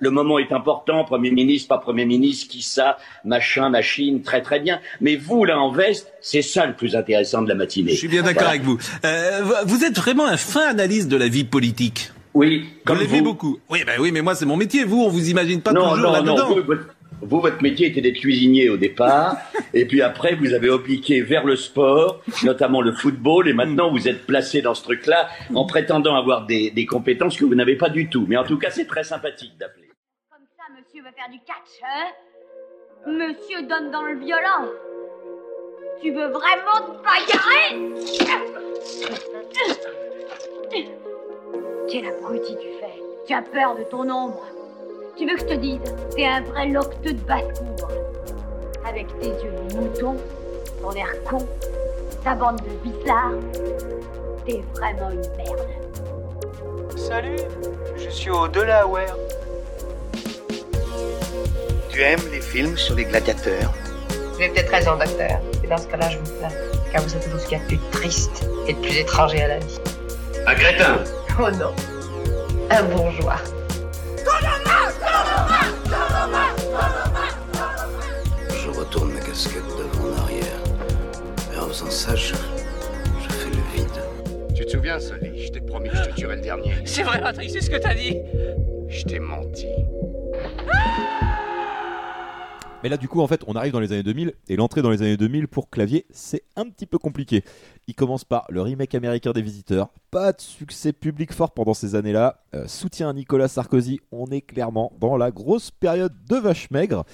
Le moment est important, Premier ministre, pas Premier ministre, qui ça, machin, machine, très très bien. Mais vous, là, en veste, c'est ça le plus intéressant de la matinée. Je suis bien d'accord Voilà. avec vous. Euh, vous êtes vraiment un fin analyste de la vie politique. Oui, Comme vous vous. beaucoup. Oui, ben oui, mais moi c'est mon métier. Vous, on vous imagine pas non, toujours non, non, là-dedans. vous, votre, vous, votre métier était d'être cuisinier au départ, et puis après, vous avez obliqué vers le sport, notamment le football, et maintenant, vous êtes placé dans ce truc-là en prétendant avoir des, des compétences que vous n'avez pas du tout. Mais en tout cas, c'est très sympathique d'appeler. Monsieur veut faire du catch, hein? Monsieur donne dans le violent. Tu veux vraiment te bagarrer? Quel abruti tu fais Tu as peur de ton ombre. Tu veux que je te dise T'es un vrai locteux de basse-cour. Avec tes yeux de mouton, ton air con, ta bande de bizarres. T'es vraiment une merde. Salut, je suis au Delaware. Tu aimes les films sur les gladiateurs? Vous avez peut-être raison, docteur. Et dans ce cas-là, je vous plains. Car vous êtes tout ce qu'il y a de plus triste et de plus étranger à la vie. Un crétin Oh non. Un bourgeois. Je retourne ma casquette devant en arrière. Et en faisant ça, je, je fais le vide. Tu te souviens, Sully Je t'ai promis que je te tuerais le dernier. C'est vrai, Patrick, c'est ce que t'as dit. Je t'ai menti. Mais là, du coup, en fait, on arrive dans les années 2000 et l'entrée dans les années 2000 pour Clavier, c'est un petit peu compliqué. Il commence par le remake américain des Visiteurs. Pas de succès public fort pendant ces années-là. Euh, soutien à Nicolas Sarkozy. On est clairement dans la grosse période de vache maigre.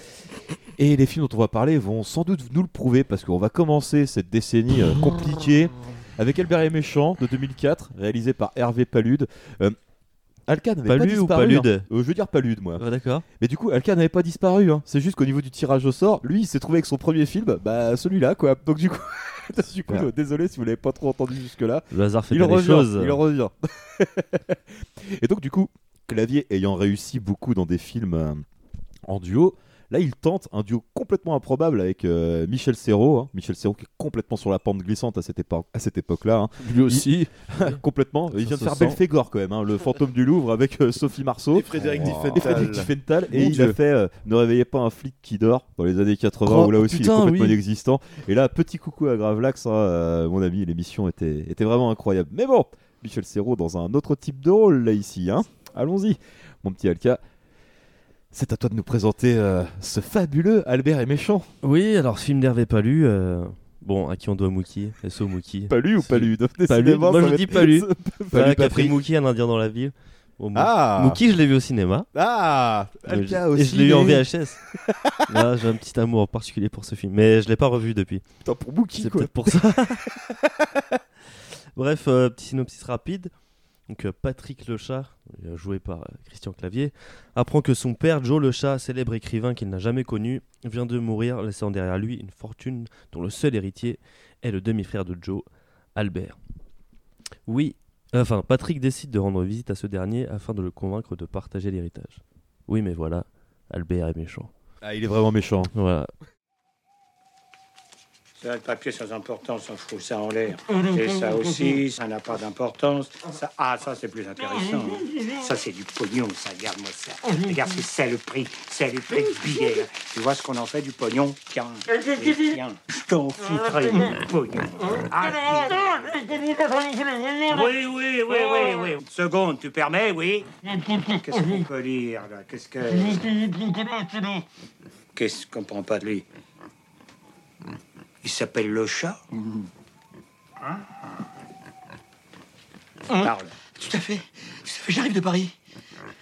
Et les films dont on va parler vont sans doute nous le prouver parce qu'on va commencer cette décennie euh, compliquée avec Albert et Méchant de 2004, réalisé par Hervé Palude. Euh, Alka n'avait pas Palu ou disparu. Palude hein. Euh, Je veux dire Palude, moi. Ah, d'accord. Mais du coup, Alka n'avait pas disparu. Hein. C'est juste qu'au niveau du tirage au sort, lui, il s'est trouvé avec son premier film, bah celui-là, quoi. Donc du coup, du coup, Super. désolé si vous l'avez pas trop entendu jusque-là. Le hasard fait Il bien les revient, choses. il revient. Et donc du coup, Clavier ayant réussi beaucoup dans des films euh, en duo, là il tente un duo complètement improbable avec euh, Michel Serrault. hein. Michel Serrault qui est complètement sur la pente glissante à cette, épo- à cette époque-là. hein. Lui aussi. complètement. Il vient de se faire. Belphégor quand même, hein, le fantôme du Louvre avec euh, Sophie Marceau. Et Frédéric Et Diffenthal. Et Mon il Dieu. a fait euh, Ne réveillez pas un flic qui dort dans les années 80 Oh, où là aussi il putain, est complètement oui. inexistant. Et là, petit coucou à Gravelax, hein, euh, mon ami, l'émission était, était vraiment incroyable. Mais bon, Michel Serrault dans un autre type de rôle là ici. Hein. Allons-y, mon petit Alka. C'est à toi de nous présenter euh, ce fabuleux Albert et Méchant. Oui, alors film d'Hervé Palu. euh, Bon, à qui on doit Mookie SO Mookie. Palu ou Palu Palu. Décidément, Moi je dis Palu. Palu qui a pris Mookie, un indien dans la ville. Bon, Ah Mookie, je l'ai vu au cinéma. Ah je- aussi. Et je l'ai eu en VHS. Là, j'ai un petit amour en particulier pour ce film. Mais je l'ai pas revu depuis. Putain, pour Mookie, C'est peut-être pour ça. Bref, euh, petit synopsis rapide. Donc euh, Patrick le chat, euh, joué par euh, Christian Clavier, apprend que son père Joe le chat, célèbre écrivain qu'il n'a jamais connu, vient de mourir, laissant derrière lui une fortune dont le seul héritier est le demi-frère de Joe, Albert. Oui, enfin Patrick décide de rendre visite à ce dernier afin de le convaincre de partager l'héritage. Oui, mais voilà, Albert est méchant. Ah, il est vraiment méchant. Voilà. Le papier sans importance, on fout ça en l'air. Et ça aussi, ça n'a pas d'importance. Ça, ah, ça, c'est plus intéressant. Ça, c'est du pognon, ça. Regarde-moi ça. Regarde, c'est ça le prix. C'est le prix du billet. là. Tu vois ce qu'on en fait du pognon? Tiens, tiens, je t'en foutrai du pognon. Ah, oui, oui, oui, oui, oui. Une seconde, tu permets, oui Qu'est-ce qu'on peut lire, là? Qu'est-ce que... Qu'est-ce qu'on comprend pas de lui? Il s'appelle le chat Hein Parle. Tout à fait. J'arrive de Paris.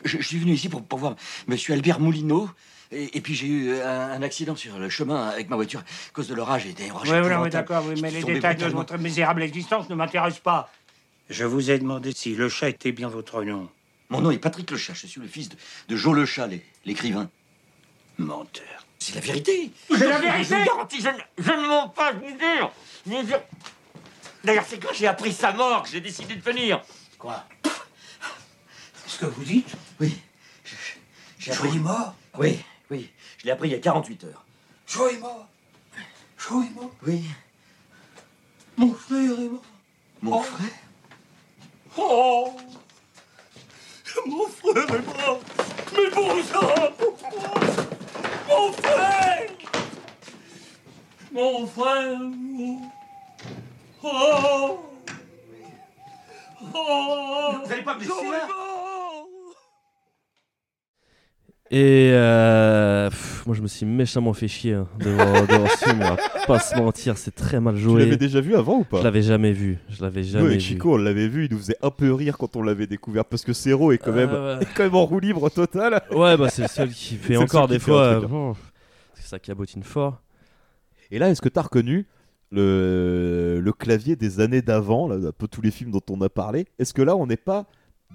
Je, je suis venu ici pour, pour voir Monsieur Albert Moulineau. Et, et puis j'ai eu un, un accident sur le chemin avec ma voiture. À cause de l'orage, j'ai été Oui, oui, oui, d'accord, oui, mais les détails de votre misérable existence ne m'intéressent pas. Je vous ai demandé si le chat était bien votre nom. Mon nom est Patrick Le Chat. Je suis le fils de, de Joe Le Chat, l'é- l'écrivain. Menteur. C'est la vérité. C'est la vérité Je vous garantis, je, ne- je ne mens pas, je vous jure. Je vous jure. D'ailleurs, c'est quand j'ai appris sa mort que j'ai décidé de venir. Quoi Ce que vous dites? Oui. J'ai appris. Joe est mort Oui, oui. Je l'ai appris il y a 48 heures. Joe est mort Joe est mort Oui. Mon frère est mort Mon frère? Oh Mon frère est mort Mais bon sang pourquoi? Mon frère. Mon frère. Oh. Oh. Vous allez pas me laisser là. Et euh, pff, moi je me suis méchamment fait chier hein, devant, devant ce film, on va pas se mentir, c'est très mal Tu joué. l'avais déjà vu avant ou pas Je l'avais jamais vu, je l'avais Nous, jamais avec vu. Chico, on l'avait vu, il nous faisait un peu rire quand on l'avait découvert parce que Zero est quand même, Ah ouais. est quand même en roue libre total. Ouais, bah c'est le seul qui C'est fait le encore seul des qui fait un fois. truc, hein. euh, bon, parce que ça cabotine fort. Et là, est-ce que t'as reconnu le, le clavier des années d'avant, là, un peu tous les films dont on a parlé? Est-ce que là, on n'est pas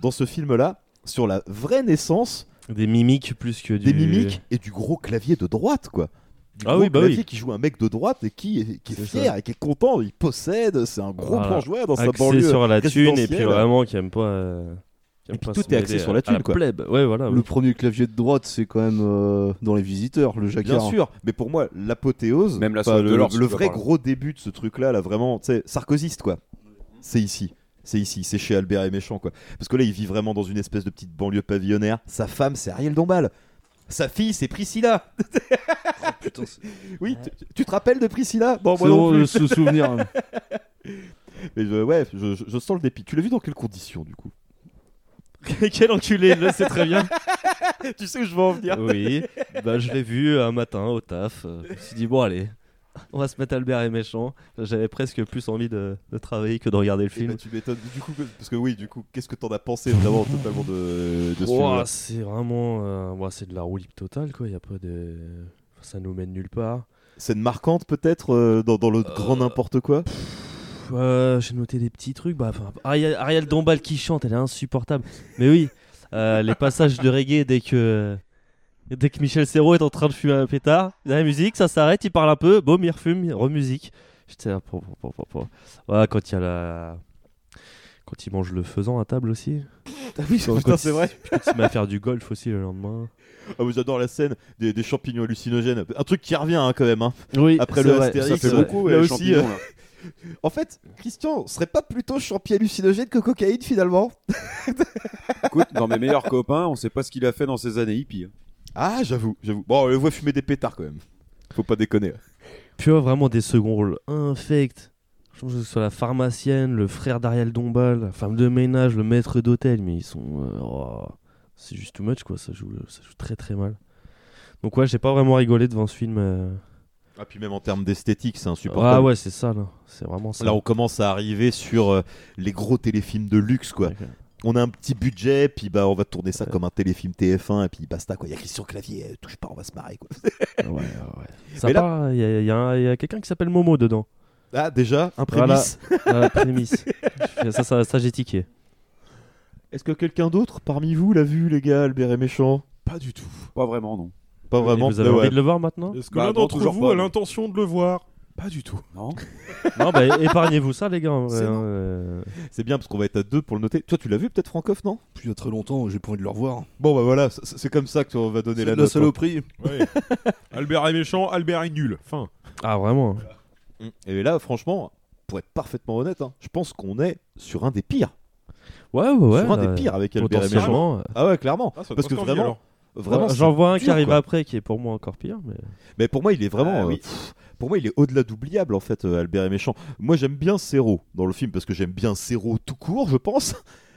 dans ce film-là sur la vraie naissance Des mimiques plus que du. des mimiques et du gros clavier de droite, quoi du Ah gros oui, bah clavier oui. qui joue un mec de droite et qui est, qui est C'est fier ça. et qui est content, il possède, c'est un gros Voilà. plan joueur dans sa Axé banlieue sur la thune et puis vraiment qui aime pas. euh, qui aime Et puis tout est axé sur la thune, quoi. plèbe. Ouais, voilà. Le premier clavier de droite, c'est quand même euh, dans les visiteurs, le jacquard. Bien sûr, mais pour moi, l'apothéose, Même la le, de vrai gros début de ce truc-là, là, vraiment, tu sais, sarkozyste, quoi. C'est ici. C'est ici, c'est chez Albert et Méchant, quoi. Parce que là, il vit vraiment dans une espèce de petite banlieue pavillonnaire. Sa femme, c'est Ariel Dombal. Sa fille, c'est Priscilla. Putain, c'est- Oui, tu, tu te rappelles de Priscilla? Bon, moi c'est non plus. se souvenir. hein. Mais je- ouais, je, je- je sens le dépit. Tu l'as vu dans quelles conditions, du coup? Quel enculé, je le sais très bien. Tu sais où je veux en venir Oui, bah, je l'ai vu un matin au taf. euh, Je me suis dit, bon, allez, on va se mettre Albert et méchant. J'avais presque plus envie de, de travailler que de regarder le Eh film. ben, tu m'étonnes. Du coup, parce que oui, du coup, qu'est-ce que t'en as pensé vraiment totalement de, de ce film-là c'est vraiment. euh, c'est de la roue libre totale, quoi. Y a pas de. Ça nous mène nulle part. Scène marquante, peut-être, euh, dans, dans le grand n'importe quoi euh, J'ai noté des petits trucs. Bah, Ariel, Ariel Dombal qui chante, elle est insupportable. Mais oui, euh, les passages de reggae dès que. Dès que Michel Serrault est en train de fumer un pétard, il y a la musique, ça s'arrête, il parle un peu, boum, il refume, remusique. J'étais là, pour, pour, pour. Ouais, quand il y a la. Quand il mange le faisan à table aussi. Ah oui, c'est vrai. Puis quand il met à faire du golf aussi le lendemain. Ah, vous j'adore la scène des, des champignons hallucinogènes. Un truc qui revient hein, quand même. hein. Oui, Après le vrai, Astérix, ça fait euh, beaucoup, là ouais, les aussi. champignons, euh, là. En fait, Christian serait pas plutôt champi hallucinogène que cocaïne finalement Écoute, dans mes meilleurs copains, on sait pas ce qu'il a fait dans ses années hippies. Ah, j'avoue, j'avoue. Bon, on le voit fumer des pétards quand même. Faut pas déconner. Puis ouais, vraiment des seconds rôles infects. Je pense que ce soit la pharmacienne, le frère d'Ariel Dombal, la femme de ménage, le maître d'hôtel, mais ils sont. euh, oh, c'est juste too much quoi, ça joue, ça joue très très mal. Donc ouais, j'ai pas vraiment rigolé devant ce film. euh. Ah, puis même en termes d'esthétique, c'est insupportable. Ah ouais, c'est ça là, c'est vraiment ça. Là, on commence à arriver sur euh, les gros téléfilms de luxe, quoi. On a un petit budget, puis bah on va tourner ça comme un téléfilm TF1, et puis basta, quoi. Il y a Christian Clavier, euh, touche pas, on va se marrer, quoi. Ouais, ouais, là- il y a, il y a y quelqu'un qui s'appelle Momo dedans. Ah, déjà, un prémisse. Voilà, prémisse. ça, ça, ça j'ai tiqué. Est-ce que quelqu'un d'autre parmi vous l'a vu, les gars, Albert et Méchant? Pas du tout. Pas vraiment, non. Pas vraiment. Vous avez envie ouais. de le voir maintenant? Est-ce que Bah, l'un d'entre vous pas, a l'intention de le voir Pas du tout. Non. Non, bah épargnez-vous ça les gars. en vrai, C'est hein, non. euh. C'est bien parce qu'on va être à deux pour le noter. Toi, tu l'as vu peut-être, Francoff, non? Puis il y a très longtemps, j'ai pas envie de le revoir. Bon, bah voilà, c'est c'est comme ça qu'on va donner C'est la de la note. hein. saloperie. Ouais. Albert est méchant, Albert est nul. Fin. Ah vraiment Et là, franchement, pour être parfaitement honnête, hein, je pense qu'on est sur un des pires. Ouais, ouais, ouais. sur un là, des pires avec Albert et Méchant. potentiellement, Ah ouais, clairement. Ah, ça parce que envie, vraiment, alors. Vraiment Ouais, c'est J'en vois un qui arrive quoi. après qui est pour moi encore pire. Mais... Mais pour moi, il est vraiment. Ah euh, oui. pff, pour moi, il est au-delà d'oubliable, en fait, euh, Albert et Méchant. Moi, j'aime bien Zéro dans le film parce que j'aime bien Zéro tout court, je pense.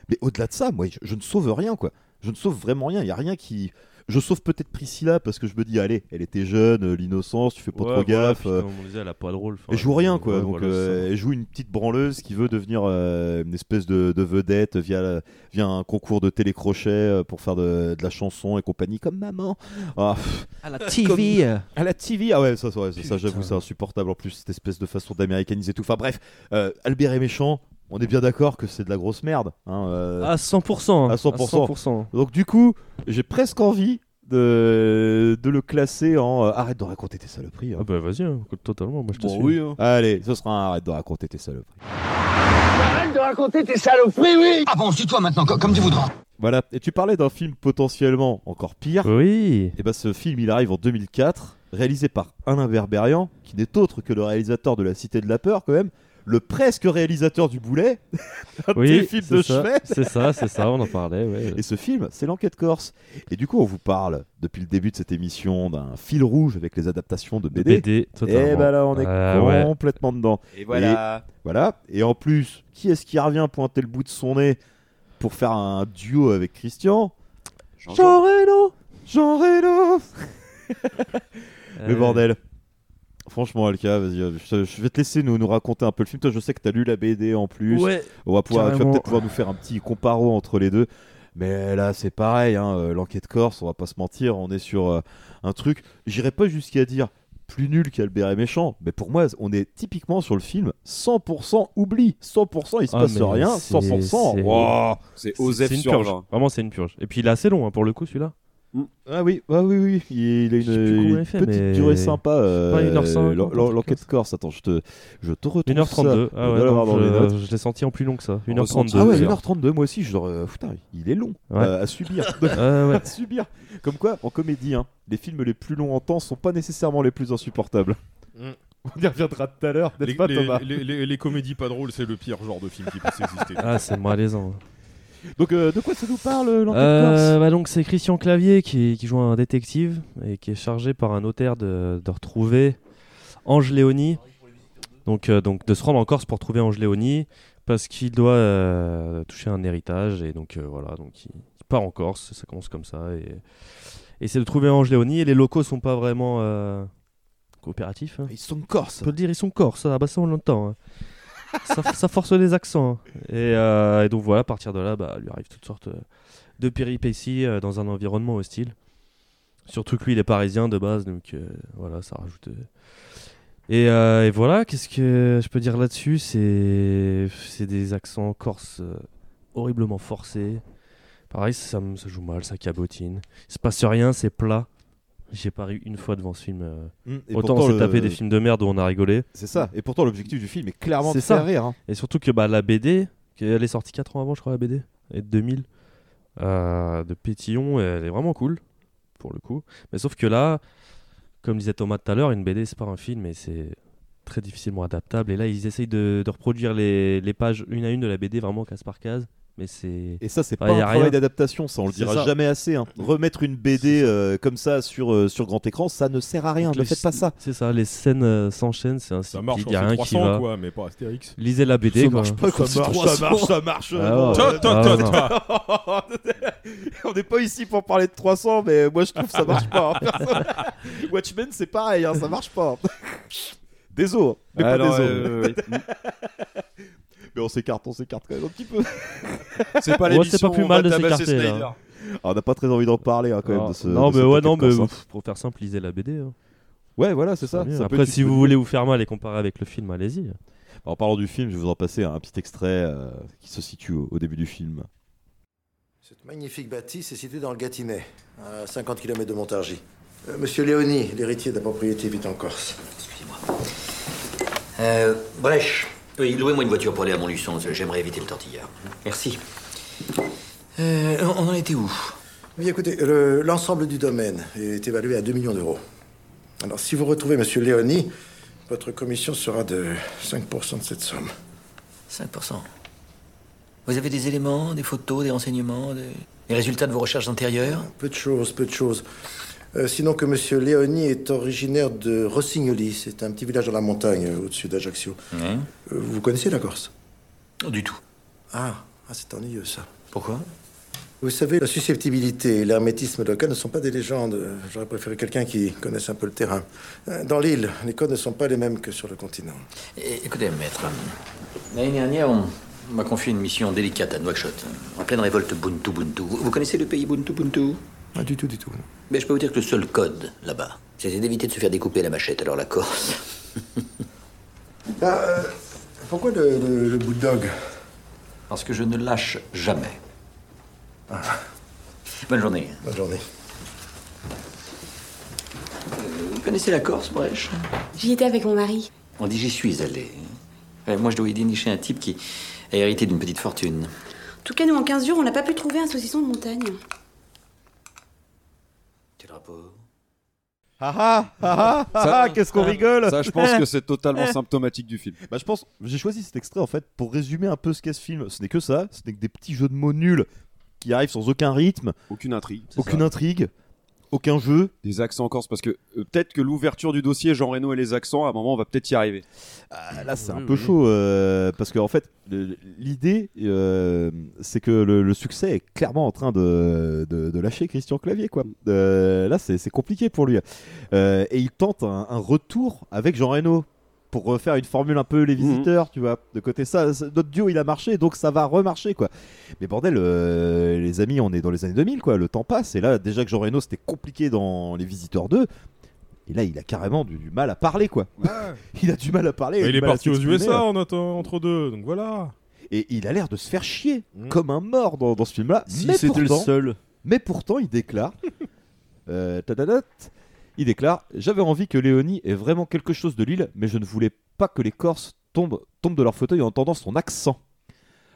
Mais au-delà de ça, moi, je, je ne sauve rien, quoi. Je ne sauve vraiment rien. Il y a rien qui. Je sauve peut-être Priscilla parce que je me dis, allez, elle était jeune, euh, l'innocence, tu fais pas Ouais, trop voilà, gaffe. euh, comme on disait, elle a pas de rôle. Elle joue rien euh, quoi, ouais, donc voilà, euh, elle joue une petite branleuse qui veut devenir euh, une espèce de, de vedette via, la- via un concours de télécrochet pour faire de, de la chanson et compagnie comme maman. Ah, À la comme- TV à la TV, ah ouais, ça, ça, ça, ça, j'avoue, c'est insupportable en plus, cette espèce de façon d'américaniser tout. Enfin bref, euh, Albert est méchant, on est bien d'accord que c'est de la grosse merde. Hein, euh, À 100%. à 100%. 100%. Donc du coup, j'ai presque envie de, de le classer en euh, arrête de raconter tes saloperies. hein. Ah bah vas-y, hein, totalement, moi je te Bon, suis. oui, hein. Allez, ce sera un arrête de raconter tes saloperies. Arrête de raconter tes saloperies, oui Ah bon, suis toi maintenant, co- comme tu voudras. Voilà, et tu parlais d'un film potentiellement encore pire. Oui. Et bah ce film, il arrive en 2004, réalisé par Alain Berberian, qui n'est autre que le réalisateur de La Cité de la Peur quand même, le presque réalisateur du Boulet, un Oui, téléfilm c'est de ça, chevet. c'est ça, c'est ça, on en parlait, ouais. Et ce film, c'est l'enquête corse. Et du coup, on vous parle depuis le début de cette émission d'un fil rouge avec les adaptations de BD. BD, Et ben là, on est Ah ouais. complètement dedans. Et voilà. voilà. Et en plus, qui est-ce qui revient pointer le bout de son nez pour faire un duo avec Christian? Jean- Jean Reno Jean Reno Le Euh, bordel. Franchement, Alka, vas-y, euh, je, je vais te laisser nous, nous raconter un peu le film. Toi, je sais que tu as lu la BD en plus. Ouais, On va pouvoir, tu vas peut-être pouvoir nous faire un petit comparo entre les deux. Mais là, c'est pareil, hein, euh, l'enquête corse, on va pas se mentir, on est sur euh, un truc, j'irai pas jusqu'à dire plus nul qu'Albert et méchant, mais pour moi, on est typiquement sur le film 100% oubli, 100% il se Ah, passe rien, c'est- 100%. c'est- Wow. Osef sur purge. 20. Vraiment, c'est une purge. Et puis il est assez long hein, pour le coup, celui-là. Ah oui, ah oui, oui, il a une, une fait, petite mais- durée sympa. euh, Pas 1h05, l'en- un truc l'en- comme L'enquête corse, attends, je te, je te retrouve 1h32. ça. Ah ouais, non, je, l'ai senti en plus long que ça. On ressent- 1h32. Ah ouais, d'ailleurs. 1h32, moi aussi, je euh, putain, il est long Ouais. euh, à subir. Ah ouais. à subir. Comme quoi, en comédie, hein, les films les plus longs en temps sont pas nécessairement les plus insupportables. Mm. On y reviendra tout à l'heure, n'est-ce Les, pas les- Thomas? les- les- les comédies pas drôles, c'est le pire genre de film qui puisse exister. Ah, c'est malaisant. Donc euh, de quoi ça nous parle l'enquête Euh, corse bah donc c'est Christian Clavier qui, qui joue un détective et qui est chargé par un notaire de, de retrouver Ange Léonie. Donc, euh, donc de se rendre en Corse pour trouver Ange Léonie parce qu'il doit euh, toucher un héritage et donc euh, voilà donc il, il part en Corse. Ça commence comme ça et, et c'est de trouver Ange Léonie et les locaux sont pas vraiment euh, coopératifs. hein. Ils sont corse. On peut le dire ils sont corses. Ah bah ça on l'entend. hein. Ça, force les accents. hein. Et, euh, et donc voilà, à partir de là, bah, lui arrive toutes sortes euh, de péripéties euh, dans un environnement hostile. Surtout que lui, il est parisien de base, donc voilà, ça rajoute. Et, voilà, qu'est-ce que je peux dire là-dessus? C'est des accents corses euh, horriblement forcés. Pareil, ça, ça joue mal, ça cabotine. Il se passe rien, c'est plat. J'ai pas ri une fois devant ce film. euh. Mm, et Autant s'est le- tapé des films de merde où on a rigolé. C'est ça. Et pourtant, l'objectif du film est clairement de ça. faire rire. hein. Et surtout que bah, la BD, elle est sortie 4 ans avant, je crois, la BD, et de 2000, euh, de Pétillon, elle est vraiment cool, pour le coup. Mais sauf que là, comme disait Thomas tout à l'heure, une BD, c'est pas un film, et c'est très difficilement adaptable. Et là, ils essayent de, de reproduire les, les pages une à une de la BD, vraiment case par case. Mais c'est. Et ça, c'est pas un travail rien. d'adaptation, ça on le C'est dira ça. jamais assez. hein. Remettre une BD euh, comme ça sur, euh, sur grand écran, ça ne sert à rien. Donc Ne les- faites pas ça. C'est ça, les scènes euh, s'enchaînent, c'est un Ça marche il y a c'est rien qui 300, va. quoi, mais pas Astérix. Lisez la BD, Ça quoi. marche pas quand c'est 300. ça marche. Ah non, ouais. euh, Toi, Ah toi, ouais, toi, non. On n'est pas ici pour parler de 300, mais moi je trouve que ça marche pas. hein. Watchmen, c'est pareil, hein, ça marche pas. Désolé, mais pas désolé. euh, oui. Mais on s'écarte, on s'écarte quand même un petit peu. C'est pas Ouais, l'émission c'est pas plus mal de s'écarter. Ah, on n'a pas très envie d'en parler hein, quand même Ah, de ce. non, de mais ouais, non, mais hein. pff, pour faire simple, lisez la BD. hein. Ouais, voilà, c'est Ça peut Après, si vous voulez vous faire mal et comparer avec le film, allez-y. En parlant du film, je vais vous en passer un petit extrait euh, qui se situe au, au début du film. Cette magnifique bâtisse est située dans le Gâtinais, à 50 km de Montargis. Euh, Monsieur Léonie, l'héritier de la propriété, vit en Corse. Euh, Brèche. Oui, louez-moi une voiture pour aller à Montluçon. J'aimerais éviter le tortillard. Merci. Euh, on en était où? Oui, écoutez, le- l'ensemble du domaine est évalué à 2 millions d'euros. Alors, si vous retrouvez Monsieur Léonie, votre commission sera de 5% de cette somme. 5%. Vous avez des éléments, des photos, des renseignements, des... résultats de vos recherches antérieures Peu de choses, peu de choses. Euh, sinon que Monsieur Léonie est originaire de Rossignoli. C'est un petit village dans la montagne, euh, au-dessus d'Ajaccio. Euh, vous connaissez la Corse? Du tout. Ah, ah, c'est ennuyeux, ça. Pourquoi? Vous savez, la susceptibilité et l'hermétisme local ne sont pas des légendes. J'aurais préféré quelqu'un qui connaisse un peu le terrain. Dans l'île, les codes ne sont pas les mêmes que sur le continent. É- Écoutez, maître, l'année dernière, on m'a confié une mission délicate à Nouakchott, en pleine révolte Buntu-Buntu. Vous connaissez le pays Buntu-Buntu Pas du tout, du tout. Mais je peux vous dire que le seul code, là-bas, c'était d'éviter de se faire découper la machette. Alors la Corse... Ah, euh, pourquoi le, le, le bulldog Parce que je ne lâche jamais. Bonne journée. Bonne journée. Vous connaissez la Corse, Brèche J'y étais avec mon mari. On dit j'y suis allé. Moi, je dois y dénicher un type qui a hérité d'une petite fortune. En tout cas, nous, en 15 jours, on n'a pas pu trouver un saucisson de montagne. Rapport Ah ah ah ah, Ça- ah, qu'est-ce qu'on rigole Ça, je pense que c'est totalement symptomatique du film. Bah, je pense, j'ai choisi cet extrait en fait pour résumer un peu ce qu'est ce film. Ce n'est que ça, ce n'est que des petits jeux de mots nuls qui arrivent sans aucun rythme, Aucune intrigue. aucune ça. intrigue, aucun jeu. Des accents en corse, parce que euh, peut-être que l'ouverture du dossier Jean Reno et les accents, à un moment, on va peut-être y arriver. Ah, là, c'est un Oui, peu oui. chaud euh, parce qu'en fait, l'idée, euh, c'est que le, le succès est clairement en train de, de- de lâcher Christian Clavier. Quoi. Euh, là, c'est c'est compliqué pour lui. Euh, et il tente un, un retour avec Jean Reno pour refaire une formule un peu les visiteurs, tu vois. De côté ça, ça- notre duo il a marché, donc ça va remarcher quoi. Mais bordel, euh, les amis, on est dans les années 2000 quoi. Le temps passe et là déjà que Jean Reno c'était compliqué dans les visiteurs 2. Et là, il a carrément du, du mal à parler, quoi. il a du mal à parler. Il du est parti aux. USA en attend- entre deux, donc voilà. Et il a l'air de se faire chier comme un mort dans, dans ce film-là. Si mais c'était le seul. Mais pourtant, il déclare. euh, tadadat, il déclare J'avais envie que Léonie ait vraiment quelque chose de l'île, mais je ne voulais pas que les Corses tombent, tombent de leur fauteuil en entendant son accent.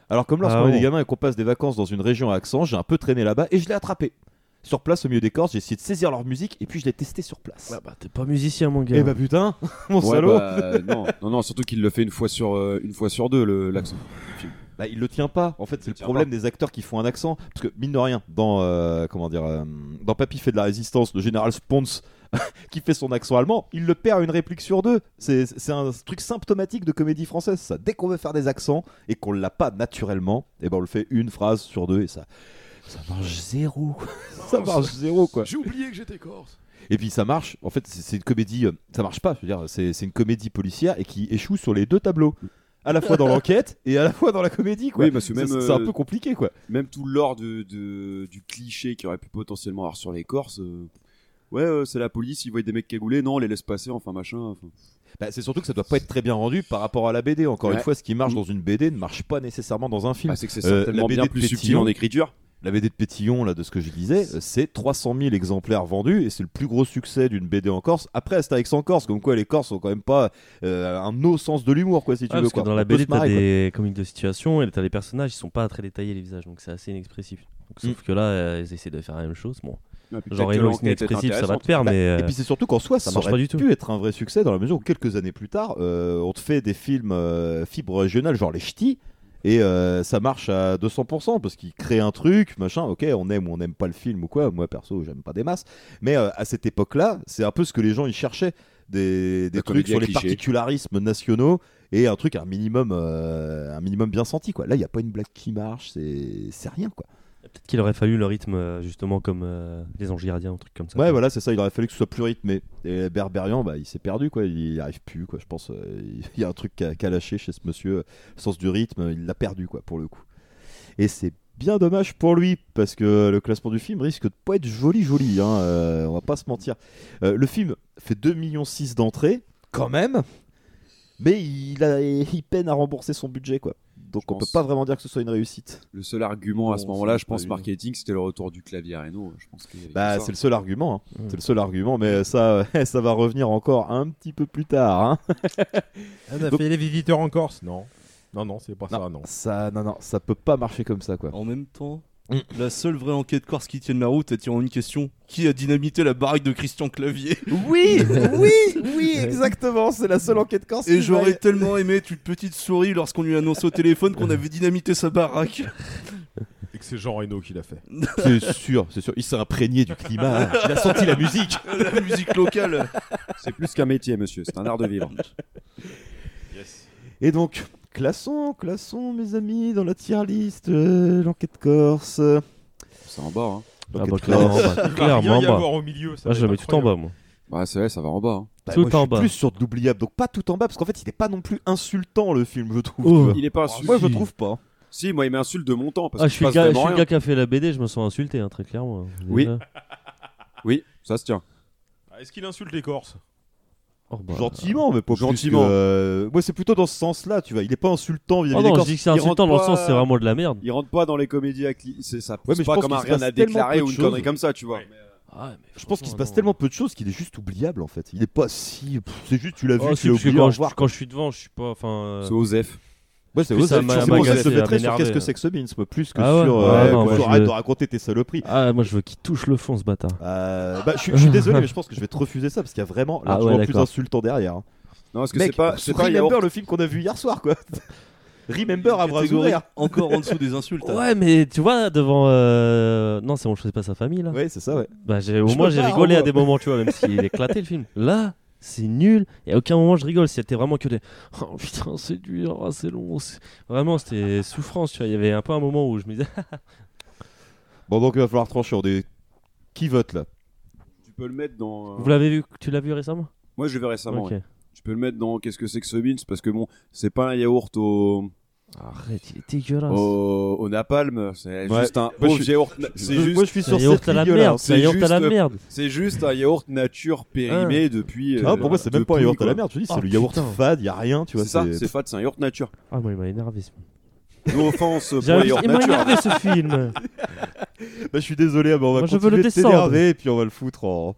Alors, comme lorsqu'on Ah est des bon. gamins et qu'on passe des vacances dans une région à accent, j'ai un peu traîné là-bas et je l'ai attrapé. Sur place, au milieu des Corses, j'ai essayé de saisir leur musique et puis je l'ai testé sur place. Ah bah, t'es pas musicien, mon gars. Eh bah putain, mon Ouais, salaud bah, non, non, non, surtout qu'il le fait une fois sur, euh, une fois sur deux, le- l'accent. Bah, il le tient pas. En fait, c'est le tient problème pas. des acteurs qui font un accent. Parce que, mine de rien, dans, euh, comment dire, euh, dans Papy fait de la résistance, le général Spons, qui fait son accent allemand, il le perd à une réplique sur deux. C'est un truc symptomatique de comédie française, ça. Dès qu'on veut faire des accents et qu'on l'a pas naturellement, et ben on le fait une phrase sur deux et ça. Ça marche zéro. ça marche zéro, quoi. J'ai oublié que j'étais corse. Et puis ça marche, en fait, c'est une comédie, euh, ça marche pas, je veux dire, c'est une comédie policière et qui échoue sur les deux tableaux. À la fois dans l'enquête et à la fois dans la comédie, quoi. Oui, parce que même, C'est- un euh, peu compliqué, quoi. Même tout l'or de, de- du cliché qu'il aurait pu potentiellement avoir sur les Corses. euh, ouais, euh, c'est la police, ils voient des mecs cagoulés, non, on les laisse passer, enfin machin. enfin. Bah, c'est surtout que ça doit pas être très bien rendu par rapport à la BD. Encore une fois, ce qui marche Mm. dans une BD ne marche pas nécessairement dans un film. Bah, c'est que c'est Euh, certainement la BD bien plus subtil en écriture. La BD de Pétillon, là, de ce que je disais, c'est 300 000 exemplaires vendus et c'est le plus gros succès d'une BD en Corse. Après, Astérix en Corse, comme quoi les Corses ont quand même pas euh, un no sens de l'humour, quoi, si tu Ouais, veux. parce que Quoi. dans la BD, t'as des comiques de situation et t'as les personnages, ils sont pas très détaillés les visages, donc c'est assez inexpressif. Donc, sauf Mm. que là, euh, ils essaient de faire la même chose. Bon, Ouais, genre est inexpressif, ça va te faire, Bah, mais. Et euh, puis c'est surtout qu'en soi, ça, ça marche pas du tout. pu être un vrai succès dans la mesure où quelques années plus tard, euh, on te fait des films euh, fibres régionales, genre les ch'tis, et euh, ça marche à 200% parce qu'ils créent un truc, machin. Ok, on aime ou on n'aime pas le film ou quoi. Moi perso, j'aime pas des masses. Mais euh, à cette époque-là, c'est un peu ce que les gens ils cherchaient des, trucs sur les clichés. particularismes nationaux et un truc un minimum, euh, un minimum bien senti quoi. Là, il y a pas une blague qui marche, c'est c'est rien quoi. Peut-être qu'il aurait fallu le rythme, euh, justement, comme euh, les anges gardiens, un truc comme ça. Ouais, quoi. voilà, c'est ça. Il aurait fallu que ce soit plus rythmé. Et Berberian, bah, il s'est perdu, quoi. Il n'y arrive plus, quoi. Je pense. euh, Il y a un truc qu'a qu'a lâché chez ce monsieur. Le sens du rythme, il l'a perdu, quoi, pour le coup. Et c'est bien dommage pour lui, parce que le classement du film risque de pas être joli, joli. Hein, euh, on va pas se mentir. Le film fait 2,6 millions d'entrées, quand même. Mais il, a, il peine à rembourser son budget, quoi. Donc on peut pense. pas vraiment dire que ce soit une réussite. Le seul argument à ce moment-là, je pense, marketing, c'était le retour du clavier à Reno. Je pense Bah, c'est le seul argument. hein. Mm. C'est le seul argument, mais ça, ça va revenir encore un petit peu plus tard. hein. On a Donc- fait les visiteurs en Corse? Non. Non, non, c'est pas ça, Non, non. ça, non, non, ça peut pas marcher comme ça, quoi. En même temps, Mm. la seule vraie enquête corse qui tienne la route attirant une question qui a dynamité la baraque de Christian Clavier? Oui, oui, oui, exactement. C'est la seule enquête corse. Et j'aurais tellement aimé être une petite souris lorsqu'on lui annonçait au téléphone qu'on avait dynamité sa baraque. Et que c'est Jean Reno qui l'a fait. C'est sûr, c'est sûr. Il s'est imprégné du climat. Il a senti la musique. la musique locale. C'est plus qu'un métier, monsieur. C'est un art de vivre. Et donc, classons, classons, mes amis, dans la tier list, euh, l'enquête corse. C'est en bas. Hein. Ah bah, clairement, bah, rien y en bas. au milieu. ça Moi, va je le être mets tout en bas, moi. Ouais, c'est vrai, ça va en bas. hein. Bah, Tout moi, je en suis bas. plus sur de l'oubliable, donc pas tout en bas, parce qu'en fait, il n'est pas non plus insultant le film, je trouve. Oh. Il est pas insultant. Moi, je trouve pas. Si, moi, il m'insulte de mon temps parce Ah, que je suis le passe gars, je vraiment suis le rien. gars qui a fait la BD, je me sens insulté, hein, très clairement. Oui. Déjà. Oui, ça se tient. Ah, Est-ce qu'il insulte les Corses? Oh, bah. Gentiment, mais pas plus Gentiment. que, euh, Moi, c'est plutôt dans ce sens-là, tu vois. Il est pas insultant vis-à-vis Oh non, je dis que c'est il insultant rentre dans le sens pas- c'est vraiment de la merde. Il rentre pas dans les comédies à cli- c'est ça. Ouais, mais je pas pense comme qu'il un se rien passe à tellement déclarer peu de ou une choses. connerie comme ça, tu vois. Ah, mais Je pense qu'il se passe non. tellement peu de choses qu'il est juste oubliable en fait. Il est pas si. C'est juste, tu l'as vu, Oh, tu si, l'as oublié, quand, au je, quand je suis devant, je suis pas. Enfin. euh, C'est Osef. Ouais, c'est ça ça mettrais à sur qu'est-ce que c'est que ce Beans, plus que Ah ouais sur Ouais, euh, non, moi, arrête veux- de raconter tes saloperies. Ah, moi je veux qu'il touche le fond ce bâtard. Euh, bah, je, suis- je suis désolé, mais je pense que je vais te refuser ça parce qu'il y a vraiment Ah largement ouais, plus insultant derrière. hein. Non, parce que c'est pas- c'est pas Remember le film qu'on a vu hier soir, quoi. Remember à bras ouverts. encore en dessous des insultes. Ouais, mais tu vois, devant. euh, Non, c'est bon, je sais pas sa famille là. Ouais, c'est ça, ouais. Bah, au moins j'ai rigolé à des moments, tu vois, même s'il est éclaté le film. Là, c'est nul. Et à aucun moment je rigole. C'était vraiment que des. Oh putain, c'est dur, ah, c'est long. c'est- Vraiment, c'était souffrance, tu vois. Il y avait un peu un moment où je me disais. Bon, donc il va falloir trancher. On est... Qui vote là? Tu peux le mettre dans. euh, Vous l'avez vu Tu l'as vu récemment? Moi, je l'ai vu récemment. Ok. ouais. Tu peux le mettre dans qu'est-ce que c'est que ce beans parce que bon, c'est pas un yaourt au. Arrête, il est dégueulasse. Au, au napalm, c'est Ouais. juste un Moi, je pauvre suis- yaourt. C'est moi, juste. je suis C'est sur un yaourt cette à la ligne-là. merde. C'est un yaourt à la juste- merde. C'est juste un yaourt nature périmé depuis. Ah, euh, pour moi, c'est même pas un yaourt à la quoi. merde. Te dis, c'est Oh, le yaourt putain. fade, y a rien, tu vois. C'est ça, c'est fade, c'est un yaourt nature. Ah, moi il m'a énervé. ce- No offense pour les yaourts Il m'a nature. énervé ce film. Bah, je suis désolé, mais on va Moi, je veux continuer le de t'énerver et puis on va le foutre en.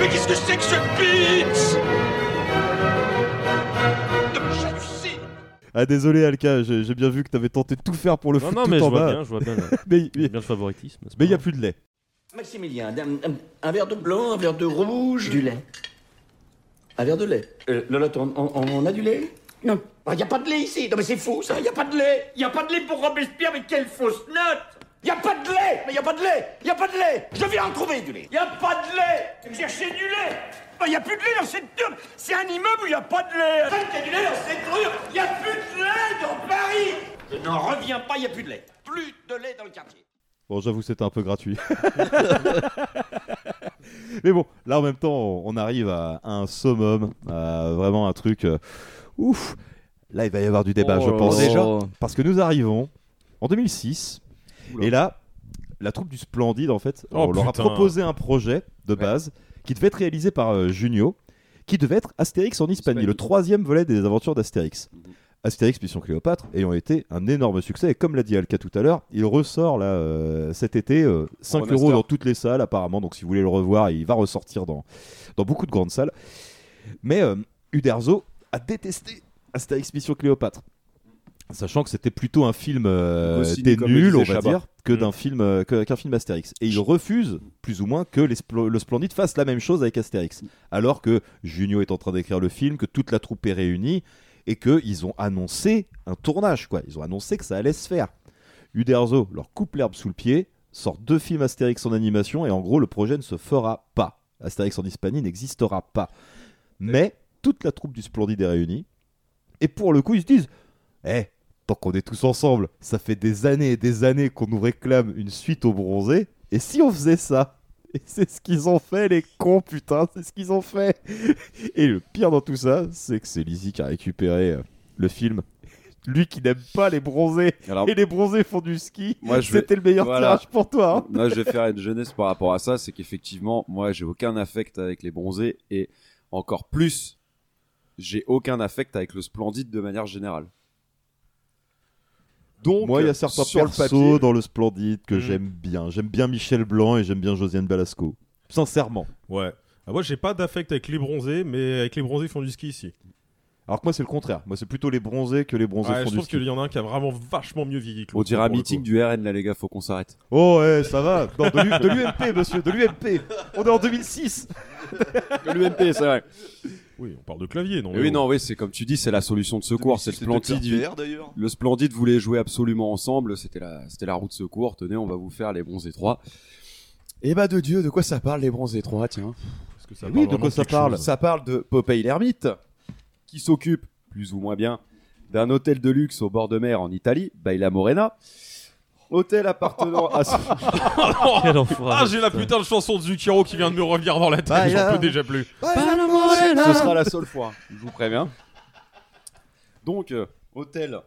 Mais qu'est-ce que c'est que ce beats Ah, désolé, Alka, j'ai bien vu que t'avais tenté de tout faire pour le Non, foutre non, tout mais je en vois bas. bien, je vois bien. mais je vois bien le favoritisme. mais il y a plus de lait. Maximilien, un, un- un verre de blanc, un verre de rouge. Du lait. Un verre de lait. Euh, Lolotte, on, on- on a du lait? Non. Il n'y a pas de lait ici. Non, mais c'est fou, ça. Il n'y a pas de lait. Il n'y a pas de lait pour Robespierre, mais quelle fausse note Il n'y a pas de lait Mais il n'y a pas de lait Il n'y a pas de lait Je viens en trouver du lait Il n'y a pas de lait Cherchez du lait Il n'y a plus de lait dans cette turbe C'est un immeuble où il n'y a pas de lait il y a du lait dans cette rue Il n'y a plus de lait dans Paris Je n'en reviens pas, il n'y a plus de lait. Plus de lait dans le quartier. Bon, j'avoue, c'était un peu gratuit. Mais bon, là en même temps, on arrive à un summum, à vraiment un truc. euh, ouf Là, il va y avoir du débat, Oh je pense. Déjà Parce que nous arrivons en 2006, et là, la troupe du Splendide, en fait, Oh, on leur a putain. proposé un projet de base qui devait être réalisé par euh, Junio, qui devait être Astérix en Hispanie, le troisième volet des aventures d'Astérix. Astérix Mission Cléopâtre ayant été un énorme succès. Et comme l'a dit Alka tout à l'heure, il ressort là euh, cet été euh, 5 remaster. euros dans toutes les salles apparemment. Donc si vous voulez le revoir il va ressortir dans, dans beaucoup de grandes salles. Mais euh, Uderzo a détesté Astérix Mission Cléopâtre sachant que c'était plutôt un film euh, des nuls on va Chabat. dire que Mm. d'un film euh, qu'un film Astérix et il refuse plus ou moins que les Spl- le Splendide fasse la même chose avec Astérix alors que Junio est en train d'écrire le film que toute la troupe est réunie et qu'ils ont annoncé un tournage, quoi. Ils ont annoncé que ça allait se faire. Uderzo leur coupe l'herbe sous le pied, sort deux films Astérix en animation, et en gros, le projet ne se fera pas. Astérix en Hispanie n'existera pas. Mais toute la troupe du Splendide est réunie, et pour le coup, ils se disent Eh, tant qu'on est tous ensemble, ça fait des années et des années qu'on nous réclame une suite au bronzé, et si on faisait ça? Et c'est ce qu'ils ont fait, les cons, putain, c'est ce qu'ils ont fait. Et le pire dans tout ça, c'est que c'est Lizzie qui a récupéré euh, le film. Lui qui n'aime pas les bronzés, et les bronzés font du ski, Moi, je vais- c'était le meilleur voilà. tirage pour toi. hein. Moi, je vais faire une jeunesse par rapport à ça. C'est qu'effectivement, moi, j'ai aucun affect avec les bronzés et encore plus, j'ai aucun affect avec le splendide de manière générale. Donc, Moi, il y a certains persos papier- dans le Splendide que Mhm. j'aime bien. J'aime bien Michel Blanc et j'aime bien Josiane Balasco. Sincèrement. Ouais. Ah, moi, j'ai pas d'affect avec les bronzés, mais avec les bronzés qui font du ski ici. Alors que moi, c'est le contraire. Moi, c'est plutôt les bronzés que les bronzés Ouais, font je du trouve qu'il y en a un qui a vraiment vachement mieux vieilli que On dirait un meeting du RN là, les gars, faut qu'on s'arrête. Oh ouais, ça va. Non, de l'U- de l'UMP, monsieur, de l'UMP. On est en 2006. De l'UMP, c'est vrai. Oui, on parle de clavier, non Mais oui, non, oui, c'est comme tu dis, c'est la solution de secours. C'est le Splendide. d'ailleurs. Le Splendide voulait jouer absolument ensemble. C'était la, c'était la roue de secours. Tenez, on va vous faire les bronzés 3. Et bah de Dieu, de quoi ça parle les bronzés 3, tiens que ça Oui, parle de quoi ça parle chose. Ça parle de Popeye l'ermite, qui s'occupe, plus ou moins bien, d'un hôtel de luxe au bord de mer en Italie, Baila Morena. Hôtel appartenant à... Quel enfoiré, Ah, j'ai la putain. de chanson de Zucchero qui vient de me revenir dans la tête. Bah, J'en là. peux déjà plus. Ce sera la seule fois, je vous préviens. Donc, euh, hôtel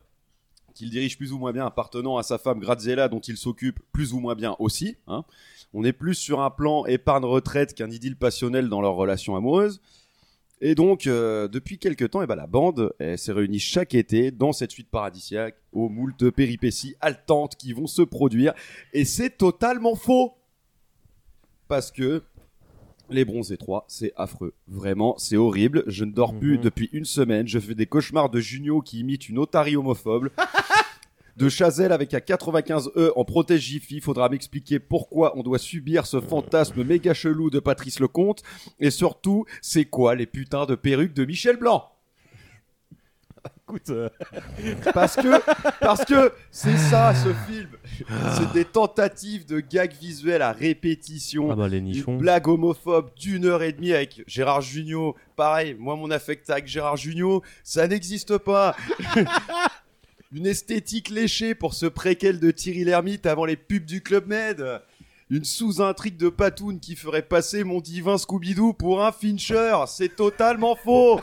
qu'il dirige plus ou moins bien, appartenant à sa femme Graziella, dont il s'occupe plus ou moins bien aussi. hein. On est plus sur un plan épargne-retraite qu'un idylle passionnel dans leur relation amoureuse. Et donc, euh, depuis quelques temps, eh ben, la bande elle s'est réunie chaque été dans cette suite paradisiaque aux moultes péripéties haletantes qui vont se produire. Et c'est totalement faux Parce que Les bronzés 3, c'est affreux. Vraiment, c'est horrible. Je ne dors plus Mhm. depuis une semaine. Je fais des cauchemars de Junio qui imite une otarie homophobe. De Chazelle avec un 95E en protège Jiffy. Faudra m'expliquer pourquoi on doit subir ce fantasme méga chelou de Patrice Lecomte. Et surtout, c'est quoi les putains de perruques de Michel Blanc? Écoute, euh, Parce que, parce que c'est ça ce film. C'est des tentatives de gags visuels à répétition. Ah bah, les Une blague homophobe d'une heure et demie avec Gérard Jugnot. Pareil, moi mon affect avec Gérard Jugnot, ça n'existe pas. Une esthétique léchée pour ce préquel de Thierry Lhermitte avant les pubs du Club Med. Une sous-intrigue de Patoun qui ferait passer mon divin Scooby-Doo pour un Fincher. C'est totalement faux.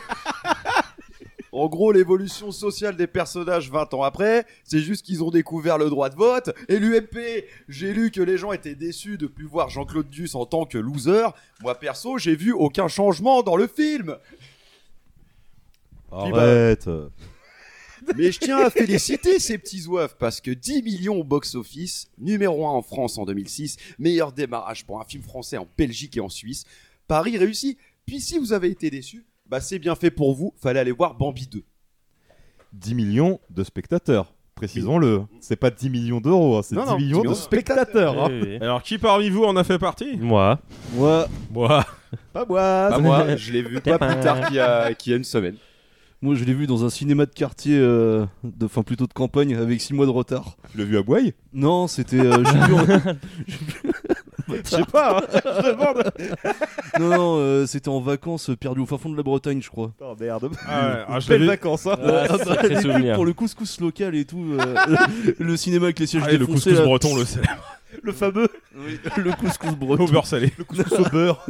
En gros, l'évolution sociale des personnages 20 ans après, c'est juste qu'ils ont découvert le droit de vote et l'UMP. J'ai lu que les gens étaient déçus de plus voir Jean-Claude Duss en tant que loser. Moi perso, j'ai vu aucun changement dans le film. Bah, Arrête. Mais je tiens à féliciter ces petits oeufs parce que 10 millions au box-office, numéro 1 en France en 2006, meilleur démarrage pour un film français en Belgique et en Suisse. Paris réussi. Puis si vous avez été déçus, bah c'est bien fait pour vous, fallait aller voir Bambi 2. 10 millions de spectateurs. Précisons-le. C'est pas 10 millions d'euros, hein, c'est 10 Non, non, millions 10 de millions de spectateurs. hein. Oui, oui. Alors, qui parmi vous en a fait partie? Moi. Moi, Moi. pas moi. Bah moi, je l'ai vu pas plus tard qu'il y a, qu'il y a une semaine. Moi, je l'ai vu dans un cinéma de quartier, euh, de, enfin plutôt de campagne, avec 6 mois de retard. Tu l'as vu à Boye Non, c'était. euh, j'ai vu en- Je sais pas, hein, je demande. Non, non, euh, c'était en vacances, euh, perdu au fin fond de la Bretagne, je crois. Oh merde. Ah ouais, ah, je l'avais- vacances, hein. Ah, Ah, bah, sacré les pubs souvenir. pour le couscous local et tout. euh, le cinéma avec les sièges Allez, le défoncés, couscous là. breton, le sel. Le fameux. Le couscous breton. Au beurre salé. Le couscous au beurre.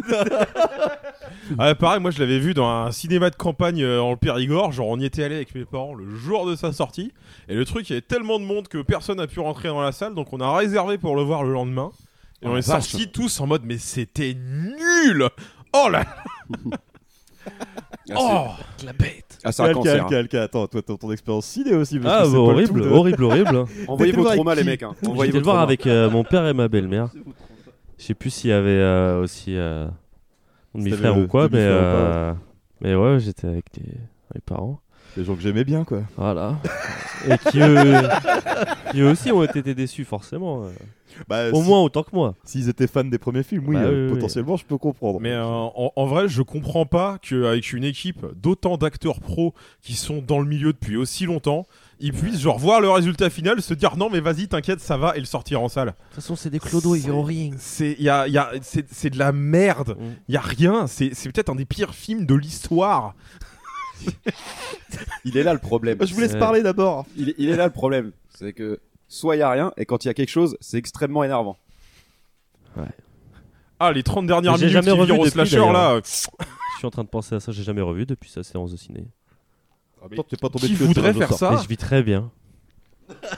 Ah, pareil, moi je l'avais vu dans un cinéma de campagne euh, en Périgord. Genre, on y était allé avec mes parents le jour de sa sortie. Et le truc, il y avait tellement de monde que personne n'a pu rentrer dans la salle. Donc, on a réservé pour le voir le lendemain. Et Oh on la est vache. sortis tous en mode, mais c'était nul Oh là Ah, Oh La bête Ah, c'est un Calca, cancer. hein. Calca, attends, toi, t'as ton expérience ciné aussi. parce Ah, que bah, c'est pas le horrible, de- horrible, horrible. Envoyez vos voir avec traumas, les qui mecs. hein. Envoyez J'étais vos le voir traumas. avec euh, mon père et ma belle-mère. Je sais plus s'il y avait euh, aussi euh, C'était demi-frère le ou quoi, mais, euh, mais ouais, j'étais avec les, les parents. Des gens que j'aimais bien, quoi. Voilà. et qui eux, qui eux aussi ont été déçus, forcément. euh. Bah, Au si- moins autant que moi. S'ils étaient fans des premiers films, oui, Bah euh, oui, oui. potentiellement, je peux comprendre. Mais euh, en, en vrai, je comprends pas qu'avec une équipe d'autant d'acteurs pros qui sont dans le milieu depuis aussi longtemps, ils puissent genre voir le résultat final, se dire non mais vas-y t'inquiète ça va et le sortir en salle. De toute façon, c'est des clodos, ils verront rien. C'est y a, y a, c'est, c'est de la merde. Mm. Il y a rien. C'est, c'est peut-être un des pires films de l'histoire. Il est là le problème. Je vous laisse Ouais. parler d'abord. Il, est- il est là le problème. C'est que soit il y a rien, et quand il y a quelque chose, c'est extrêmement énervant. Ah les 30 dernières J'ai minutes jamais qui revu au slasher là. euh, Je suis en train de penser à ça, j'ai jamais revu depuis sa séance de ciné. Attends, t'es pas tombé Qui dessus voudrait faire ça Mais je vis très bien.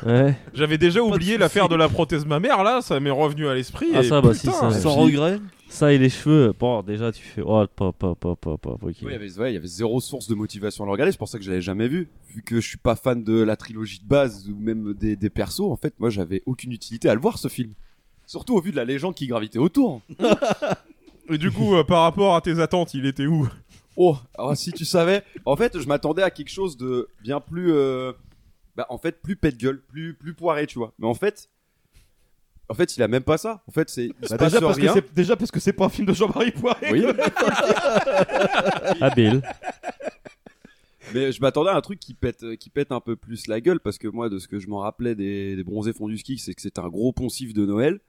Ouais. J'avais déjà oublié l'affaire de la prothèse mammaire là, ça m'est revenu à l'esprit. Ah, et ça, bah, si, putain, ça- Sans regret Ça et les cheveux, bon, déjà tu fais oh, pop, pop, pop, pop, pop, ok. Oui, il y avait, ouais, il y avait zéro source de motivation à le regarder. C'est pour ça que je l'avais jamais vu. Vu que je suis pas fan de la trilogie de base ou même des, des persos, en fait, moi, j'avais aucune utilité à le voir ce film. Surtout au vu de la légende qui gravitait autour. Et du coup, euh, par rapport à tes attentes, il était où? Oh, alors si tu savais, en fait, je m'attendais à quelque chose de bien plus, euh, bah, en fait, plus pète gueule, plus, plus poiré, tu vois. Mais en fait, en fait, il a même pas ça. En fait, c'est, il se Bah, passe déjà, parce que rien. c'est- déjà parce que c'est pas un film de Jean-Marie Poiré. Oui. Habile. Mais je m'attendais à un truc qui pète, euh, qui pète un peu plus la gueule parce que moi, de ce que je m'en rappelais des, des bronzés fondus ski, c'est que c'était un gros poncif de Noël.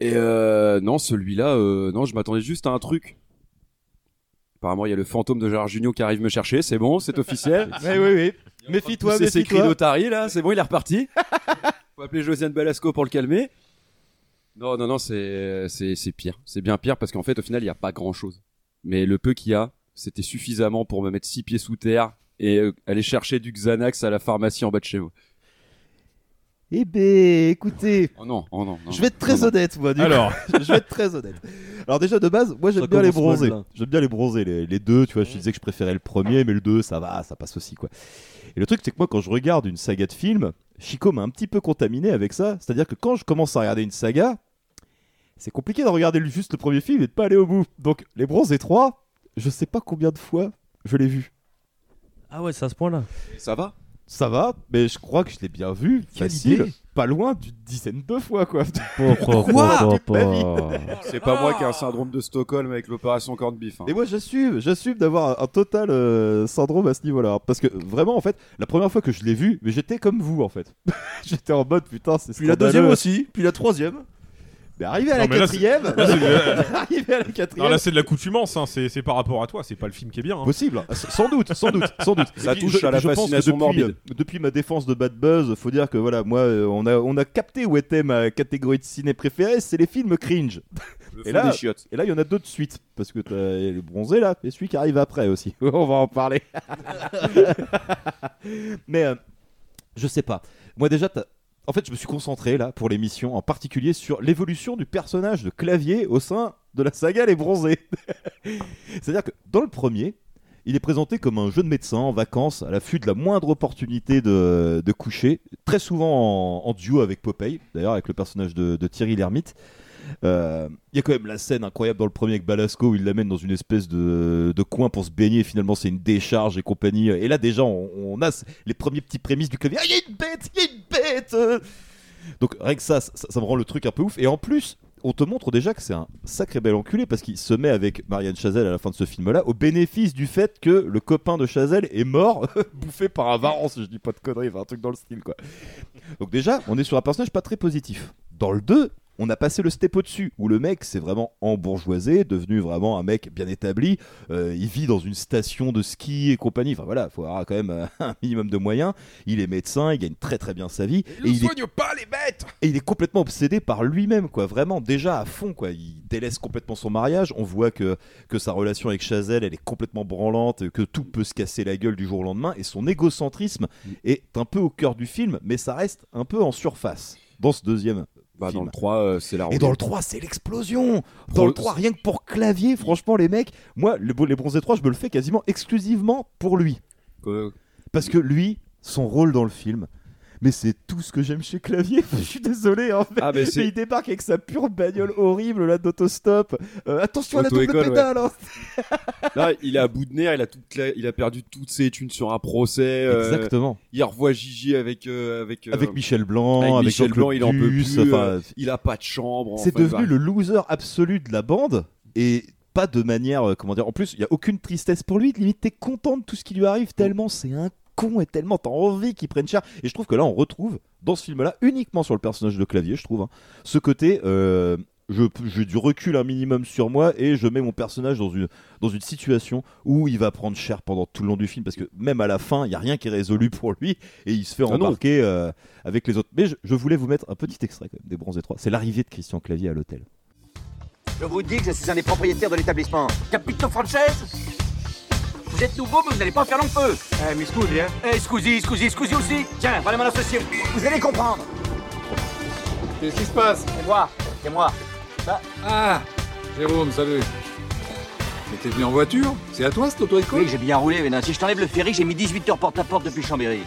Et euh, non, celui-là, euh, non, je m'attendais juste à un truc. Apparemment, il y a le fantôme de Gérard Junior qui arrive me chercher, c'est bon, c'est officiel. Oui, oui, oui. Méfie-toi, C'est ses cris méfie-toi. d'Otari là, c'est bon, il est reparti. Faut appeler Josiane Balasco pour le calmer. Non, non, non, c'est c'est c'est pire. C'est bien pire parce qu'en fait, au final, il y a pas grand chose. Mais le peu qu'il y a, c'était suffisamment pour me mettre six pieds sous terre et euh, aller chercher du Xanax à la pharmacie en bas de chez vous. Eh ben, écoutez, Oh non, oh non. non, je vais être très honnête, moi. Du Alors. coup. je vais être très honnête. Alors déjà de base, moi j'aime bien les bronzés. là. J'aime bien les bronzés, les, les deux. Tu vois, je te disais que je préférais le premier, mais le 2, ça va, ça passe aussi, quoi. Et le truc, c'est que moi, quand je regarde une saga de films, Chico m'a un petit peu contaminé avec ça. C'est-à-dire que quand je commence à regarder une saga, c'est compliqué de regarder le- juste le premier film et de pas aller au bout. Donc, Les Bronzés 3, je sais pas combien de fois je l'ai vu. Ah ouais, c'est à ce point-là. Ça va? Ça va, mais je crois que je l'ai bien vu, Quelle facile, idée. pas loin d'une dizaine de fois, quoi. Po, po, Quoi po, Toute ma po. vie. C'est pas moi qui ai un syndrome de Stockholm avec l'opération corned beef. hein. Et moi j'assume, j'assume d'avoir un, un total euh, syndrome à ce niveau-là. Parce que vraiment, en fait, la première fois que je l'ai vu, mais j'étais comme vous en fait. j'étais en mode putain, c'est Puis la scandaleux. deuxième aussi, puis la troisième. Mais arrivé à la quatrième, de- arrivé à la Non, quatrième, là, c'est de l'accoutumance, hein. c'est c'est par rapport à toi, c'est pas le film qui est bien. hein. possible, hein. sans doute, sans doute, sans doute. Ça touche je- à la je pense que fascination depuis, morbide. euh, depuis ma défense de Bad Buzz, faut dire que voilà, moi, euh, on a, on a capté où était ma catégorie de ciné préférée, c'est les films cringe. Le Et là, des chiottes. et là, il y en a d'autres suites. Parce que t'as le bronzé là, et celui qui arrive après aussi. On va en parler. Mais euh, je sais pas. Moi, déjà, t'as- en fait, je me suis concentré là pour l'émission, en particulier sur l'évolution du personnage de clavier au sein de la saga Les Bronzés. C'est-à-dire que dans le premier, il est présenté comme un jeune médecin en vacances à l'affût de la moindre opportunité de, de coucher, très souvent en, duo avec Popeye, d'ailleurs avec le personnage de, de Thierry Lhermitte. Euh, Il y a quand même la scène incroyable dans le premier avec Balasco où il l'amène dans une espèce de, coin pour se baigner. et Finalement, c'est une décharge et compagnie. Et là, déjà, on, a les premiers petits prémices du clavier. Ah, il y a une bête, il y a une bête euh. Donc, rien que ça, ça, ça me rend le truc un peu ouf. Et en plus, on te montre déjà que c'est un sacré bel enculé parce qu'il se met avec Marianne Chazelle à la fin de ce film-là au bénéfice du fait que le copain de Chazelle est mort, bouffé par un varan, si je dis pas de conneries, enfin, un truc dans le style quoi. Donc déjà, on est sur un personnage pas très positif. Dans le 2, on a passé le step au-dessus, où le mec s'est vraiment embourgeoisé, devenu vraiment un mec bien établi. Euh, il vit dans une station de ski et compagnie. Enfin voilà, il faut avoir quand même euh, un minimum de moyens. Il est médecin, il gagne très très bien sa vie. Il ne il est soigne pas les bêtes et il est complètement obsédé par lui-même, quoi. Vraiment, déjà à fond, quoi. Il délaisse complètement son mariage. On voit que, que sa relation avec Chazelle, elle est complètement branlante, que tout peut se casser la gueule du jour au lendemain. Et son égocentrisme est un peu au cœur du film, mais ça reste un peu en surface dans ce deuxième. Bah, dans le 3, euh, c'est la Et dans le 3, c'est l'explosion. Dans le 3, rien que pour clavier, franchement, les mecs, moi, le, les bronzés 3, je me le fais quasiment exclusivement pour lui. Parce que lui, son rôle dans le film, mais c'est tout ce que j'aime chez Clavier. je suis désolé, hein, mais, Ah, mais il débarque avec sa pure bagnole horrible là d'autostop. Euh, attention à la double pédale. hein. Là, il est à bout de nerfs, il a, toute la- il a perdu toutes ses thunes sur un procès. euh, Exactement. Il revoit Gigi avec. euh, avec, Avec Michel Blanc, avec, avec Michel Blanc, il en peut plus. enfin, il a pas de chambre. c'est devenu bah, le loser absolu de la bande et pas de manière euh, comment dire en plus il y a aucune tristesse pour lui limite t'es content de tout ce qui lui arrive tellement c'est un con et tellement t'as envie qu'il prenne cher. Et je trouve que là on retrouve dans ce film là uniquement sur le personnage de clavier je trouve hein, ce côté euh, je- j'ai du recul un minimum sur moi et je mets mon personnage dans une, dans une situation où il va prendre cher pendant tout le long du film parce que même à la fin il n'y a rien qui est résolu pour lui et il se fait Ah embarquer euh, avec les autres. Mais je, je voulais vous mettre un petit extrait quand même des bronzés 3 c'est l'arrivée de Christian Clavier à l'hôtel. Je vous dis que je suis un des propriétaires de l'établissement. Capito Frances Vous êtes nouveau, mais vous n'allez pas faire long feu. Eh, mais scusi, hein Eh, scusi, scusi, scusi aussi. Tiens, voilà mon associé. Vous allez comprendre. Qu'est-ce qui se passe? C'est moi, c'est moi. Ah Jérôme, salut. Mais t'es venu en voiture? C'est à toi cette auto-école? Oui, j'ai bien roulé, mais non, si je t'enlève le ferry, j'ai mis 18 heures porte à porte depuis Chambéry.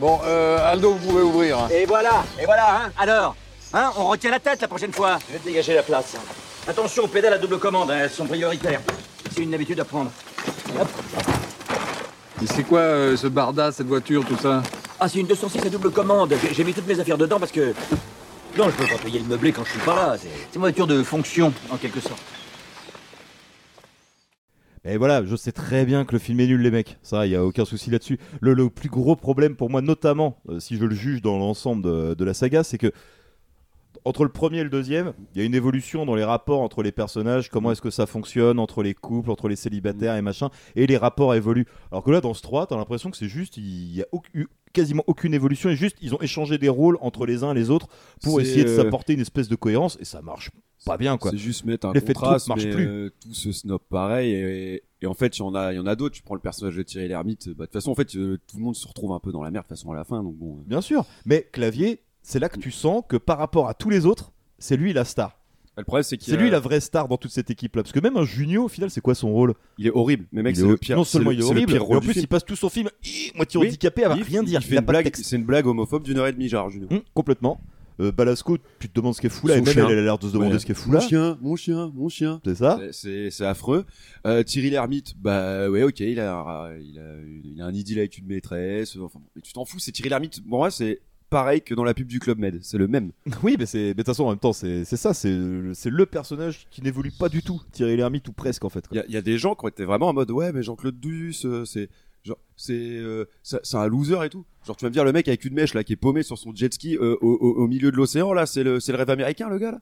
Bon, euh, Aldo, vous pouvez ouvrir. hein. Et voilà, et voilà, hein. Alors, hein, on retient la tête la prochaine fois. Je vais te dégager la place. Attention aux pédales à double commande, hein, elles sont prioritaires. C'est une habitude à prendre. Hop. Et c'est quoi euh, ce barda, cette voiture, tout ça? Ah, c'est une 206 à double commande. J'ai- J'ai mis toutes mes affaires dedans parce que. Non, je peux pas payer le meublé quand je suis pas là. C'est c'est une voiture de fonction, en quelque sorte. Et voilà, je sais très bien que le film est nul, les mecs. Ça, il y a aucun souci là-dessus. Le, le plus gros problème pour moi, notamment, euh, si je le juge dans l'ensemble de, de la saga, c'est que entre le premier et le deuxième, il y a une évolution dans les rapports entre les personnages, comment est-ce que ça fonctionne, entre les couples, entre les célibataires et machin, et les rapports évoluent. Alors que là, dans ce 3, t'as l'impression que c'est juste, il y a aucun- eu quasiment aucune évolution, et juste, ils ont échangé des rôles entre les uns et les autres pour essayer de euh, s'apporter une espèce de cohérence, et ça marche pas bien, quoi. C'est juste mettre un L'effet contraste, marche mais plus. euh, tout se snob pareil. Et, et en fait, il y en a, il y en a d'autres. Tu prends le personnage de Thierry Lhermitte. bah, De toute façon, en fait, euh, tout le monde se retrouve un peu dans la merde de toute façon à la fin. Donc bon. euh. Bien sûr, mais Clavier, c'est là que tu sens que par rapport à tous les autres, c'est lui la star. Le problème, c'est qu'il C'est a- lui la vraie star dans toute cette équipe-là. Parce que même un Junio, au final, c'est quoi son rôle? Il est horrible. Mais mec, Il c'est est le ho- pire. Non c'est seulement le- il est c'est le horrible, pire mais en du plus, film. il passe tout son film hi, moitié Oui, handicapé à il- rien dire. il fait Il a une pas de blague. texte. C'est une blague homophobe d'une heure et demie, Gérard Jugnot. Hum, complètement. Euh, Balasco, tu te demandes ce qu'elle fout là, et Son même chien. elle a l'air de se demander Ouais. ce qu'elle fout Mon là. chien, mon chien, mon chien. C'est ça C'est c'est affreux. Euh, Thierry Lhermitte, bah ouais, ok, il a, il a, il a un idylle avec une maîtresse. Enfin, mais tu t'en fous, c'est Thierry Lhermitte. Pour moi, c'est pareil que dans la pub du Club Med. C'est le même. Oui, mais c'est de toute façon en même temps c'est c'est ça, c'est le- c'est le personnage qui n'évolue pas du tout. Thierry Lhermitte ou presque en fait. Il y, a- il y a des gens qui ont été vraiment en mode ouais, mais Jean-Claude Duss, euh, c'est genre c'est euh, c'est un loser et tout. Genre tu vas me dire le mec avec une mèche là qui est paumé sur son jet ski euh, au, au- au milieu de l'océan là, c'est le c'est le rêve américain le gars là?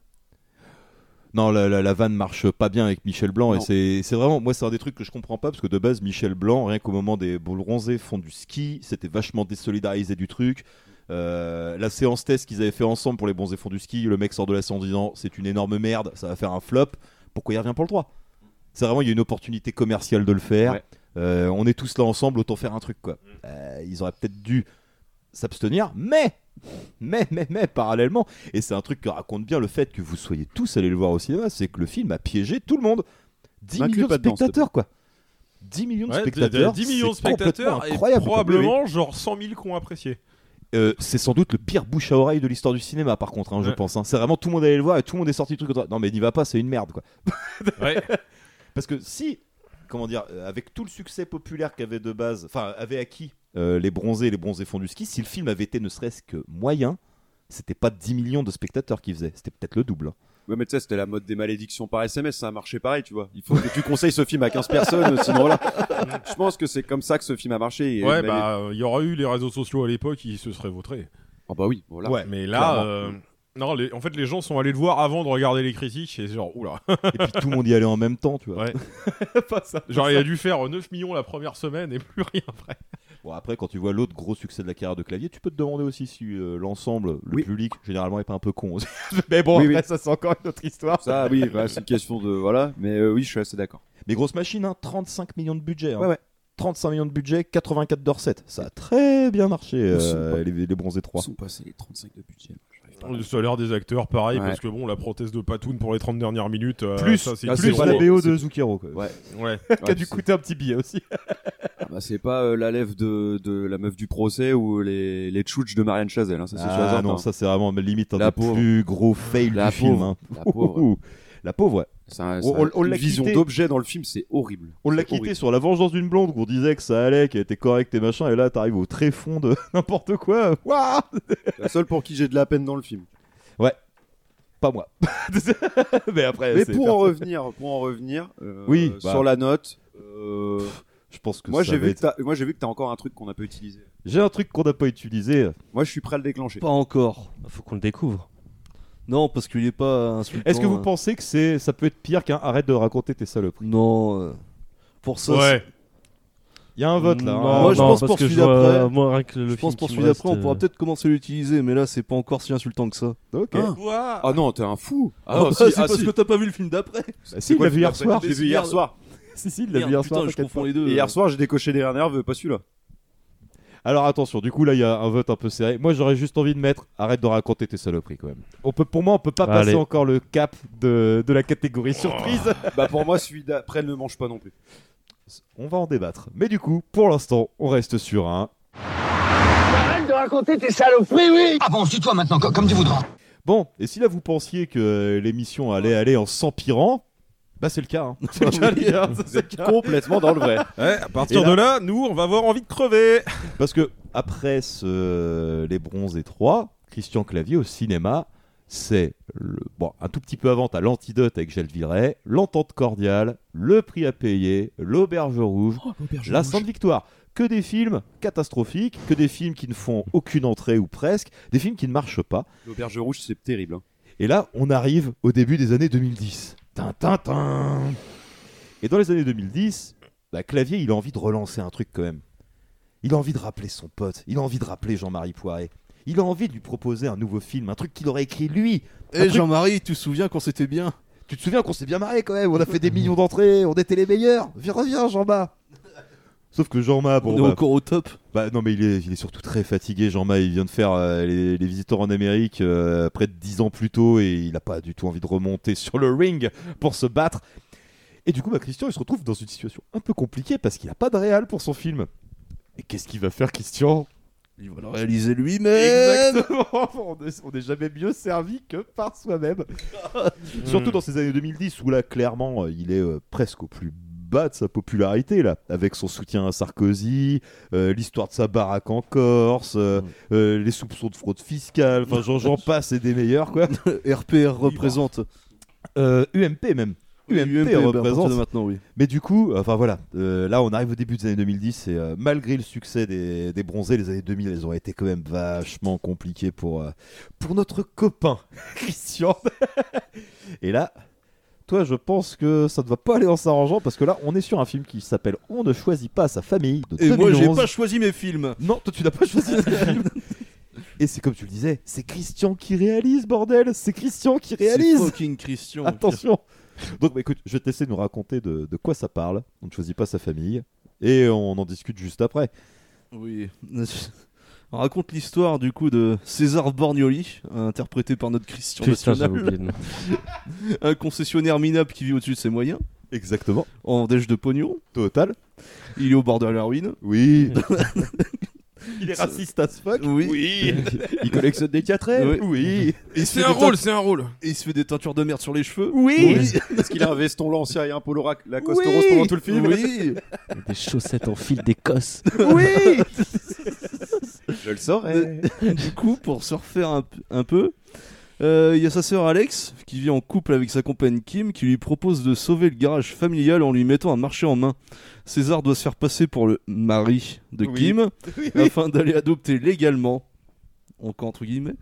Non, la, la, la vanne marche pas bien avec Michel Blanc et c'est c'est vraiment moi c'est un des trucs que je comprends pas parce que de base Michel Blanc rien qu'au moment des bronzés font du ski, c'était vachement désolidarisé du truc. Euh, la séance test qu'ils avaient fait ensemble pour les bronzés font du ski, le mec sort de la séance en disant c'est une énorme merde, ça va faire un flop. Pourquoi il revient pour le 3 C'est vraiment il y a une opportunité commerciale de le faire. Ouais. Euh, on est tous là ensemble, autant faire un truc quoi. Euh, ils auraient peut-être dû s'abstenir, mais, mais, mais, mais, parallèlement, et c'est un truc que raconte bien le fait que vous soyez tous allés le voir au cinéma, c'est que le film a piégé tout le monde. 10 M'inclus millions de spectateurs, quoi. 10 millions de Ouais, spectateurs. 10 millions de spectateurs et probablement genre 100 000 qui ont apprécié. Euh, c'est sans doute le pire bouche à oreille de l'histoire du cinéma, par contre, hein, je pense. hein. C'est vraiment tout le monde allait le voir et tout le monde est sorti du truc. Non, mais n'y va pas, c'est une merde, quoi. Ouais. Parce que si, comment dire, euh, avec tout le succès populaire qu'avait de base, enfin, avait acquis euh, les bronzés et les bronzés font du ski, si le film avait été ne serait-ce que moyen, c'était pas 10 millions de spectateurs qui faisaient, c'était peut-être le double. hein. Ouais, mais tu sais, c'était la mode des malédictions par SMS, ça a marché pareil, tu vois. Il faut que tu conseilles ce film à 15 personnes, sinon voilà. Je pense que c'est comme ça que ce film a marché. et- Ouais, bah, il y aurait eu les réseaux sociaux à l'époque, ils se seraient vautrés. Ah bah oui, voilà. Ouais, Mais là, euh, non, les- en fait, les gens sont allés le voir avant de regarder les critiques et genre, oula. Et puis tout le monde y allait en même temps, tu vois. Ouais. Pas ça, pas Genre, il a dû faire 9 millions la première semaine et plus rien après. Bon, après, quand tu vois l'autre gros succès de la carrière de Clavier, tu peux te demander aussi si euh, l'ensemble, le Oui. public, généralement, est pas un peu con mais bon, Oui, après, oui. ça, c'est encore une autre histoire. Ça, oui, bah, c'est une question de. Voilà, mais euh, oui, je suis assez d'accord. Mais grosse machine, hein, 35 millions de budget. hein. Ouais, ouais. 35 millions de budget, 84 de recettes. Ça a très bien marché, euh, les, les bronzés 3. Ils sont passés les 35 de budget. Le salaire des acteurs, pareil, Ouais. parce que bon, la prothèse de Patoun pour les 30 dernières minutes. euh, Plus, ça, c'est ah, plus c'est la pas BO de Zucchero. Quoi. Ouais. Ouais. qui a Ouais, dû c'est- coûter un petit billet aussi. Ah bah, c'est pas euh, la lèvre de, de la meuf du procès ou les, les tchouches de Marianne Chazelle. Hein, ça, c'est sûr et Ah certain. non, ça c'est vraiment limite un La des pauvre. plus gros fails La du film. pauvre. hein. La pauvre. Ouh, La pauvre, ouais. On- on- un- on une l'a vision quitté. d'objet dans le film, c'est horrible. On l'a quitté horrible. sur La Vengeance d'une blonde, où on disait que ça allait, qu'elle était correcte et machin, et là t'arrives au tréfond de n'importe quoi. Ouah La seule pour qui j'ai de la peine dans le film. ouais. Pas moi. mais après, Mais c'est pour en revenir, pour en revenir, euh, Oui, bah. sur la note. euh, je pense que moi j'ai vu être- que t'as- moi j'ai vu que t'as encore un truc qu'on a pas utilisé. J'ai un truc qu'on n'a pas utilisé. Moi je suis prêt à le déclencher. Pas encore. Faut qu'on le découvre. Non, parce qu'il est pas insultant. Est-ce que vous hein. pensez que c'est ça peut être pire qu'un arrête de raconter tes saloperies Non. euh, Pour ça. Ouais. Il y a un vote là. Non, hein. Moi, je non, pense pour celui d'après. moi, rien que le Je pense pour celui d'après, on pourra euh, peut-être commencer à l'utiliser, mais là, c'est pas encore si insultant que ça. Ok. Hein Quoi Ah non, t'es un fou. Ah, Ah, non, bah, si, c'est ah, parce si. que t'as pas vu le film d'après. Bah, si, il quoi l'a le vu hier soir. J'ai vu hier soir. Si, si, il l'a vu hier putain, soir. je t'inquiète confonds pas. les deux. Et hier soir j'ai décoché des nerveux, pas celui-là. Alors attention, du coup là il y a un vote un peu serré. Moi j'aurais juste envie de mettre arrête de raconter tes saloperies quand même. On peut, pour moi on peut pas Allez. passer encore le cap de, de la catégorie surprise. bah pour moi celui d'après ne mange pas non plus. On va en débattre. Mais du coup pour l'instant on reste sur un. Arrête de raconter tes saloperies, oui Ah bon, suis-toi maintenant, co- comme tu voudras. Bon, et si là vous pensiez que l'émission allait aller en s'empirant, bah c'est le cas. hein. C'est le cas, les gars, Vous c'est le êtes cas. complètement dans le vrai. Ouais, à partir Et là- de là, nous, on va avoir envie de crever. Parce que après ce... Les Bronzés 3, Christian Clavier au cinéma, c'est le... bon, un tout petit peu avant, t'as l'antidote avec Gilles Viret, l'entente cordiale, le prix à payer, l'auberge rouge, la Sainte Victoire. Que des films catastrophiques, que des films qui ne font aucune entrée ou presque, des films qui ne marchent pas. L'auberge rouge c'est terrible. hein. Et là, on arrive au début des années 2010. Tin, tin, tin. Et dans les années 2010, bah, Clavier, il a envie de relancer un truc quand même. Il a envie de rappeler son pote, il a envie de rappeler Jean-Marie Poiret. Il a envie de lui proposer un nouveau film, un truc qu'il aurait écrit lui. Et truc- Jean-Marie, tu te souviens quand c'était bien? Tu te souviens qu'on s'est bien marré quand même, on a fait des millions d'entrées, on était les meilleurs. Viens, reviens Jean-Ma. Sauf que Jean-Ma, bon, On est bah, encore au top. bah non mais il est, il est surtout très fatigué Jean-Ma, il vient de faire euh, les, les visiteurs en Amérique euh, près de 10 ans plus tôt et il n'a pas du tout envie de remonter sur le ring pour se battre. Et du coup bah, Christian il se retrouve dans une situation un peu compliquée parce qu'il n'a pas de réal pour son film. Et qu'est-ce qu'il va faire Christian? Il va le réaliser lui-même. Exactement. On est, on est jamais mieux servi que par soi-même. Surtout dans ces années 2010 où là, clairement, euh, il est euh, presque au plus bas de sa popularité là, avec son soutien à Sarkozy, euh, l'histoire de sa baraque en Corse, euh, euh, les soupçons de fraude fiscale. Enfin, j'en- passe et des meilleurs quoi. RPR représente. UMP même. UMP, UMP, à représente. maintenant, oui. Mais du coup, enfin voilà, euh, là on arrive au début des années 2010 et euh, malgré le succès des, des bronzés, les années 2000, elles ont été quand même vachement compliquées pour, euh, pour notre copain Christian. et là, toi je pense que ça ne va pas aller en s'arrangeant parce que là on est sur un film qui s'appelle On ne choisit pas sa famille. De Et moi, j'ai 2011. pas choisi mes films. Non, toi tu n'as pas choisi tes films. Et c'est comme tu le disais, c'est Christian qui réalise, bordel C'est Christian qui réalise C'est fucking Christian. Attention Donc bah, écoute, je vais te laisser nous raconter de, de quoi ça parle. On ne choisit pas sa famille. Et on en discute juste après. Oui. On raconte l'histoire du coup de César Borgnoli, interprété par notre Christian Putain, national. un concessionnaire minable qui vit au-dessus de ses moyens. Exactement. En dèche de pognon. Total. Il est au bord de la ruine. Oui. Il est raciste as fuck. Oui. Il collectionne des 4 Oui. Et il se C'est fait un rôle, c'est un rôle. Et il se fait des teintures de merde sur les cheveux. Oui. Est-ce qu'il a un veston lancien et un polo Oui. rose pendant tout le film Oui. Des chaussettes en fil d'Écosse. Oui Je le saurais. du coup, pour se refaire un, peu, euh, il y a sa sœur Alex qui vit en couple avec sa compagne Kim qui lui propose de sauver le garage familial en lui mettant un marché en main. César doit se faire passer pour le mari de Oui. Kim Oui, oui. afin d'aller adopter légalement. Encore entre guillemets.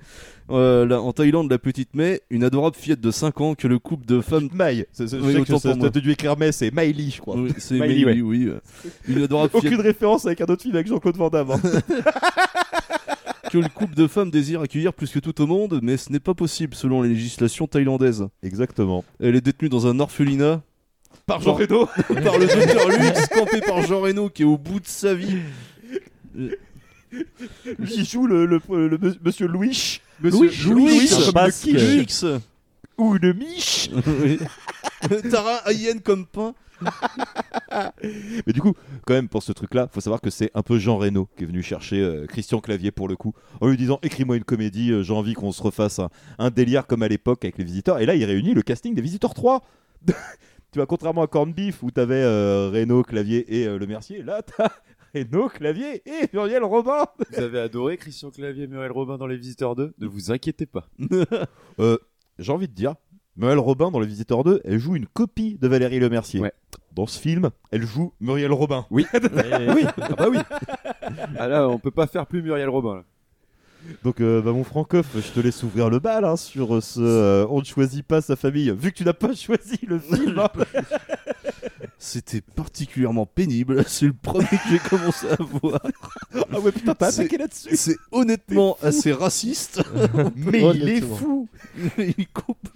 euh, là, en Thaïlande, la petite May, une adorable fillette de 5 ans que le couple de femmes. Maï. C'est- je Oui, que ça-. T'as dû écrire mais c'est Miley, je crois. Oui, c'est Miley, ouais. oui. euh, Une adorable fillette Aucune référence avec un autre film avec Jean-Claude Van Damme. hein. que le couple de femmes désire accueillir plus que tout au monde, mais ce n'est pas possible selon les législations thaïlandaises. Exactement. Elle est détenue dans un orphelinat Par Jean Reno. par le docteur Lux, campé par Jean Reno qui est au bout de sa vie. Qui joue le, le, le monsieur- monsieur Louis. Monsieur Louis. Louis. Ou une miche. Tara Hayen comme pain. Mais du coup, quand même, pour ce truc-là, faut savoir que c'est un peu Jean Reno qui est venu chercher euh, Christian Clavier pour le coup, en lui disant écris-moi une comédie, euh, j'ai envie qu'on se refasse un, un délire comme à l'époque avec les visiteurs. Et là, il réunit le casting des visiteurs 3. tu vois, contrairement à Corn Beef où t'avais euh, Reno, Clavier et euh, Le Mercier, là, t'as Reno, Clavier et Muriel Robin. Vous avez adoré Christian Clavier et Muriel Robin dans Les Visiteurs 2 Ne vous inquiétez pas. Euh, j'ai envie de dire, Muriel Robin dans Les Visiteurs 2, elle joue une copie de Valérie Le Mercier. Ouais. Dans ce film, elle joue Muriel Robin. Oui. oui. Ah bah oui. Ah là, on peut pas faire plus Muriel Robin. là. Donc, euh, bah, mon Francoff, je te laisse ouvrir le bal hein, sur ce euh, On ne choisit pas sa famille, vu que tu n'as pas choisi le film. hein. C'était particulièrement pénible. C'est le premier que j'ai commencé à voir. ah ouais, putain, t'as C'est- attaqué là-dessus. C'est honnêtement assez raciste. Mais il est Honnêtement. fou. il coupe.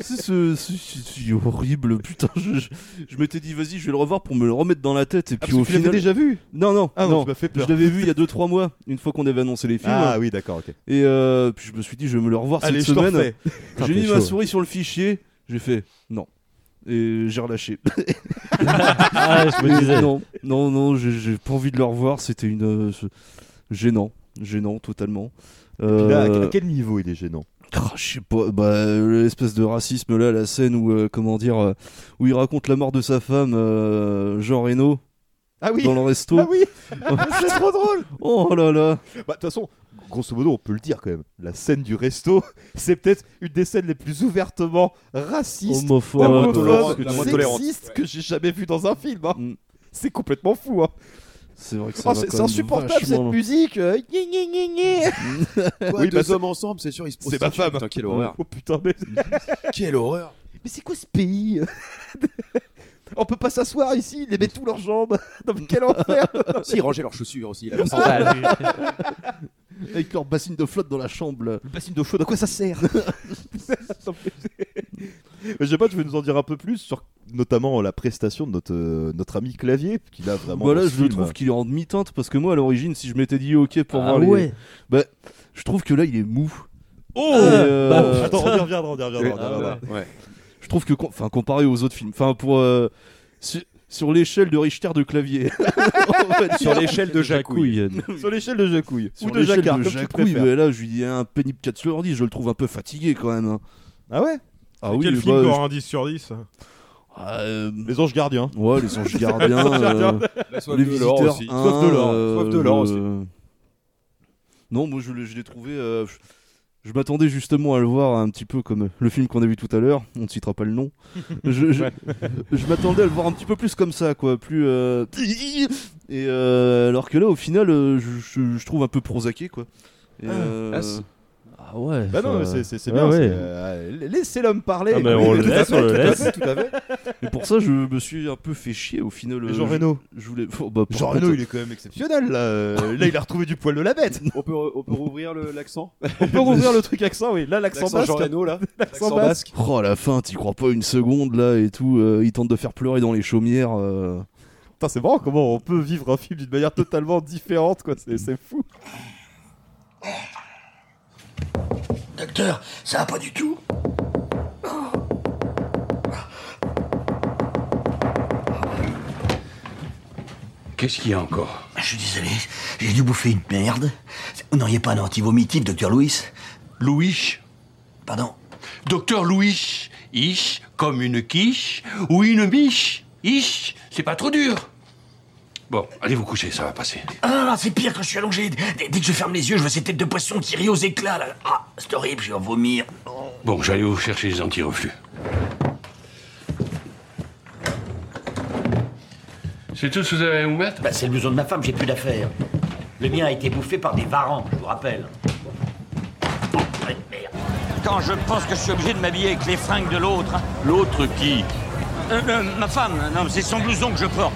C'est ce- ce- c'est- c'est horrible. Putain, je, je, je m'étais dit, vas-y, je vais le revoir pour me le remettre dans la tête. Et Ah, puis parce au tu l'avais final. déjà vu? Non, non, Ah non, fait peur. Je l'avais vu il y a 2-3 mois, une fois qu'on avait annoncé les films. Ah oui, d'accord, ok. Et euh, puis je me suis dit, je vais me le revoir Allez, cette semaine. J'ai mis ma souris sur le fichier, j'ai fait non. Et j'ai relâché. Ah, je me disais. Non, non, non, j'ai pas envie de le revoir. C'était une euh, gênant, gênant totalement. Puis là, à, Euh, à quel niveau il est gênant? Ah, je sais pas, bah, l'espèce de racisme là, la scène où, euh, comment dire, euh, où il raconte la mort de sa femme, euh, Jean Reno, Ah oui dans le resto. Ah oui C'est trop drôle Oh là là. Bah, de toute façon, grosso modo, on peut le dire quand même. La scène du resto, c'est peut-être une des scènes les plus ouvertement racistes, Homophobe. homophobes, que j'ai jamais vu dans un film. hein. Mm. C'est complètement fou. Hein. C'est vrai que ça Oh, va c'est insupportable cette musique. euh. Quoi, Oui, deux bah, c'est- hommes ensemble, c'est sûr, ils se C'est ma femme. Putain, quelle horreur. Oh putain, mais, Quelle horreur. mais c'est quoi ce pays On peut pas s'asseoir ici, ils les mettent tous leurs jambes. Non, mais quel enfer Si, ils rangeaient leurs chaussures aussi. là. Ah. Avec leur bassine de flotte dans la chambre. Le bassine d'eau chaude, à quoi ça sert Je sais pas, tu veux nous en dire un peu plus sur notamment la prestation de notre, euh, notre ami Clavier, qu'il a vraiment. Voilà, ce je trouve qu'il est en demi-teinte parce que moi à l'origine, si je m'étais dit ok pour Ah voir les. ouais. Bah, je trouve que là il est mou. Oh Et, euh, Bah, Attends, on y reviendra, on y reviendra. on y Ah, reviendra. ouais. Je trouve que, com- enfin, comparé aux autres films, enfin pour. euh, si- sur l'échelle de Richter de clavier. Sur l'échelle de Jacouille. Sur l'échelle de Jacouille. Sur Ou de l'échelle Jacquard, de Jacouille, mais là, je lui dis un pénible 4 sur 10, je le trouve un peu fatigué quand même. hein. Ah ouais? Ah oui, Quel bah, film aura un 10 sur 10 Ah, euh, Les anges gardiens. Ouais, les anges gardiens. Les anges gardiens. euh, La soif les de l'or aussi. Soif de l'or. euh, Soif de l'or le- aussi. Non, moi je l'ai, je l'ai trouvé. euh, je je m'attendais justement à le voir un petit peu comme le film qu'on a vu tout à l'heure. On ne citera pas le nom. je je- Ouais. je m'attendais à le voir un petit peu plus comme ça, quoi. Plus. euh, Et euh, alors que là, au final, euh, je, je- je trouve un peu prosaqué, quoi. Et, euh, Ah, Ah ouais. Bah non, mais c'est- c'est c'est Ouais, bien. ouais. euh, Laissez l'homme parler. Ah, mais on le à laisse, on le tout à laisse. fait, tout à fait. Et pour ça, je me suis un peu fait chier au final. Et euh, Jean je- Reno Je voulais. oh, bah, Jean Reno, il est quand même exceptionnel là. Euh, Là, il a retrouvé du poil de la bête. On peut, on peut rouvrir le- l'accent On peut rouvrir le truc accent, oui. Là, l'accent L'accent basque. Jean Reno, là L'accent L'accent basque. basque. Oh la fin, t'y crois pas une seconde là et tout. euh, il tente de faire pleurer dans les chaumières. euh. Putain, c'est marrant comment on peut vivre un film d'une manière totalement différente, quoi. C'est c'est fou. Docteur, ça va pas du tout. Qu'est-ce qu'il y a encore? Je suis désolé, j'ai dû bouffer une merde. Vous n'auriez pas un anti-vomitif, docteur Louis? Louis? Pardon? Docteur Louis Ish, comme une quiche ou une miche. Ish, c'est pas trop dur. Bon, allez vous coucher, ça va passer. Ah c'est pire quand je suis allongé. Dès, dès que je ferme les yeux, je vois ces têtes de poisson qui rient aux éclats, là. Ah, c'est horrible, je vais en vomir. Bon, j'allais vous chercher les anti-reflux. C'est tout ce que vous avez à vous mettre? Bah, c'est le besoin de ma femme, j'ai plus d'affaires. Le mien a été bouffé par des varans, je vous rappelle. Merde. Quand je pense que je suis obligé de m'habiller avec les fringues de l'autre. hein. L'autre qui? Euh, euh, ma femme, non, c'est son blouson que je porte.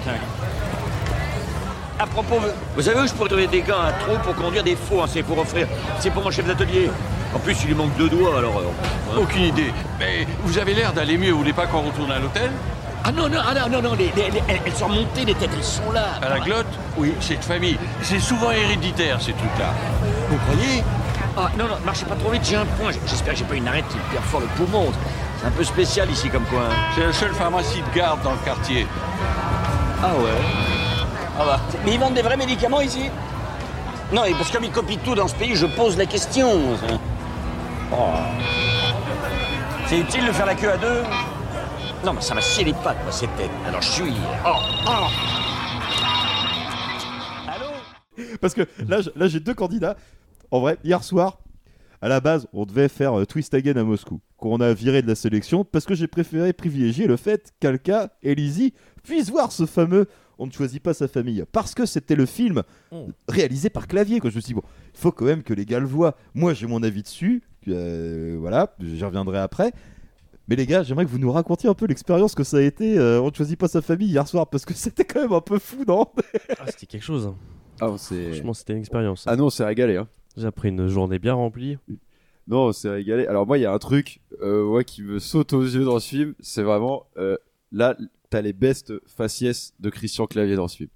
Hein. À propos, vous, savez où je pourrais trouver des gants à trou pour conduire des faux, hein, c'est pour offrir. C'est pour mon chef d'atelier. En plus, il lui manque deux doigts, alors. euh, hein. Aucune idée. Mais vous avez l'air d'aller mieux, vous voulez pas qu'on retourne à l'hôtel? Ah non, non, ah non, non, non, les- les- les- elles, sont remontées, les têtes, elles sont là. À la glotte? Oui, c'est de famille. C'est souvent héréditaire, ces trucs-là. Vous croyez? Ah non, non, marchez pas trop vite, j'ai un point. J'espère que j'ai pas une arête qui me perfore le poumon. C'est un peu spécial ici comme coin. C'est la seule pharmacie de garde dans le quartier. Ah ouais Ah bah. Mais ils vendent des vrais médicaments ici Non, et parce que comme ils copient tout dans ce pays, je pose la question. Oh. C'est utile de faire la queue à deux Non, mais ça m'a scié les pattes, moi, cette tête. Alors je suis. Oh, oh. Parce que là, là j'ai deux candidats. En vrai, hier soir, à la base, on devait faire euh, Twist Again à Moscou, qu'on a viré de la sélection parce que j'ai préféré privilégier le fait qu'Alka et Lizzie puissent voir ce fameux On ne choisit pas sa famille. Parce que c'était le film réalisé par Clavier. Quoi. Je me suis dit, bon, il faut quand même que les gars le voient. Moi, j'ai mon avis dessus. euh, voilà, j'y reviendrai après. Mais les gars, j'aimerais que vous nous racontiez un peu l'expérience que ça a été. euh, on ne choisit pas sa famille hier soir parce que c'était quand même un peu fou, non Ah, c'était quelque chose. hein. Ah, c'est. Franchement, c'était une expérience. Ah non, c'est régalé. Hein. J'ai après une journée bien remplie. Non, c'est régalé. Alors moi, il y a un truc euh, ouais, qui me saute aux yeux dans ce film. C'est vraiment euh, là, t'as les best faciès de Christian Clavier dans ce film.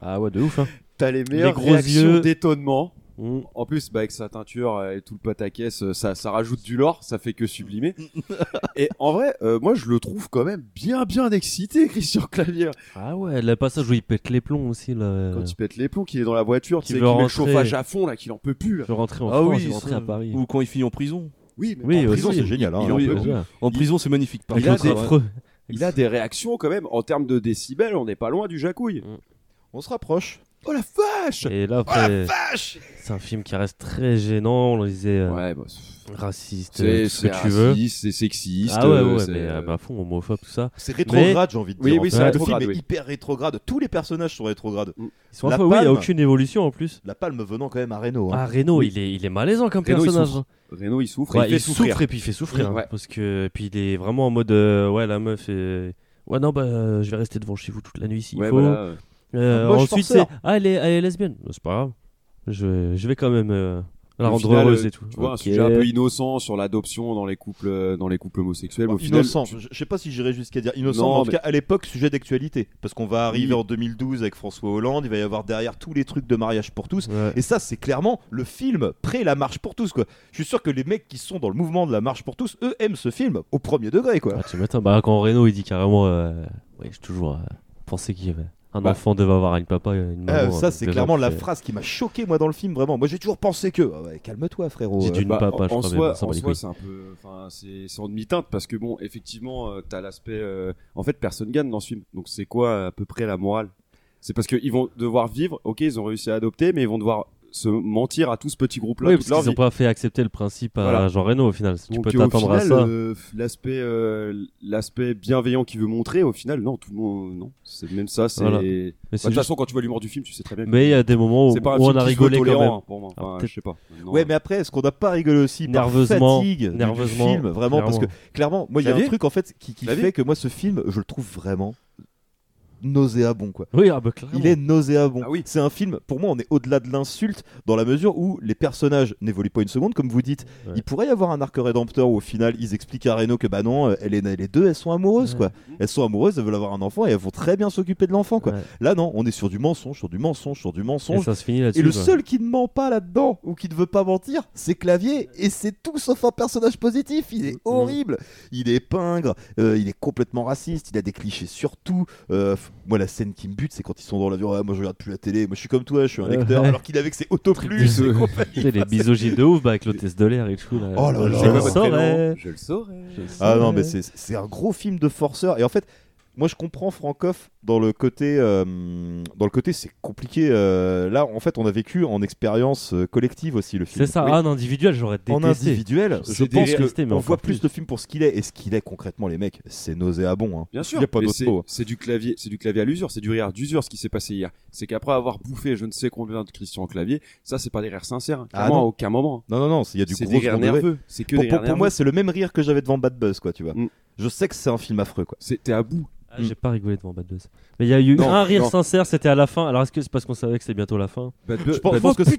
Ah ouais, de ouf. Hein. T'as les meilleures gros réactions yeux. d'étonnement. Mm. En plus, bah, avec sa teinture et tout le pataquès, euh, ça, ça rajoute du lore, ça fait que sublimer. et en vrai, euh, moi, je le trouve quand même bien, bien excité, Christian Clavier. Ah ouais, le passage où il pète les plombs aussi. Là. Quand il pète les plombs, qu'il est dans la voiture, qu'il met le rentrer. chauffage à fond, là, qu'il en peut plus. là. Je rentrais en Ah France, oui, je rentrais ça- à Paris. Ou quand il finit en prison. Oui, mais Oui, en prison, aussi. c'est génial, hein. Il, en Oui, prison, c'est magnifique. Par Il a des-. Il a des réactions quand même en termes de décibels, on n'est pas loin du jacouille. On se rapproche. Oh la vache Et là, Oh la après, vache c'est un film qui reste très gênant. On le disait euh, Ouais, bah, raciste, c'est tout ce c'est que tu veux. c'est sexiste. Ah ouais, ouais, c'est- mais euh, bah, à fond, homophobe, tout ça. C'est Mais- rétrograde, j'ai envie de Oui, dire. oui, en c'est rétrograde, Le film est oui. hyper rétrograde. Tous les personnages sont rétrogrades. Ils sont La affreux, oui, il n'y a Palme- aucune évolution en plus. La palme venant quand même à Reno. hein. Ah, Reno, il, est, il est malaisant comme Reno, personnage. Reno, il souffre, Ouais, il fait il souffrir. souffre et puis il fait souffrir. hein, parce que puis il est vraiment en mode euh, ouais la meuf est ouais non bah je vais rester devant chez vous toute la nuit s'il Ouais, faut. voilà. Euh, ensuite c'est ah elle est, elle est lesbienne. Bah, c'est pas grave. Je vais, je vais quand même euh, la rendre final, heureuse euh, et tout. Tu vois, un sujet un peu innocent sur l'adoption dans les couples, euh, dans les couples homosexuels. Bon, au final, innocent, tu- je, sais pas si j'irais jusqu'à dire innocent, Non, mais en tout mais- cas à l'époque sujet d'actualité, parce qu'on va arriver Oui. en 2012 avec François Hollande, il va y avoir derrière tous les trucs de mariage pour tous, Ouais. et ça c'est clairement le film près la marche pour tous quoi. Je suis sûr que les mecs qui sont dans le mouvement de la marche pour tous, eux aiment ce film au premier degré quoi. Ah, tu m'étonnes. Bah quand Reno il dit carrément euh, ouais je suis toujours euh, pensé qu'il y avait un Bah. enfant devait avoir un papa et une Euh, maman. ça, avec c'est clairement la phrase qui m'a choqué, moi, dans le film, vraiment. Moi, j'ai toujours pensé que. Ah ouais, Calme-toi, frérot. J'ai Euh, dû ne Bah, pas, en, je en crois, soi, en soi, c'est un peu, enfin, c'est c'est en demi-teinte parce que bon, effectivement, euh, t'as l'aspect, euh, en fait, personne gagne dans ce film. Donc c'est quoi à peu près la morale? C'est parce qu'ils vont devoir vivre. Ok, ils ont réussi à adopter, mais ils vont devoir se mentir à tout ce petit groupe-là Oui, toute parce qu'ils n'ont pas fait accepter le principe à Voilà. Jean Reno au final. Tu Donc, peux au t'attendre à ça. euh, l'aspect, euh, l'aspect bienveillant qu'il veut montrer, au final, non, tout le monde, non, c'est même ça. C'est. Voilà. Bah, De toute juste- façon, quand tu vois l'humour du film, tu sais très bien. Mais il y a des moments où, c'est pas un où on film a rigolé quand tolérant, même. hein, pour moi. Enfin, Alors, peut-être- je sais pas. Non. Ouais, mais après, est-ce qu'on n'a pas rigolé aussi Nerveusement, fatigue du nerveusement, film, vraiment Parce que clairement. moi, il y a un truc en fait qui, fait que moi, ce film, je le trouve vraiment nauséabond quoi. Oui, ah bah. Il est nauséabond. Ah oui. C'est un film, pour moi, on est au-delà de l'insulte dans la mesure où les personnages n'évoluent pas une seconde, comme vous dites. Ouais. Il pourrait y avoir un arc rédempteur où au final ils expliquent à Reno que bah non, euh, elle est, les deux elles sont amoureuses quoi. Elles sont amoureuses, elles veulent avoir un enfant et elles vont très bien s'occuper de l'enfant quoi. Ouais. Là non, on est sur du mensonge, sur du mensonge, sur du Et mensonge. ça se finit là-dessus. Et le quoi. seul qui ne ment pas là-dedans ou qui ne veut pas mentir, c'est Clavier. Et c'est tout sauf un personnage positif. Il est horrible. Il est pingre. euh, il est complètement raciste. Il a des clichés sur tout. Euh, moi, la scène qui me bute, c'est quand ils sont dans l'avion. Ah, moi, je regarde plus la télé. Moi, je suis comme toi. Je suis un Ouais. lecteur. Alors qu'il avait que ses auto plus. et compagnie. Les misogynes de ouf bah, avec l'hôtesse de l'air et tout. Là. Oh là Je là. le saurais. Je le saurais. Je le Ah non, saurais. mais c'est c'est un gros film de forceur. Et en fait, moi, je comprends Francoff dans le côté, euh, dans le côté, c'est compliqué. euh, là, en fait, on a vécu en expérience euh, collective aussi le film. C'est ça, Oui. ah, en individuel, j'aurais détesté. En individuel, je C'est pense déréalisté, mais encore voit plus plus. le film pour ce qu'il est. Et ce qu'il est concrètement, les mecs, c'est nauséabond. Hein. Bien sûr. Il n'y a pas d'autre c'est- mot. hein. C'est du clavier, c'est du clavier à l'usure, c'est du rire d'usure ce qui s'est passé hier. C'est qu'après avoir bouffé je ne sais combien de Christian Clavier, ça c'est pas des rires sincères. Ah Clairement, non. à aucun moment. Non, non, non, il y a du C'est gros des rires nerveux. C'est que pour, des pour- rires pour moi, nerveux. c'est le même rire que j'avais devant Bad Buzz, quoi, tu vois. Mm. Je sais que c'est un film affreux, quoi. T'es à bout. Ah, J'ai pas rigolé devant Bad Buzz. Mais il y a eu Non, un rire non. sincère, c'était à la fin. Alors est-ce que c'est parce qu'on savait que c'était bientôt la fin Bad Buzz- Je pense, Bad je pense que c'est-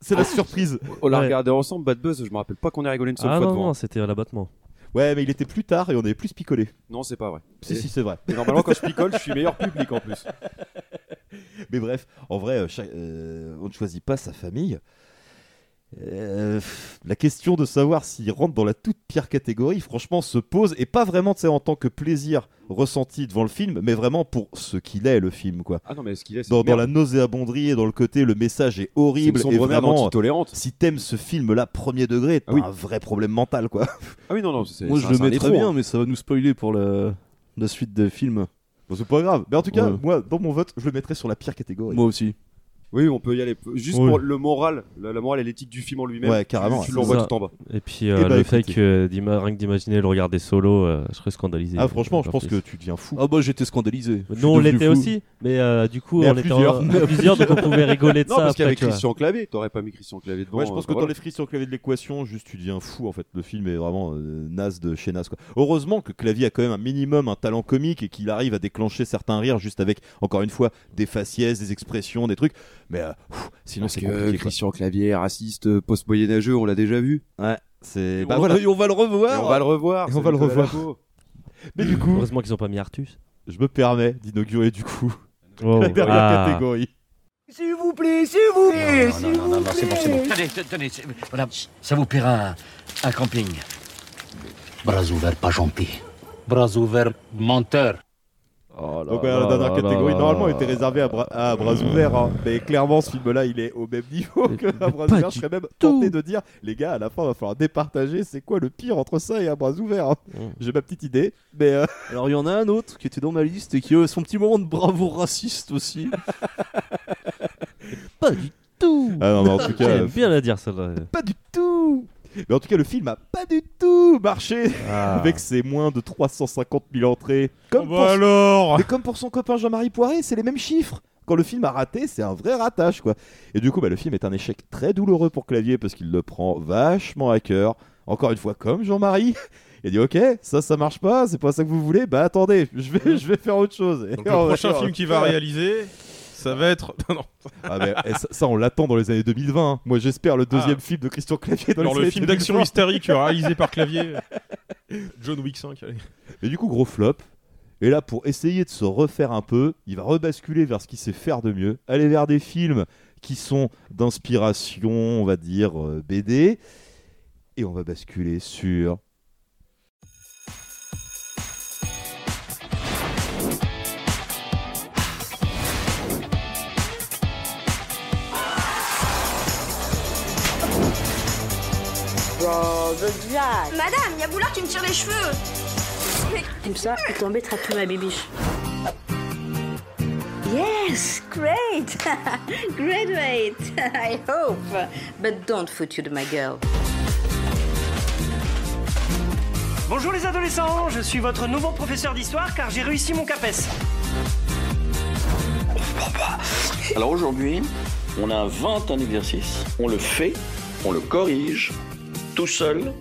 c'est la surprise. On l'a Ouais. regardé ensemble, Bad Buzz. Je me rappelle pas qu'on ait rigolé une seule Ah fois non, devant. non, c'était à l'abattement. Ouais, mais il était plus tard et on avait plus picolé. Non, c'est pas vrai. Si, Et- si, c'est vrai. Et normalement, quand je picole, je suis meilleur public en plus. Mais bref, en vrai, euh, chaque- euh, on ne choisit pas sa famille. Euh, la question de savoir s'il rentre dans la toute pire catégorie, franchement, se pose, et pas vraiment tu sais, en tant que plaisir ressenti devant le film, mais vraiment pour ce qu'il est, le film. quoi. Ah non, mais ce qu'il est, c'est Dans, la nauséabonderie et dans le côté, le message est horrible. Et vraiment, antitolérante. si t'aimes ce film-là, premier degré, t'as Ah oui. un vrai problème mental. quoi. Ah oui, non, non, c'est Moi, je le mettrais héros, bien, hein. mais ça va nous spoiler pour la, la suite des films. Bon, c'est pas grave. Mais en tout cas, Ouais. moi, dans mon vote, je le mettrais sur la pire catégorie. Moi aussi. Oui, on peut y aller. Juste Oui. pour le moral, la, la morale et l'éthique du film en lui-même. Ouais, carrément, Tu, tu l'envoies tout en bas. Et puis euh, Eh bah, le fait que d'ima- rien que d'imaginer le regarder solo, euh, je serais scandalisé. Ah, franchement, je Encore pense plus. que tu deviens fou. Ah bah j'étais scandalisé. Je Nous on l'était aussi, mais euh, du coup Mais on était plusieurs. en- à plusieurs, donc on pouvait rigoler de Non, ça. parce qu'avec tu vois. Christian Clavier, t'aurais pas mis Christian Clavier devant. Ouais, je pense euh, que les frictions clavier de l'équation, juste tu deviens fou en fait. Le film est vraiment euh, naze de chez naze quoi. Heureusement que Clavier a quand même un minimum un talent comique et qu'il arrive à déclencher certains rires juste avec encore une fois des faciès, des expressions, des trucs. Mais euh, pff, sinon c'est que. Christian Clavier, raciste, euh, post-moyenâgeux, on l'a déjà vu. Ouais, c'est bah on- voilà. Et on va le revoir. Et on va le revoir. Et on va le revoir. Mais du coup, Heureusement qu'ils ont pas mis Artus. je me permets d'inaugurer du coup Oh. la dernière Ah. catégorie. S'il vous plaît, s'il vous plaît, s'il Non, non, vous non, non, c'est bon, c'est bon. Tenez, te- tenez, voilà, ça vous paiera un, un camping. Bras ouverts, pas gentil. Bras ouverts, menteur. Oh là Donc voilà, la là dernière là catégorie là normalement là. était réservée à, bras- à bras ouverts, hein. mais clairement ce film-là il est au même niveau Mais- que à bras ouverts. Je serais même tout. tenté de dire, les gars, à la fin il va falloir départager. C'est quoi le pire entre ça et à bras ouverts hein Mm. J'ai ma petite idée, mais euh, Alors il y en a un autre qui était dans ma liste et qui a son petit moment de bravo raciste aussi. Pas du tout. Ah non, mais en tout cas, J'aime euh, bien la dire celle-là. pas du tout. Mais en tout cas, le film a pas du tout marché Ah. avec ses moins de 350 000 entrées. Oh Comme, bah pour, alors mais comme pour son copain Jean-Marie Poiré, c'est les mêmes chiffres. Quand le film a raté, c'est un vrai ratage, quoi. Et du coup, bah, le film est un échec très douloureux pour Clavier parce qu'il le prend vachement à cœur. Encore une fois, comme Jean-Marie. Il dit ok, ça, ça marche pas, c'est pas ça que vous voulez. Bah attendez, je vais, je vais faire autre chose. Et Donc le va prochain film qu'il va réaliser, ça va être. Non, non. Ah, mais, eh, ça, ça, on l'attend dans les années 2020. hein. Moi, j'espère le deuxième Ah. film de Christian Clavier dans les le années film d'action 2020. hystérique réalisé par Clavier. John Wick 5. allez. Mais du coup, gros flop. Et là, pour essayer de se refaire un peu, il va rebasculer vers ce qu'il sait faire de mieux, aller vers des films qui sont d'inspiration, on va dire, euh, BD. Et on va basculer sur. Brother Jack. Madame, il y a Boulard qui me tire les cheveux. Comme ça, il t'embêtera plus, ma bibiche. Yes, great. Graduate, I hope. But don't foot you to my girl. Bonjour les adolescents, je suis votre nouveau professeur d'histoire car j'ai réussi mon CAPES. Alors aujourd'hui, on invente un exercice, on le fait, on le corrige, tout seul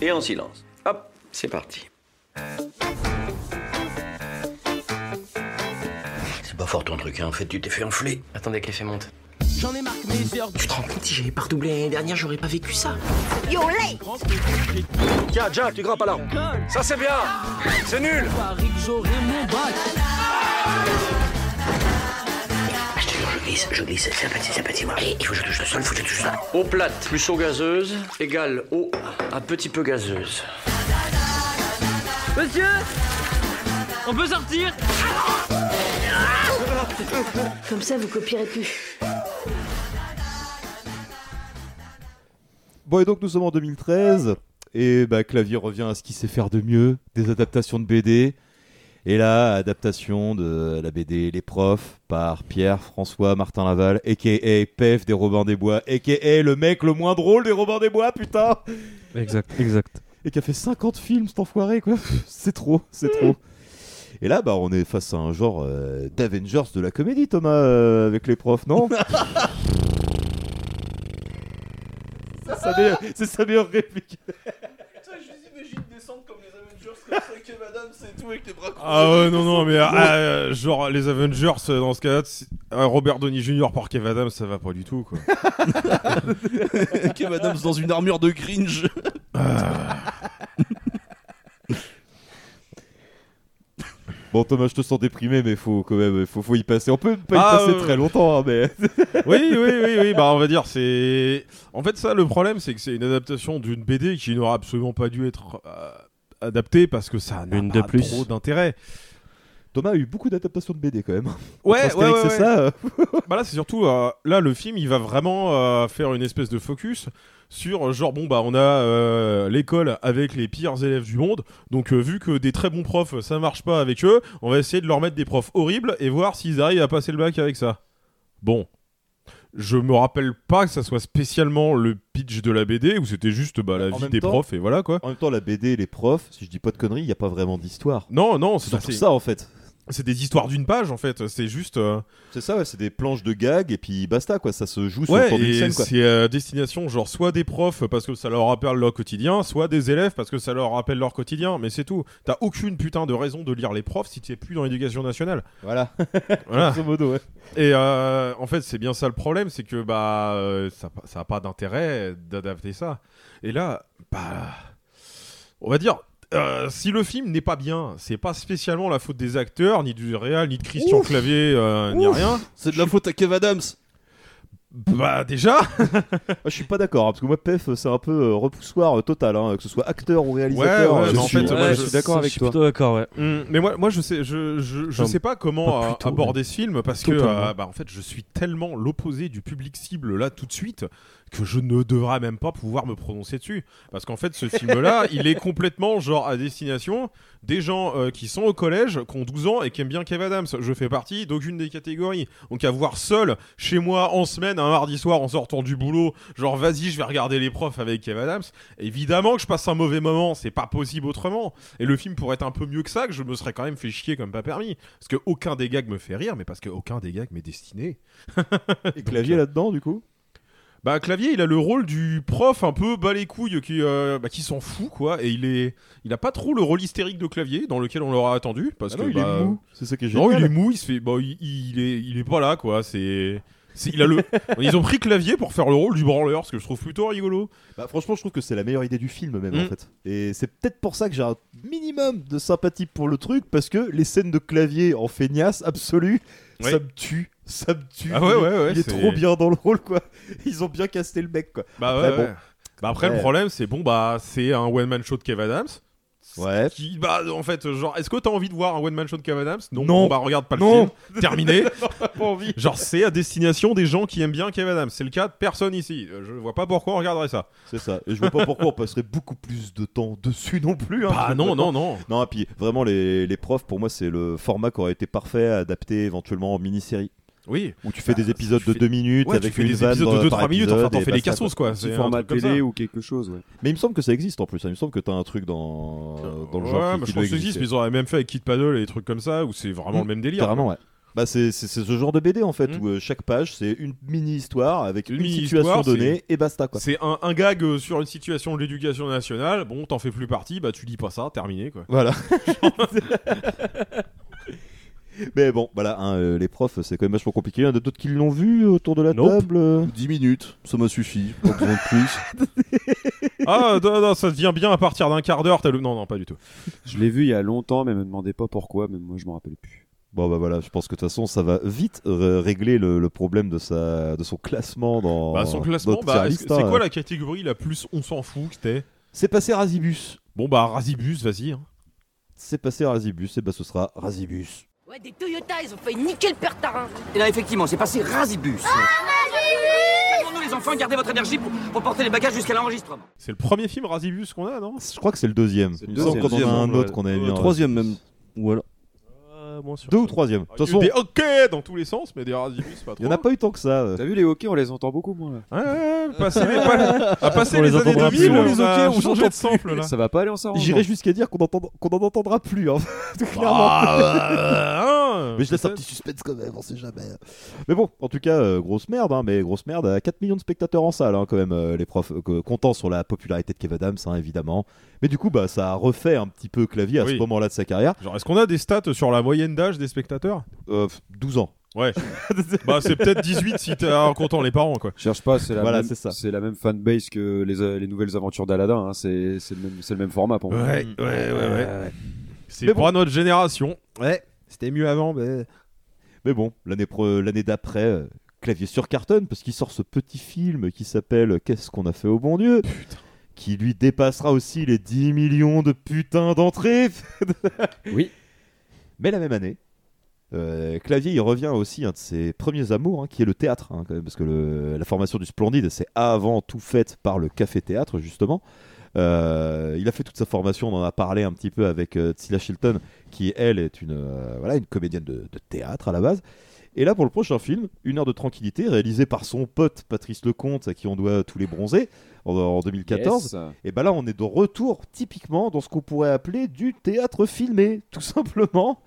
et en silence. Hop, c'est parti. C'est pas fort ton truc, hein. en fait, tu t'es fait enfler. Attendez que l'effet monte. J'en ai marqué mes heures. Tu te rends compte, si j'avais pas redoublé l'année dernière, j'aurais pas vécu ça. Yo, lay Tiens, Jack, tu grimpes à l'arbre. Ça, c'est bien. C'est nul. Je jure, je glisse, je glisse, sympathie, sympathie, moi. Et il faut que je touche le sol, il faut que je touche ça. Eau plate plus eau gazeuse égale eau un petit peu gazeuse. Monsieur On peut sortir? Comme ça, vous copierez plus. Bon, et donc nous sommes en 2013, et bah, Clavier revient à ce qu'il sait faire de mieux, des adaptations de BD. Et là, adaptation de la BD Les Profs par Pierre-François Martin Laval, a.k.a. Pef des Robins des Bois, a.k.a. le mec le moins drôle des Robins des Bois, putain Exact, exact. Et qui a fait 50 films, cet enfoiré, quoi. c'est trop, c'est trop. Et là, bah, on est face à un genre euh, d'Avengers de la comédie, Thomas, euh, avec les profs, non? C'est sa meilleure- C'est sa meilleure réplique. Comme ça, et tout, avec les bras Ah ouais, non, non, mais ah, euh, genre les Avengers, euh, dans ce cas-là, c'est- euh, Robert Downey Jr. par Kev Adams, ça va pas du tout, quoi. Kev Adams dans une armure de cringe. Bon, Thomas, je te sens déprimé, mais faut quand même, faut, faut y passer. On peut pas y Ah, passer très longtemps, hein, mais. oui, oui, oui, oui, bah on va dire, c'est. En fait, ça, le problème, c'est que c'est une adaptation d'une BD qui n'aurait absolument pas dû être euh, adaptée parce que ça n'a pas de plus. trop d'intérêt. Thomas a eu beaucoup d'adaptations de BD quand même. Ouais, ouais, ouais, ouais. ça. euh, bah là, c'est surtout euh, là le film, il va vraiment euh, faire une espèce de focus sur euh, genre bon bah on a euh, l'école avec les pires élèves du monde. Donc euh, vu que des très bons profs, ça marche pas avec eux, on va essayer de leur mettre des profs horribles et voir s'ils arrivent à passer le bac avec ça. Bon. Je me rappelle pas que ça soit spécialement le pitch de la BD où c'était juste bah, la En vie des temps- profs et voilà quoi. En même temps, la BD, les profs, si je dis pas de conneries, il y a pas vraiment d'histoire. Non, non, c'est ça en fait. C'est des histoires d'une page en fait. C'est juste. euh, C'est ça, ouais, c'est des planches de gags et puis basta quoi. Ça se joue sur Ouais, et scène quoi. c'est euh, destination genre soit des profs parce que ça leur rappelle leur quotidien, soit des élèves parce que ça leur rappelle leur quotidien, mais c'est tout. T'as aucune putain de raison de lire les profs si t'es plus dans l'éducation nationale. Voilà. voilà. Grosso modo, ouais. Et euh, en fait, c'est bien ça le problème, c'est que bah ça, ça a pas d'intérêt d'adapter ça. Et là, bah on va dire. Euh, si le film n'est pas bien, c'est pas spécialement la faute des acteurs, ni du réal, ni de Christian Ouf. Clavier, euh, ni Ouf. rien. C'est de la faute à Kev Adams. Bah déjà je suis pas d'accord hein, parce que moi Pef c'est un peu euh, repoussoir euh, total hein, que ce soit acteur ou réalisateur. Ouais, ouais, mais je en suis- fait, moi, je- suis d'accord avec je suis toi. plutôt d'accord, ouais. Mm, mais moi, moi, je sais, je, je, je Enfin, sais pas comment pas plutôt, aborder ce film parce que, euh, bah, en fait, je suis tellement l'opposé du public cible là tout de suite que je ne devrais même pas pouvoir me prononcer dessus. Parce qu'en fait, ce film-là, il est complètement genre à destination des gens euh, qui sont au collège, qui ont 12 ans et qui aiment bien Kev Adams. Je fais partie d'aucune des catégories. Donc à voir seul chez moi en semaine, un mardi soir en sortant du boulot, genre vas-y, je vais regarder les profs avec Kev Adams. Évidemment que je passe un mauvais moment, c'est pas possible autrement. Et le film pourrait être un peu mieux que ça, que je me serais quand même fait chier comme pas permis. Parce que aucun des gags me fait rire, mais parce que aucun des gags m'est destiné. Et clavier là-dedans du coup? Bah clavier, il a le rôle du prof un peu bas les couilles qui, euh, bah, qui s'en fout quoi, et il est, il a pas trop le rôle hystérique de clavier dans lequel on l'aura attendu parce Ah que non, il bah, est mou, c'est ça qui est Non, génial. il est mou, il se fait, bah, il, il est, il est pas là quoi, c'est, c'est- il a le, ils ont pris clavier pour faire le rôle du branleur, ce que je trouve plutôt rigolo. Bah, franchement, je trouve que c'est la meilleure idée du film, même en Mm. fait. Et c'est peut-être pour ça que j'ai un minimum de sympathie pour le truc, parce que les scènes de clavier en feignasse absolue, ça me tue. Ça me tue. Ah ouais, Il- ouais, ouais, Il est, trop bien dans le rôle, quoi. Ils ont bien casté le mec, quoi. Bah Après, ouais, bon. ouais. Bah après, le problème, c'est bon, bah c'est un one man show de Kev Adams. Ouais. Qui, bah, en fait, genre, est-ce que t'as envie de voir un one man show de Kev Adams? Non. Non. Bon, bah, regarde pas le Non. film. Terminé. Non, pas envie. Genre, c'est à destination des gens qui aiment bien Kev Adams. C'est le cas de personne ici. Euh, Je vois pas pourquoi on regarderait ça. C'est ça. Et je vois pas pourquoi on passerait beaucoup plus de temps dessus non plus. hein. Bah, non, non, non. Non, et puis vraiment, les, les profs, pour moi, c'est le format qui aurait été parfait, adapté éventuellement en mini-série. Oui. Où tu fais Bah, des épisodes tu de fais- 2 minutes Ouais, tu avec fais une des épisodes de par 2-3 minutes, enfin, t'en fais des cassos, quoi. C'est un format télé ou quelque chose, ouais. Mais il me semble que ça existe en plus. Il me semble que t'as un truc dans, dans le Ouais, genre. qui- bah, qui je pense que ça existe, mais ils auraient même fait avec Kid Paddle et des trucs comme ça, où c'est vraiment le même délire. Quoi. ouais. Bah c'est c'est- c'est ce genre de BD en fait où euh, chaque page c'est une mini histoire avec une, situation donnée et basta quoi. C'est un, un gag euh, sur une situation de l'éducation nationale. Bon, t'en fais plus partie, bah tu lis pas ça, terminé quoi. Voilà. Mais bon, voilà, hein, euh, les profs, c'est quand même vachement compliqué. Il y en a d'autres qui l'ont vu autour de la Nope. table euh 10 minutes, ça m'a suffi. Pas besoin de plus. ah, non, non, ça devient bien à partir d'un quart d'heure. t'as le- Non, non, pas du tout. Je l'ai vu il y a longtemps, mais me demandez pas pourquoi, même moi je m'en rappelle plus. Bon bah voilà, je pense que de toute façon ça va vite euh, régler le, le problème de sa de son classement dans Bah, son classement, bah, tier est-ce list, que- c'est hein. quoi la catégorie la plus on s'en fout que c'était C'est passé Razibus. Bon bah Razibus, vas-y. hein. C'est passé Razibus et bah ce sera Razibus. Ouais, des Toyota, ils ont failli niquer le père Tarin. Et là, effectivement, c'est passé Razibus. Nous, les enfants, gardez votre énergie pour, pour porter les bagages jusqu'à l'enregistrement? C'est le premier film Razibus qu'on a, non? Je crois que c'est le deuxième. le Il me semble deuxième. qu'on en a un Deuxième, autre qu'on avait Euh, mis en troisième même. Deux ou troisième. De toute Il y a eu façon, des hockey dans tous les sens, mais des Razibus pas trop. il y en a pas eu tant que ça. euh. T'as vu les hockey, on les entend beaucoup moins là. Ouais, ouais, ouais, passer les, pas- à passer On les, les années entendra 2000, plus, on les hockey, on changé s'entend de sample là. Ça va pas aller en s'arrangeant. J'irais jusqu'à dire qu'on entend- qu'on en entendra plus. Hein. Clairement. Ah, hein, Mais je laisse un petit suspense quand même, on sait jamais. Mais bon, en tout cas, euh, grosse merde, hein, mais grosse merde à 4 millions de spectateurs en salle, hein, quand même, euh, les profs, euh, contents sur la popularité de Kev Adams, hein, évidemment. Mais du coup, bah, ça a refait un petit peu clavier à Oui. ce moment-là de sa carrière. Genre, est-ce qu'on a des stats sur la moyenne d'âge des spectateurs Euh, 12 ans. Ouais. bah, c'est peut-être 18 si t'es en comptant les parents, quoi. Cherche pas, c'est la, Voilà, même- c'est ça. c'est la même fanbase que les, euh, les nouvelles aventures d'Aladin. hein. C'est c'est le, même- c'est le même format pour moi. Ouais, ouais, ouais, ouais. C'est Mais pour bon. notre génération. Ouais, c'était mieux avant, mais. Mais bon, l'année pro- l'année d'après, euh, clavier sur carton, parce qu'il sort ce petit film qui s'appelle Qu'est-ce qu'on a fait au bon Dieu? Qui lui dépassera aussi les 10 millions de putains d'entrées Oui. Mais la même année, euh, Clavier, il revient aussi un de ses premiers amours, hein, qui est le théâtre, hein, parce que la formation du Splendide, c'est avant tout faite par le Café Théâtre, justement. Euh, il a fait toute sa formation, on en a parlé un petit peu avec euh, Tsila Shilton, qui elle est une, euh, voilà, une comédienne de théâtre à la base. Et là, pour le prochain film, Une heure de tranquillité, réalisé par son pote Patrice Lecomte, à qui on doit tous les bronzés, en, en 2014. Yes. Et ben là, on est de retour typiquement dans ce qu'on pourrait appeler du théâtre filmé, tout simplement.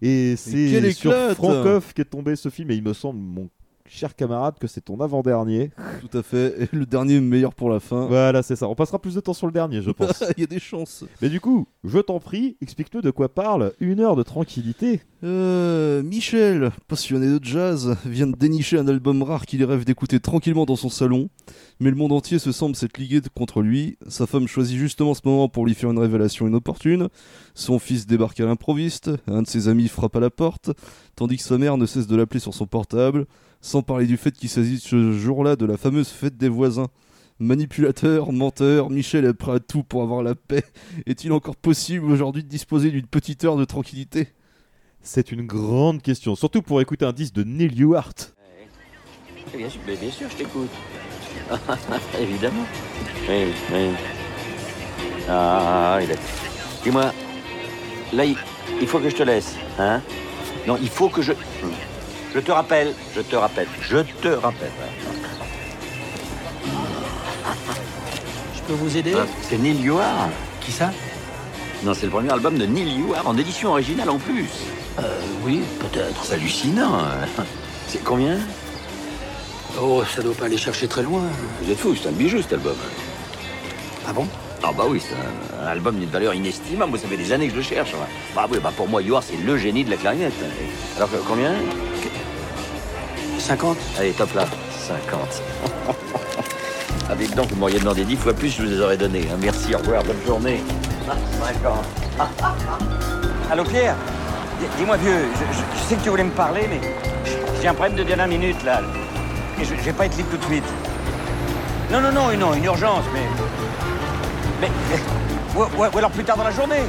Et c'est sur Francoff qu'est tombé ce film, et il me semble, mon cher camarade, que c'est ton avant-dernier. Tout à fait. Et le dernier meilleur pour la fin. Voilà, c'est ça. On passera plus de temps sur le dernier, je pense. Il y a des chances. Mais du coup, je t'en prie, explique-nous de quoi parle Une heure de tranquillité. Euh, Michel, passionné de jazz, vient de dénicher un album rare qu'il rêve d'écouter tranquillement dans son salon, mais le monde entier se semble s'être ligué contre lui. Sa femme choisit justement ce moment pour lui faire une révélation inopportune. Son fils débarque à l'improviste, un de ses amis frappe à la porte, tandis que sa mère ne cesse de l'appeler sur son portable, sans parler du fait qu'il s'agit ce jour-là de la fameuse fête des voisins. Manipulateur, menteur, Michel est prêt à tout pour avoir la paix. Est-il encore possible aujourd'hui de disposer d'une petite heure de tranquillité? C'est une grande question, surtout pour écouter un disque de Neil Yoart. Eh Bien bien sûr, je t'écoute. Évidemment. Oui, oui. Ah, il a... Dis-moi, là, il, il faut que je te laisse, hein? Non, il faut que je... Je te rappelle, je te rappelle, je te rappelle. Je peux vous aider Ah, c'est Neil Yoar. Qui ça? Non, c'est le premier album de Neil Yoar en édition originale en plus. Euh, oui, peut-être. C'est hallucinant. hein. C'est combien? Oh, ça doit pas aller chercher très loin. Vous êtes fou, c'est un bijou cet album. Ah bon? Ah bah oui, c'est un, un album d'une valeur inestimable. Moi, ça fait des années que je le cherche. Bah oui, bah pour moi, Yoar, c'est le génie de la clarinette. Alors que combien? 50 Allez, top là. 50. ah, dites donc, vous m'auriez demandé 10 fois plus, je vous les aurais donnés. hein. Merci, au revoir, bonne journée. Ah, 50. Allô Pierre Dis- Dis-moi vieux, je, je- je sais que tu voulais me parler, mais j'ai un problème de dernière minute là. Et je, je vais pas être libre tout de suite. Non, non, non, non, une urgence, mais. Mais. mais- Ou, ou- ou alors plus tard dans la journée.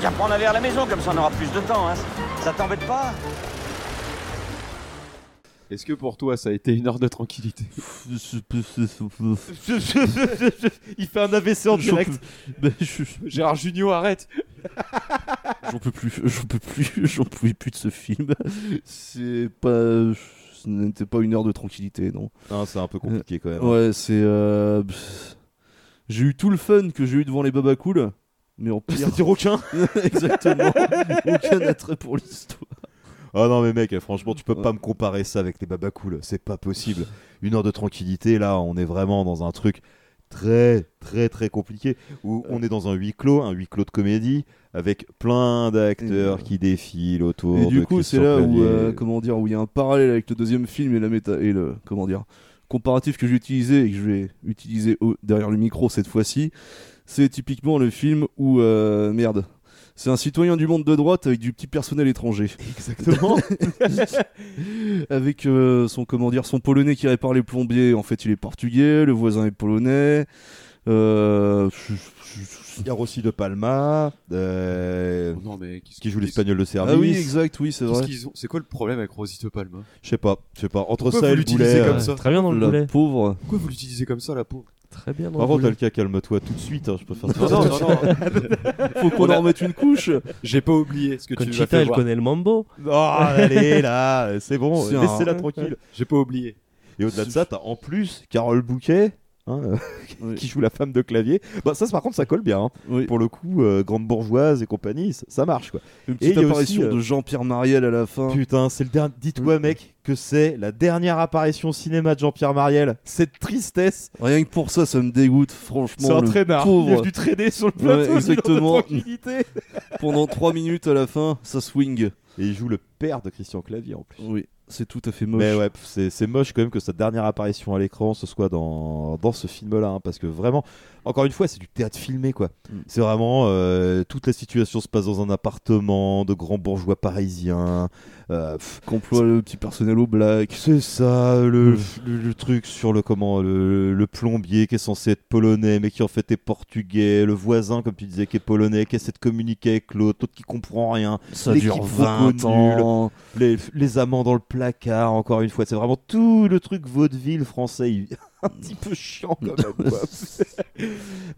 Viens prendre un verre à la maison, comme ça on aura plus de temps. Hein. Ça t'embête pas? Est-ce que pour toi ça a été une heure de tranquillité? Il fait un AVC en direct. Je- Gérard Junior, arrête J'en peux plus, j'en peux plus, j'en pouvais plus de ce film. C'est pas, ce n'était pas une heure de tranquillité, non. Non, c'est un peu compliqué quand même. Ouais, c'est. euh, J'ai eu tout le fun que j'ai eu devant les Baba Cool, mais en pire. C'est-à-dire aucun Exactement. aucun attrait pour l'histoire. Ah non mais mec, franchement tu peux pas me comparer ça avec les babacools, c'est pas possible. Une heure de tranquillité, là on est vraiment dans un truc très très très compliqué où on est dans un huis clos, un huis clos de comédie avec plein d'acteurs qui défilent autour. Et du de coup, c'est là où, euh, comment dire, où il y a un parallèle avec le deuxième film et la méta et le comment dire comparatif que j'ai utilisé et que je vais utiliser au- derrière le micro cette fois-ci. C'est typiquement le film où euh, merde. C'est un citoyen du monde de droite avec du petit personnel étranger. Exactement. avec euh, son comment dire son polonais qui répare les plombiers. En fait, il est portugais. Le voisin est polonais. Euh, Il y a Rossi de Palma, euh, non, mais qui joue l'espagnol de service. Ah oui, exact, oui, c'est vrai. C'est quoi le problème avec Rosy de Palma? Je sais pas, je sais pas. Entre Pourquoi ça vous et le l'utilisez boulet, comme ça? Très bien dans le La boulet. pauvre. Pourquoi vous l'utilisez comme ça, la pauvre? Très bien boulet. Alka, calme-toi tout de suite. hein, je préfère te Non, non, non, Faut qu'on a- en remette une couche. J'ai pas oublié ce que tu nous as Conchita, fait elle voir. connaît le mambo. Oh, allez là, c'est bon, laissez-la tranquille. J'ai pas oublié. Et au-delà de ça, t'as en plus Carole Bouquet. Hein, euh, Oui. qui joue la femme de clavier. Bah ça, par contre, ça colle bien. hein. Oui. Pour le coup, euh, grande bourgeoise et compagnie, ça, ça marche quoi. Une Et petite apparition aussi, euh, de Jean-Pierre Mariel à la fin. Putain, c'est le dernier. Dis-toi, mec, que c'est la dernière apparition au cinéma de Jean-Pierre Mariel. Cette tristesse. Rien que pour ça, ça me dégoûte, franchement. C'est un traînard. Il est venu traîner sur le plateau. de exactement. Pendant 3 minutes à la fin, ça swing. Et il joue le père de Christian Clavier en plus. Oui, c'est tout à fait moche. Mais ouais, pff, c'est c'est moche quand même que sa dernière apparition à l'écran ce soit dans, dans ce film-là, hein, parce que vraiment, encore une fois, c'est du théâtre filmé quoi. Mm. C'est vraiment euh, toute la situation se passe dans un appartement de grands bourgeois parisiens. euh, Qu'emploie le petit personnel au black. c'est ça, le, le, le truc sur le comment le, le plombier qui est censé être polonais mais qui en fait est portugais, le voisin comme tu disais qui est polonais, qui essaie de communiquer avec l'autre, l'autre qui comprend rien, Ça dure voco 20 nulle, ans. les, les amants dans le placard, encore une fois, c'est vraiment tout le truc vaudeville français, un petit peu chiant quand même. quoi.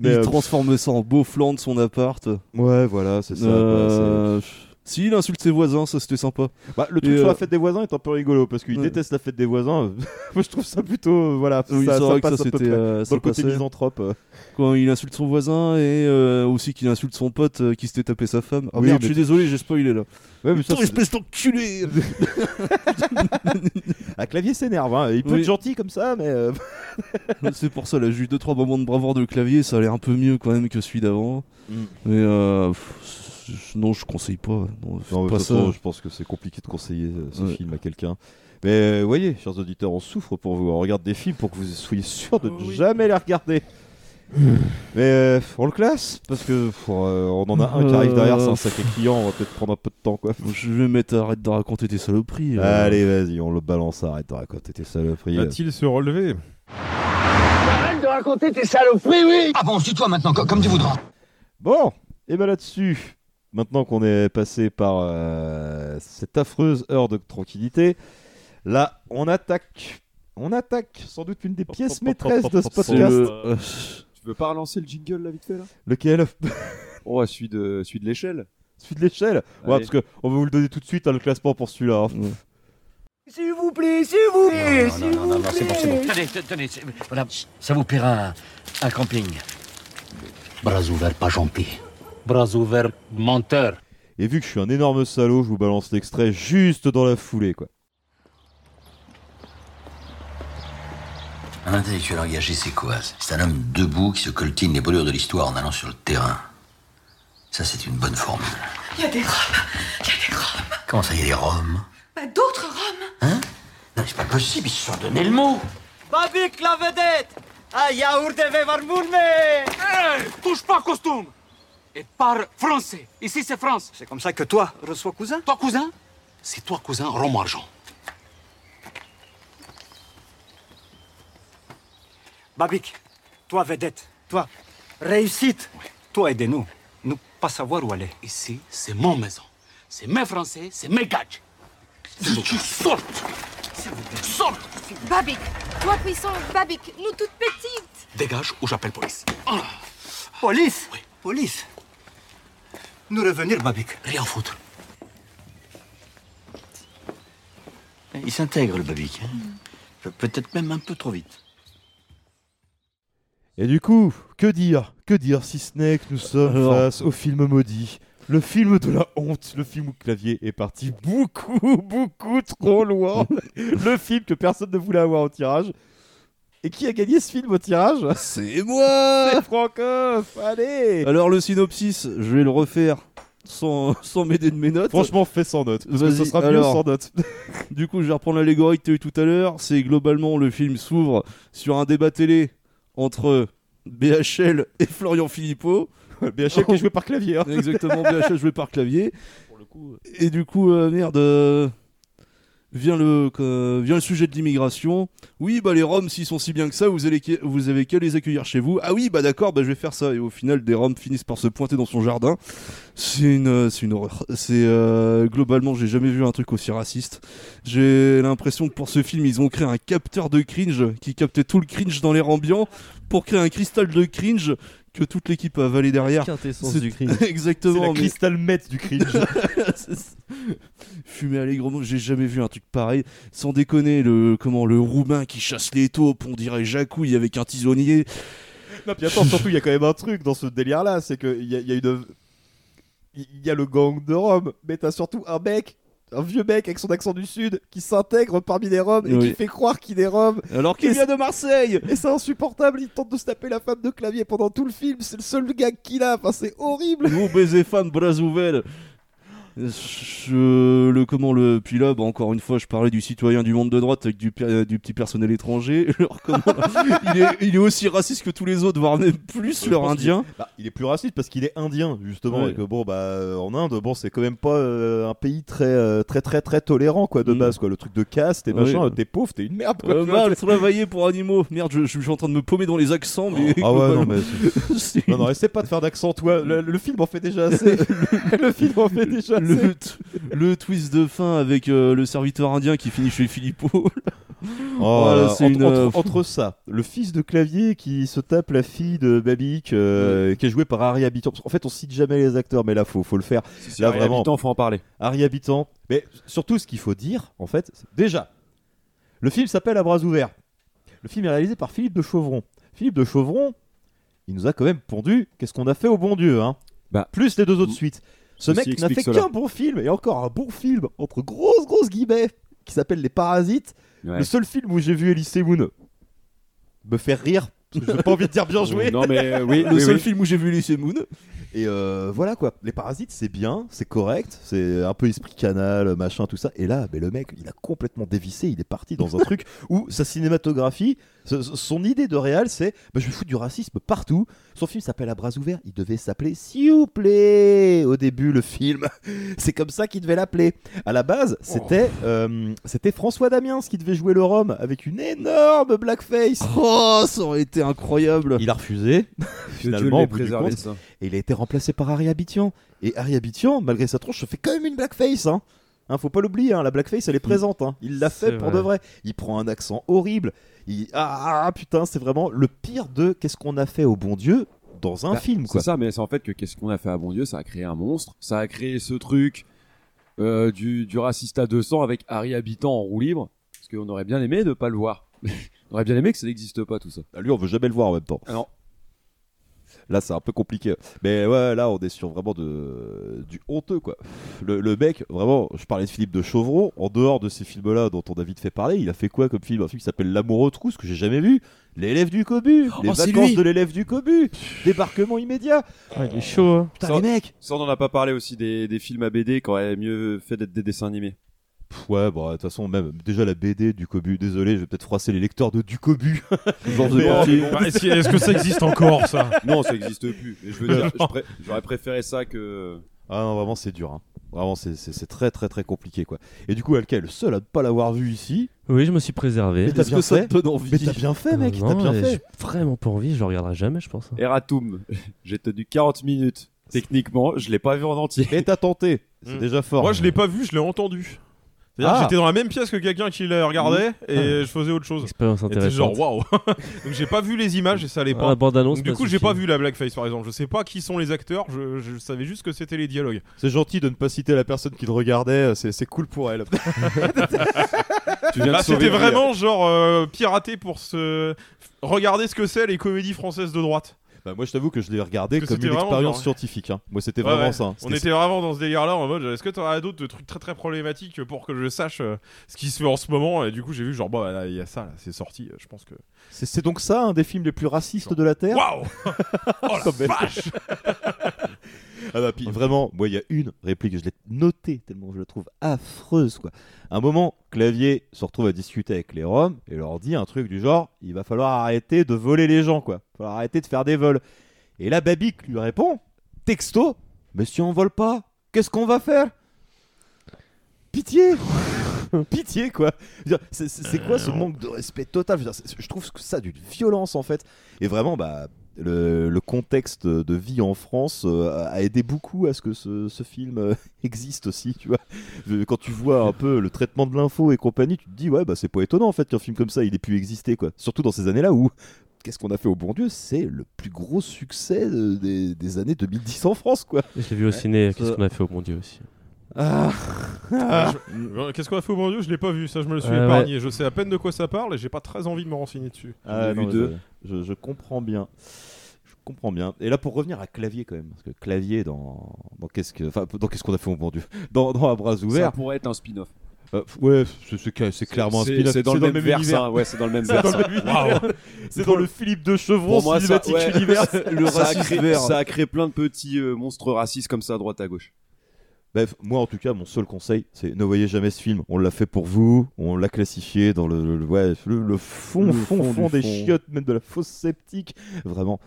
Il euh, transforme ça en beau flanc de son appart. ouais, voilà, c'est ça. Euh, Si, il insulte ses voisins, ça c'était sympa. Bah, le truc Et, sur euh, la fête des voisins est un peu rigolo parce qu'il Ouais. déteste la fête des voisins. Moi, je trouve ça plutôt, euh, voilà, Oui, ça, c'est ça vrai que passe ça à peu c'était. près. euh, dans ça le côté passait. misanthrope. euh. Quand il insulte son voisin et euh, aussi qu'il insulte son pote euh, qui s'était tapé sa femme. Ah Oui, merde, mais- je suis désolé, j'ai spoilé là. Ouais, mais ça, Putain, c'est- espèce d'enculé Ah, clavier s'énerve, hein. il peut Oui. être gentil comme ça, mais. euh, C'est pour ça, là, j'ai eu 2-3 moments de bravoure de clavier, ça a l'air un peu mieux quand même que celui d'avant. Mm. Mais euh, pff, non, je conseille pas. Non, pas ça. façon, je pense que c'est compliqué de conseiller euh, ce Ouais. film à quelqu'un. Mais euh, voyez, chers auditeurs, on souffre pour vous. On regarde des films pour que vous soyez sûrs de ne jamais les regarder. Mais euh, on le classe parce que pour, euh, on en a un qui arrive derrière, c'est un sacré client. On va peut-être prendre un peu de temps, quoi. Je vais mettre arrête de raconter tes saloperies. euh. Allez, vas-y, on le balance. Arrête de raconter tes saloperies. Va-t-il se relever? Arrête de raconter tes saloperies, oui Ah bon, suis-toi maintenant, co- comme tu voudras. Bon, et ben là-dessus, maintenant qu'on est passé par euh, cette affreuse heure de tranquillité, là, on attaque. On attaque sans doute une des pièces maîtresses de ce podcast. le- Tu veux pas relancer le jingle là vite fait là? Lequel? Oh, celui de, celui de l'échelle. Celui de l'échelle? Ouais, Allez. parce que on va vous le donner tout de suite, hein, le classement pour celui-là. hein. S'il vous plaît, s'il vous plaît, Non, non, non, non, c'est bon, c'est bon. Tenez, te- tenez, voilà, ça vous paiera un, un camping. Bras ouverts, pas gentil. Bras ouverts, menteur. Et vu que je suis un énorme salaud, je vous balance l'extrait juste dans la foulée, quoi. Un intellectuel engagé, c'est quoi? C'est un homme debout qui se coltine les brûlures de l'histoire en allant sur le terrain. Ça, c'est une bonne formule. Il y a des Roms. Il y a des Roms. Comment ça, il y a des Roms? Bah, D'autres Roms. Hein? Non, c'est pas possible, ils se sont donné le mot. Babik la vedette Un yaourt de Hey, touche pas costume Et parle français. Ici, c'est France. C'est comme ça que toi reçois cousin Toi, cousin? C'est toi, cousin, rome argent. Babik, toi vedette, toi, réussite. Toi, aidez-nous. Nous pas savoir où aller. Ici, c'est mon maison. C'est mes Français, c'est mes gadgets. S'il vous plaît, sorte S'il vous plaît, sorte Babik, toi puissant, Babik, nous toutes petites. Dégage ou j'appelle police. Police? Police? Nous revenir, Babik. Rien foutre. Il s'intègre, le Babic. hein. Pe- Peut-être même un peu trop vite. Et du coup, que dire Que dire si ce n'est que nous sommes Alors. face au film maudit le film de la honte, le film où Clavier est parti beaucoup, beaucoup trop loin. le film que personne ne voulait avoir au tirage. Et qui a gagné ce film au tirage C'est moi C'est Francoff Allez Alors le synopsis, je vais le refaire sans, sans m'aider de mes notes. Franchement, fais sans notes, parce que ce sera mieux alors, sans notes. du coup, je vais reprendre l'allégorie que tu as eu tout à l'heure. C'est globalement le film s'ouvre sur un débat télé entre BHL et Florian Philippot. BHL qui est joué par Clavier. hein. Exactement, BHL joué par Clavier. Et du coup, euh, merde, euh, vient, le, sujet de l'immigration. Oui, bah les Roms, s'ils sont si bien que ça, vous qu'à- vous avez qu'à les accueillir chez vous. Ah oui, bah d'accord, bah je vais faire ça. Et au final, des Roms finissent par se pointer dans son jardin. C'est une, c'est une horreur. C'est euh, globalement, j'ai jamais vu un truc aussi raciste. J'ai l'impression que pour ce film, ils ont créé un capteur de cringe qui captait tout le cringe dans l'air ambiant pour créer un cristal de cringe que toute l'équipe a avalé derrière. Quintessence C'est- du cringe. Exactement. C'est mais- crystal meth du cringe. Fumer allègrement, j'ai jamais vu un truc pareil. Sans déconner, le comment le roumain qui chasse les taupes, on dirait Jacouille avec un tisonnier. Non, puis attends, surtout, il y a quand même un truc dans ce délire-là, c'est qu'il y a, y a une. Il y a le gang de Rome, mais t'as surtout un mec, un vieux mec avec son accent du sud, qui s'intègre parmi les Roms et Oui. qui fait croire qu'il est Rome. Alors qu'il vient de Marseille Et c'est insupportable, il tente de se taper la femme de clavier pendant tout le film, c'est le seul gag qu'il a, enfin c'est horrible. Nous baiser femme, bras ouverts. Je, le comment le puis là bah, encore une fois je parlais du citoyen du monde de droite avec du, per- du petit personnel étranger Alors, comment, il, est, il est aussi raciste que tous les autres voire même plus leur indien bah, il est plus raciste parce qu'il est indien justement Ouais. et que bon bah euh, en Inde bon c'est quand même pas euh, un pays très euh, très très très tolérant quoi de Mm. base quoi le truc de caste et Ouais. machin euh, t'es pauvre t'es une merde quoi. Euh, mal travailler pour animaux merde je, je suis en train de me paumer dans les accents mais Ah ouais non mais non non essaie pas de faire d'accent toi le, le film en fait déjà assez le film en fait déjà assez le, twist de fin avec euh, le serviteur indien qui finit chez Philippot. Oh, Voilà, c'est entre, une, entre- entre ça, le fils de clavier qui se tape la fille de Babik, euh, qui est jouée par Harry Habitant. Qu'en fait, on cite jamais les acteurs, mais là, faut, faut le faire. si, là, Harry Habitant, faut en parler. Harry Habitant. Mais surtout, ce qu'il faut dire, en fait, déjà, le film s'appelle À bras ouverts. Le film est réalisé par Philippe de Chauvron. Philippe de Chauvron, il nous a quand même pondu. Qu'est-ce qu'on a fait au bon Dieu, hein? Bah, Plus les deux autres suites. Ce ceci mec n'a fait qu'un bon film, et encore un bon film, entre grosses, grosses guillemets, qui s'appelle Les Parasites. Ouais. Le seul film où j'ai vu Elise Moon me faire rire, parce que j'ai pas envie de dire bien joué. Non, mais, euh, oui, le oui, seul oui. film où j'ai vu Lycée Moon. Et euh, voilà quoi, les parasites c'est bien, c'est correct, c'est un peu esprit canal, machin, tout ça. Et là, mais le mec, il a complètement dévissé, il est parti dans un truc où sa cinématographie, son idée de réal, c'est bah, je vais foutre du racisme partout. Son film s'appelle À bras ouverts, il devait s'appeler S'il vous plaît au début le film. c'est comme ça qu'il devait l'appeler. À la base, c'était euh, c'était François Damiens qui devait jouer le Rome avec une énorme blackface. Oh, ça aurait été incroyable. Il a refusé. Finalement, au bout du compte. ça. Et il a été remplacé par Harry Habitant. Et Harry Habitant, malgré sa tronche, se fait quand même une blackface. Hein. Hein, faut pas l'oublier, hein, la blackface elle est présente. hein. Il l'a fait pour vrai. de vrai. Il prend un accent horrible. Il... Ah, ah, putain, c'est vraiment le pire de qu'est-ce qu'on a fait au bon Dieu dans un Bah, film. Quoi. C'est ça, mais c'est en fait que qu'est-ce qu'on a fait à bon Dieu Ça a créé un monstre, ça a créé ce truc euh, du, du raciste à 200 avec Harry Habitant en roue libre, parce qu'on aurait bien aimé de pas le voir. on aurait bien aimé que ça n'existe pas tout ça. Ah, Lui, on veut jamais le voir en même temps. Ah non. Là, c'est un peu compliqué. Mais ouais, là, on est sur vraiment de... du honteux, quoi. Le, le mec, vraiment, je parlais de Philippe de Chauvron. En dehors de ces films-là dont on a vite fait parler, il a fait quoi comme film? Un film qui s'appelle L'amour aux trousses, que j'ai jamais vu. L'élève du Cobu. les Oh, c'est vacances de l'élève du Cobu. Débarquement immédiat. il est chaud. hein. Putain, Ça- les mecs. Ça, on en a pas parlé aussi des, des films à BD qui auraient mieux fait d'être des dessins animés. Ouais, bon, de toute façon, même déjà la BD du Cobu. Désolé, je vais peut-être froisser les lecteurs de du Cobu. Genre de euh, partie. Bah, est-ce, que- ça existe encore ça? Non, ça existe plus. Mais je veux dire, j'aurais préféré ça que. Ah non, vraiment, c'est dur. hein. Vraiment, c'est- très très très compliqué quoi. Et du coup, Alka est le seul à ne pas l'avoir vu ici. Oui, je me suis préservé. Mais t'as bien fait. Mais t'as bien fait, mec. T'as bien fait. j'ai vraiment pas envie, je le regarderai jamais, je pense. Eratum, j'ai tenu 40 minutes. Techniquement, je l'ai pas vu en entier. Et t'as tenté. C'est Mm. déjà fort. Moi, je l'ai pas vu, je l'ai entendu. C'est-à-dire que Ah. j'étais dans la même pièce que quelqu'un qui la regardait et je faisais autre chose. Expérience Et t'es genre waouh. intéressante. Donc j'ai pas vu les images et ça allait Ah, pas. la bande-annonce Donc, du coup, j'ai pas vu la blackface par exemple. Je sais pas qui sont les acteurs, je, je savais juste que c'était les dialogues. C'est gentil de ne pas citer la personne qui le regardait, c'est c'est cool pour elle. Tu viens de Là, sauver c'était le vraiment genre euh, piraté pour se regarder ce que c'est les comédies françaises de droite. Bah, moi, je t'avoue que je l'ai regardé Parce que comme c'était une vraiment expérience genre- scientifique. hein. Moi, c'était Ouais, vraiment ouais. ça. hein. On C'était- était vraiment dans ce délire-là en mode est-ce que t'auras d'autres trucs très très problématiques pour que je sache euh, ce qui se fait en ce moment? Et du coup, j'ai vu genre, bah là, il y a ça, là, c'est sorti, euh, je pense que. C'est c'est donc ça un des films les plus racistes de la Terre? Waouh Oh la vache Ah bah puis vraiment, moi il y a une réplique, je l'ai notée tellement je la trouve affreuse quoi. À un moment, Clavier se retrouve à discuter avec les Roms et leur dit un truc du genre, il va falloir arrêter de voler les gens quoi, il va falloir arrêter de faire des vols. Et là Babic lui répond, texto, mais si on vole pas, qu'est-ce qu'on va faire? Pitié Pitié quoi C'est quoi ce manque de respect total? Je, dire, je trouve que ça d'une violence en fait. Et vraiment, bah, le, le contexte de vie en France euh, a aidé beaucoup à ce que ce, ce film euh, existe aussi, tu vois. Quand tu vois un peu le traitement de l'info et compagnie, tu te dis, ouais, bah c'est pas étonnant en fait qu'un film comme ça il ait pu exister, quoi. Surtout dans ces années-là où. Qu'est-ce qu'on a fait au bon Dieu C'est le plus gros succès euh, des, des années 2010 en France, quoi. Je l'ai vu au ciné, qu'est-ce qu'on a fait au bon Dieu aussi. Ah. Ah. Je- euh, Qu'est-ce qu'on a fait au bon Dieu? Je l'ai pas vu, ça je me le suis Ouais, épargné. Je sais à peine de quoi ça parle et j'ai pas très envie de me renseigner dessus. Ah, Je, je comprends bien. Je comprends bien. Et là, pour revenir à Clavier quand même, parce que Clavier dans, dans qu'est-ce que, enfin, dans qu'est-ce qu'on a fait au bon Dieu, dans, dans à bras ouverts. Ça pourrait être un spin-off. Euh, ouais, c'est- c'est c'est clairement un c'est- spin-off. c'est dans le même vers, univers. ça, ouais, c'est dans le même C'est vers, ça. C'est dans le Philippe de Chevron Pour moi, ça, cinématique ouais. univers. ça, a créé, ça a créé plein de petits euh, monstres racistes comme ça à droite à gauche. Bref, moi en tout cas, mon seul conseil, c'est ne voyez jamais ce film. On l'a fait pour vous, on l'a classifié dans le, le- ouais, le, le fond, fond, fond des chiottes, même de la fausse sceptique. Vraiment,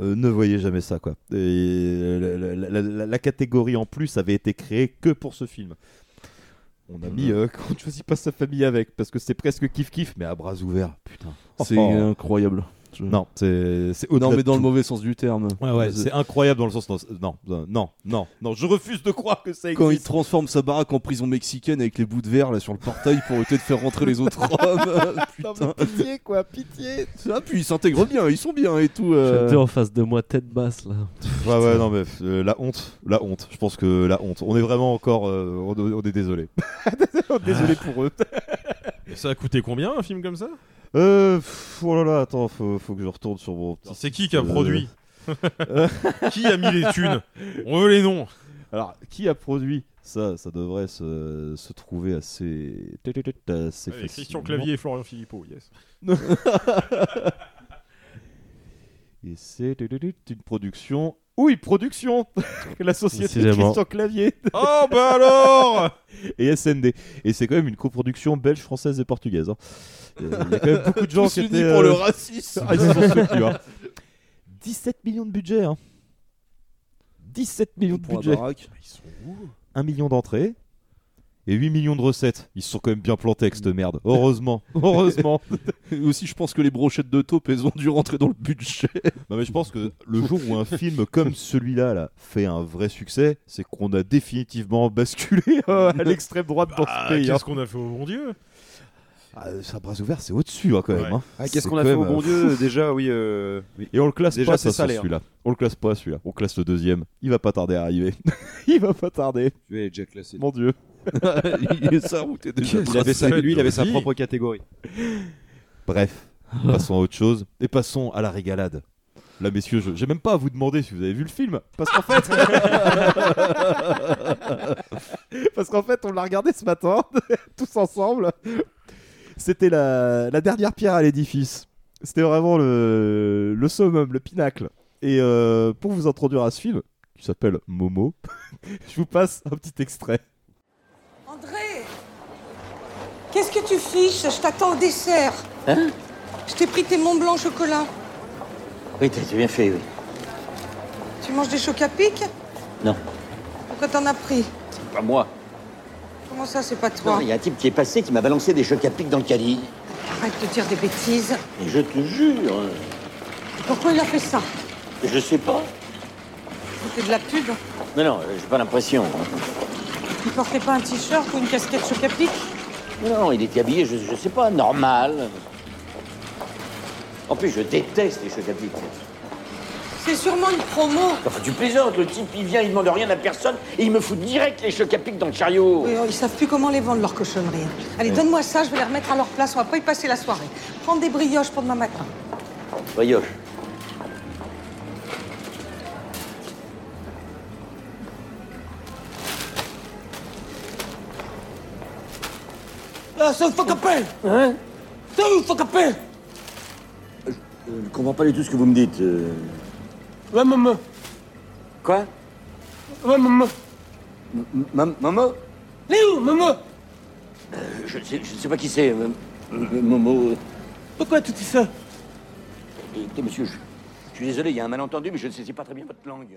euh, ne voyez jamais ça, quoi. Et la, la- la- la- la catégorie en plus avait été créée que pour ce film. On a mis euh, quand tu choisis pas sa famille avec, parce que c'est presque kiff kiff, mais à bras ouverts, putain. C'est Oh. incroyable. Je- Non, c'est c'est Non, mais dans le mauvais sens du terme. Ouais, ouais, C'est- c'est incroyable dans le sens. Non, non, non, non, non, je refuse de croire que ça existe. Quand il transforme sa baraque en prison mexicaine avec les bouts de verre là sur le portail pour éviter de faire rentrer les autres hommes. Putain. pitié quoi, pitié. Ah, puis ils s'intègrent bien, ils sont bien et tout. euh. J'étais en face de moi, tête basse là. Ouais, ouais, non, mais euh, la honte, la honte. Je pense que la honte. On est vraiment encore. euh, on, on est désolé. désolé pour eux. Et ça a coûté combien un film comme ça? Euh. pff, Oh là là, attends, faut, faut que je retourne sur mon. petit C'est qui qui a euh, produit Qui a mis les thunes On veut les noms. Alors, qui a produit ça Ça devrait se, se trouver assez. assez. Christian Clavier et Florian Philippot, yes. Et c'est une production. Oui, production La société Décidément. Christian Clavier Oh bah alors Et SND. Et c'est quand même une coproduction belge, française et portugaise. hein. Euh, Il y a quand même beaucoup de gens qui unis étaient. pour le euh, racisme. Ah, ils se sont soutenus, hein. 17 millions de budget. Hein. 17 millions de Pour la budget. baraque. 1 million d'entrées. Et 8 millions de recettes. Ils se sont quand même bien plantés avec cette merde. Heureusement. Heureusement. Et aussi, je pense que les brochettes de taupe, elles ont dû rentrer dans le budget. Non mais je pense que le jour où un film comme celui-là là, fait un vrai succès, c'est qu'on a définitivement basculé euh, à l'extrême droite dans Ah, ce pays. hein. Qu'est-ce qu'on a fait au bon Dieu? Ah, ça bras ouvert, c'est au-dessus hein, quand même. Hein. Ah, Qu'est-ce qu'on a fait au bon euh, Dieu Déjà, oui. euh, oui. Et on le classe Déjà, pas c'est ça, salaire. celui-là. On le classe pas celui-là. On classe le deuxième. Il va pas tarder à arriver. il va pas tarder. Tu es déjà classé. Mon dieu. Il est déjà avait sa- lui, il avait sa propre catégorie. Bref, passons à autre chose et passons à la régalade. Là, messieurs, je j'ai même pas à vous demander si vous avez vu le film, parce qu'en fait, parce qu'en fait, on l'a regardé ce matin, tous ensemble. C'était la, la dernière pierre à l'édifice. C'était vraiment le, le summum, le pinacle. Et euh, pour vous introduire à ce film, qui s'appelle Momo, je vous passe un petit extrait. Qu'est-ce que tu fiches? Je t'attends au dessert. Hein? Je t'ai pris tes Mont Blanc chocolat. Oui, t'as bien fait, oui. Tu manges des chocs à pic? Non. Pourquoi t'en as pris? Pas moi. Comment ça, c'est pas toi? Non, il y a un type qui est passé qui m'a balancé des chocs à pic dans le caddie. Arrête de dire des bêtises. Et je te jure, Pourquoi il a fait ça? Je sais pas. C'était de la pub Non, non, j'ai pas l'impression. Il portait pas un t-shirt ou une casquette choc à pic? Non, il était habillé, je, je sais pas, normal. En plus, je déteste les chocs à pic. C'est sûrement une promo. Enfin, tu plaisantes, le type, il vient, il demande rien à personne et il me fout direct les chocs à pic dans le chariot. Oui, ils savent plus comment les vendre, leurs cochonneries. Allez, donne-moi ça, je vais les remettre à leur place. On va pas y passer la soirée. Prendre des brioches pour demain matin. Brioche. C'est le fuck Hein? C'est où le fuck appel Je comprends pas du tout ce que vous me dites. euh. Ouais, maman. Quoi? Ouais, maman. M- mam- Momo Léo, maman? Euh, je, sais, je sais pas qui c'est. euh, euh, Momo. Pourquoi tu dis ça? Écoutez, monsieur, je, je suis désolé, il y a un malentendu, mais je ne sais pas très bien votre langue.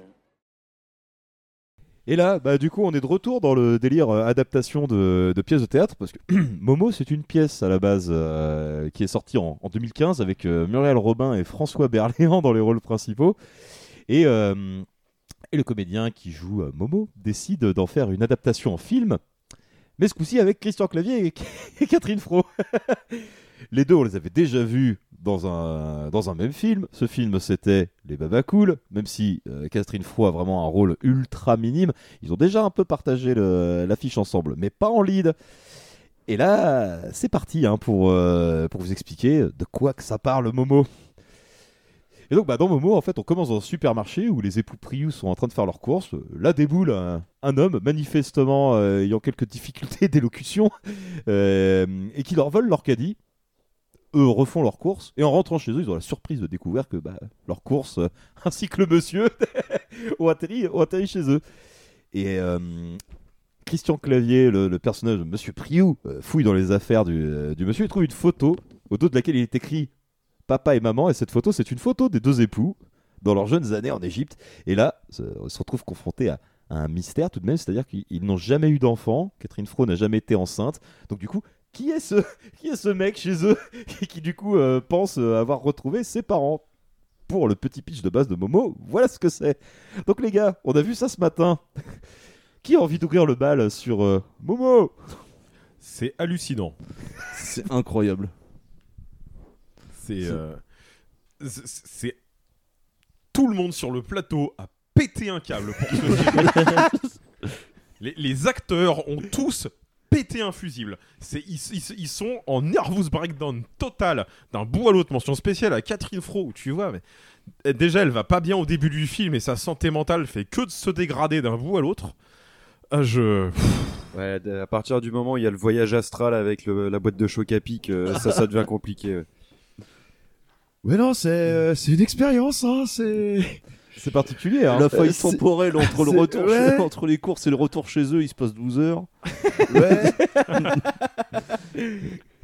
Et là, bah, du coup, on est de retour dans le délire euh, adaptation de, pièces de théâtre, parce que Momo, c'est une pièce à la base euh, qui est sortie en, en 2015 avec euh, Muriel Robin et François Berléand dans les rôles principaux. Et, et le comédien qui joue Momo décide d'en faire une adaptation en film, mais ce coup-ci avec Christian Clavier et, et Catherine Fro. les deux, on les avait déjà vus dans un, dans un même film. Ce film, c'était Les Baba Cool, même si euh, Catherine Fro a vraiment un rôle ultra minime. Ils ont déjà un peu partagé l'affiche ensemble, mais pas en lead. Et là, c'est parti hein, pour, euh, pour vous expliquer de quoi que ça parle Momo. Et donc, bah, dans Momo, en fait, on commence dans un supermarché où les époux Priou sont en train de faire leurs courses. Là déboule un, homme, manifestement euh, ayant quelques difficultés d'élocution, et qui leur vole leur caddie. Refont leurs courses, et en rentrant chez eux, ils ont la surprise de découvrir que bah, leurs courses, ainsi que le monsieur, ont, atterri, ont atterri chez eux. Et euh, Christian Clavier, le, personnage de Monsieur Priou, euh, fouille dans les affaires du, euh, du monsieur et trouve une photo au dos de laquelle il est écrit papa et maman. Et cette photo, c'est une photo des deux époux dans leurs jeunes années en Égypte. Et là, ils se retrouvent confrontés à, à un mystère tout de même, c'est-à-dire qu'ils ils n'ont jamais eu d'enfant. Catherine Fro n'a jamais été enceinte. Donc du coup, qui est ce, qui est ce mec chez eux qui, qui, du coup euh, pense euh, avoir retrouvé ses parents? Pour le petit pitch de base de Momo, voilà ce que c'est. Donc les gars, on a vu ça ce matin. Qui a envie d'ouvrir le bal sur euh, Momo? C'est hallucinant. C'est incroyable. C'est. euh, c'est- C'est. Tout le monde sur le plateau a pété un câble pour ce film. les, les acteurs ont tous pété un fusible. C'est, ils, ils- ils sont en nervous breakdown total d'un bout à l'autre. Mention spéciale à Catherine Fro, tu vois, mais déjà elle va pas bien au début du film et sa santé mentale fait que de se dégrader d'un bout à l'autre. Ah, je. Ouais, à partir du moment où il y a le voyage astral avec le- la boîte de choc à pic, euh, ça, ça devient compliqué. ouais. Ouais, non, c'est euh, c'est une expérience, hein, c'est. C'est particulier, hein. La faille Euh, c'est- temporelle entre le retour ouais. chez- entre les courses et le retour chez eux, il se passe 12 heures. Ouais.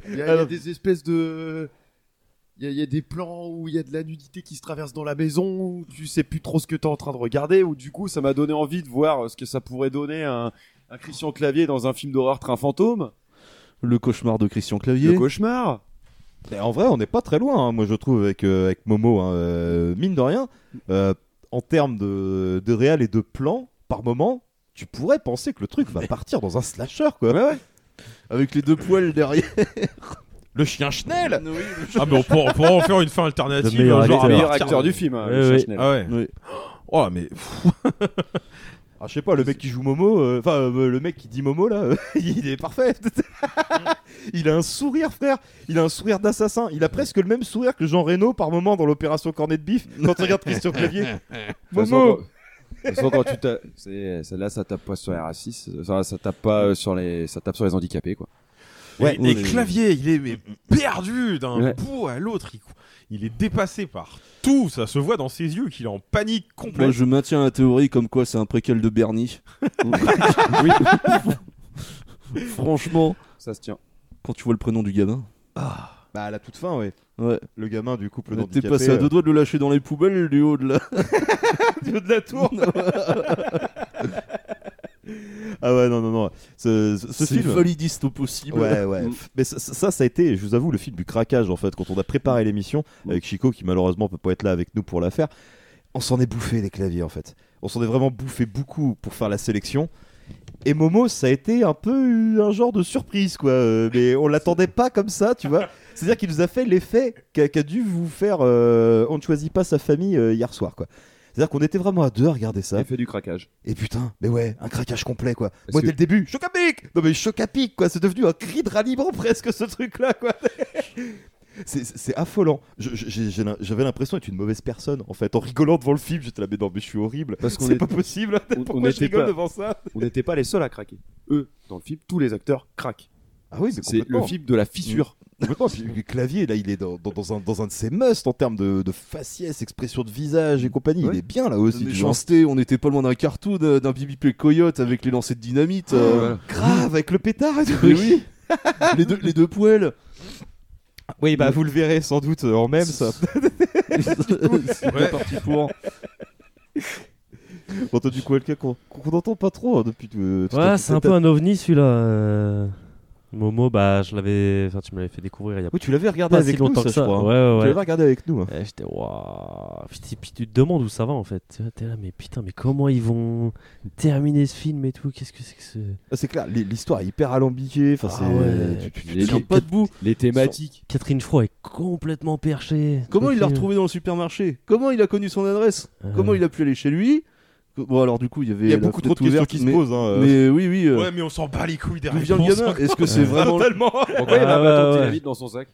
Il y, a, il y a des espèces de. Il y, a, il y a des plans où il y a de la nudité qui se traverse dans la maison, où tu sais plus trop ce que tu es en train de regarder, où du coup ça m'a donné envie de voir ce que ça pourrait donner un, un Christian Clavier dans un film d'horreur Train Fantôme. Le cauchemar de Christian Clavier. Le cauchemar Mais en vrai, on n'est pas très loin, hein, moi je trouve, avec, euh, avec Momo. hein. Euh, mine de rien, euh, en termes de, de réal et de plan, par moment, tu pourrais penser que le truc va partir dans un slasher, quoi. Avec les deux poils derrière. Le chien Schnell Ah, mais on pourra, on pourra en faire une fin alternative. Le meilleur genre acteur. meilleur du film, hein, Ouais, le ouais. chien Schnell. Ah ouais. Oui. Oh, mais. Ah, je sais pas, le mec qui joue Momo, euh, enfin euh, le mec qui dit Momo là, euh, il est parfait. il a un sourire, frère. Il a un sourire d'assassin. Il a presque le même sourire que Jean Reno par moment dans l'opération Cornet de Bif quand tu regardes Christian Clavier. Momo de toute façon, quand tu tapes- celle-là, ça tape pas sur les racistes, ça, ça tape pas euh, sur les, ça tape sur les handicapés, quoi. Ouais, et Clavier, il est mais, perdu d'un Ouais. bout à l'autre. Il, il est dépassé par tout. Ça se voit dans ses yeux qu'il est en panique complète. Moi, je maintiens la théorie comme quoi c'est un préquel de Bernie. oui. Franchement, ça se tient. Quand tu vois le prénom du gamin. Bah à la toute fin, ouais. Ouais. Le gamin du couple T'es d'handicapés. passé à deux euh, doigts de le lâcher dans les poubelles du haut de la. du haut de la tour. Ah ouais, non, non, non. Ce, ce- ce C'est film. validiste au possible. Ouais, ouais. Mm. Mais ça, ça, ça a été, je vous avoue, le film du craquage en fait. Quand on a préparé l'émission avec Chico, qui malheureusement peut pas être là avec nous pour la faire, on s'en est bouffé les claviers en fait. On s'en est vraiment bouffé beaucoup pour faire la sélection. Et Momo, ça a été un peu un genre de surprise, quoi. Euh, mais on l'attendait pas comme ça, tu vois. C'est-à-dire qu'il nous a fait l'effet qu'a qu'a dû vous faire euh, On ne choisit pas sa famille euh, hier soir, quoi. C'est-à-dire qu'on était vraiment à deux à regarder ça. Il fait du craquage. Et putain, mais ouais, un craquage complet, quoi. Parce Moi, que- dès le début, choc à pic Non, mais choc à pic, quoi. C'est devenu un cri de ralliement presque, ce truc-là, quoi. C'est- affolant. J'avais l'impression d'être une mauvaise personne, en fait. En rigolant devant le film, j'étais là, mais non, mais je suis horrible. Parce qu'on C'est est- pas possible. on- Pourquoi on je rigole pas- devant ça? On n'était pas les seuls à craquer. Eux, dans le film, tous les acteurs craquent. Ah oui, mais c'est le film de la fissure. Complètement. Puis le clavier, là, il est dans, dans- dans un, dans un de ses musts en termes de, de faciès, expression de visage et compagnie. Il est bien là aussi. Méchanceté, on était pas loin d'un cartoon, euh, d'un Bibi Play Coyote avec les lancers de dynamite. euh. Grave, avec le pétard et tout. Oui. les, deux, les deux poêles. Oui, bah vous le verrez sans doute euh, en même ça. C'est bien parti pour. Bon, toi, du coup, quelqu'un qu'on n'entend pas trop hein, depuis. euh, Ouais, c'est un peu un ovni celui-là. Euh. Momo, bah je l'avais. Enfin, tu me l'avais fait découvrir il y a Oui, tu l'avais regardé pas avec si nous, longtemps ça, que je crois, hein. Ouais, ouais, Tu ouais. l'avais regardé avec nous, hein. Et J'étais waouh. Puis, puis tu te demandes où ça va en fait. Tu T'es là, mais putain, mais comment ils vont terminer ce film et tout Qu'est-ce que c'est que ce. Ah, c'est clair, l'hi- l'histoire est hyper alambiquée. Enfin, Ah c'est. ouais. tu- tu- tu Les- tiens les- pas debout. Les thématiques. Catherine Fro est complètement perchée. Comment il l'a retrouvé dans le supermarché? Comment il a connu son adresse? Comment il a pu aller chez lui? Bon, alors du coup, il y avait. Il y a la beaucoup trop de questions ouverte, qui se mais- posent, hein, euh. Mais oui, oui. euh, Ouais, mais on s'en bat les couilles des D'où vient le gamin. Est-ce que c'est vraiment. Totalement. Pourquoi il a un bâton de dans son sac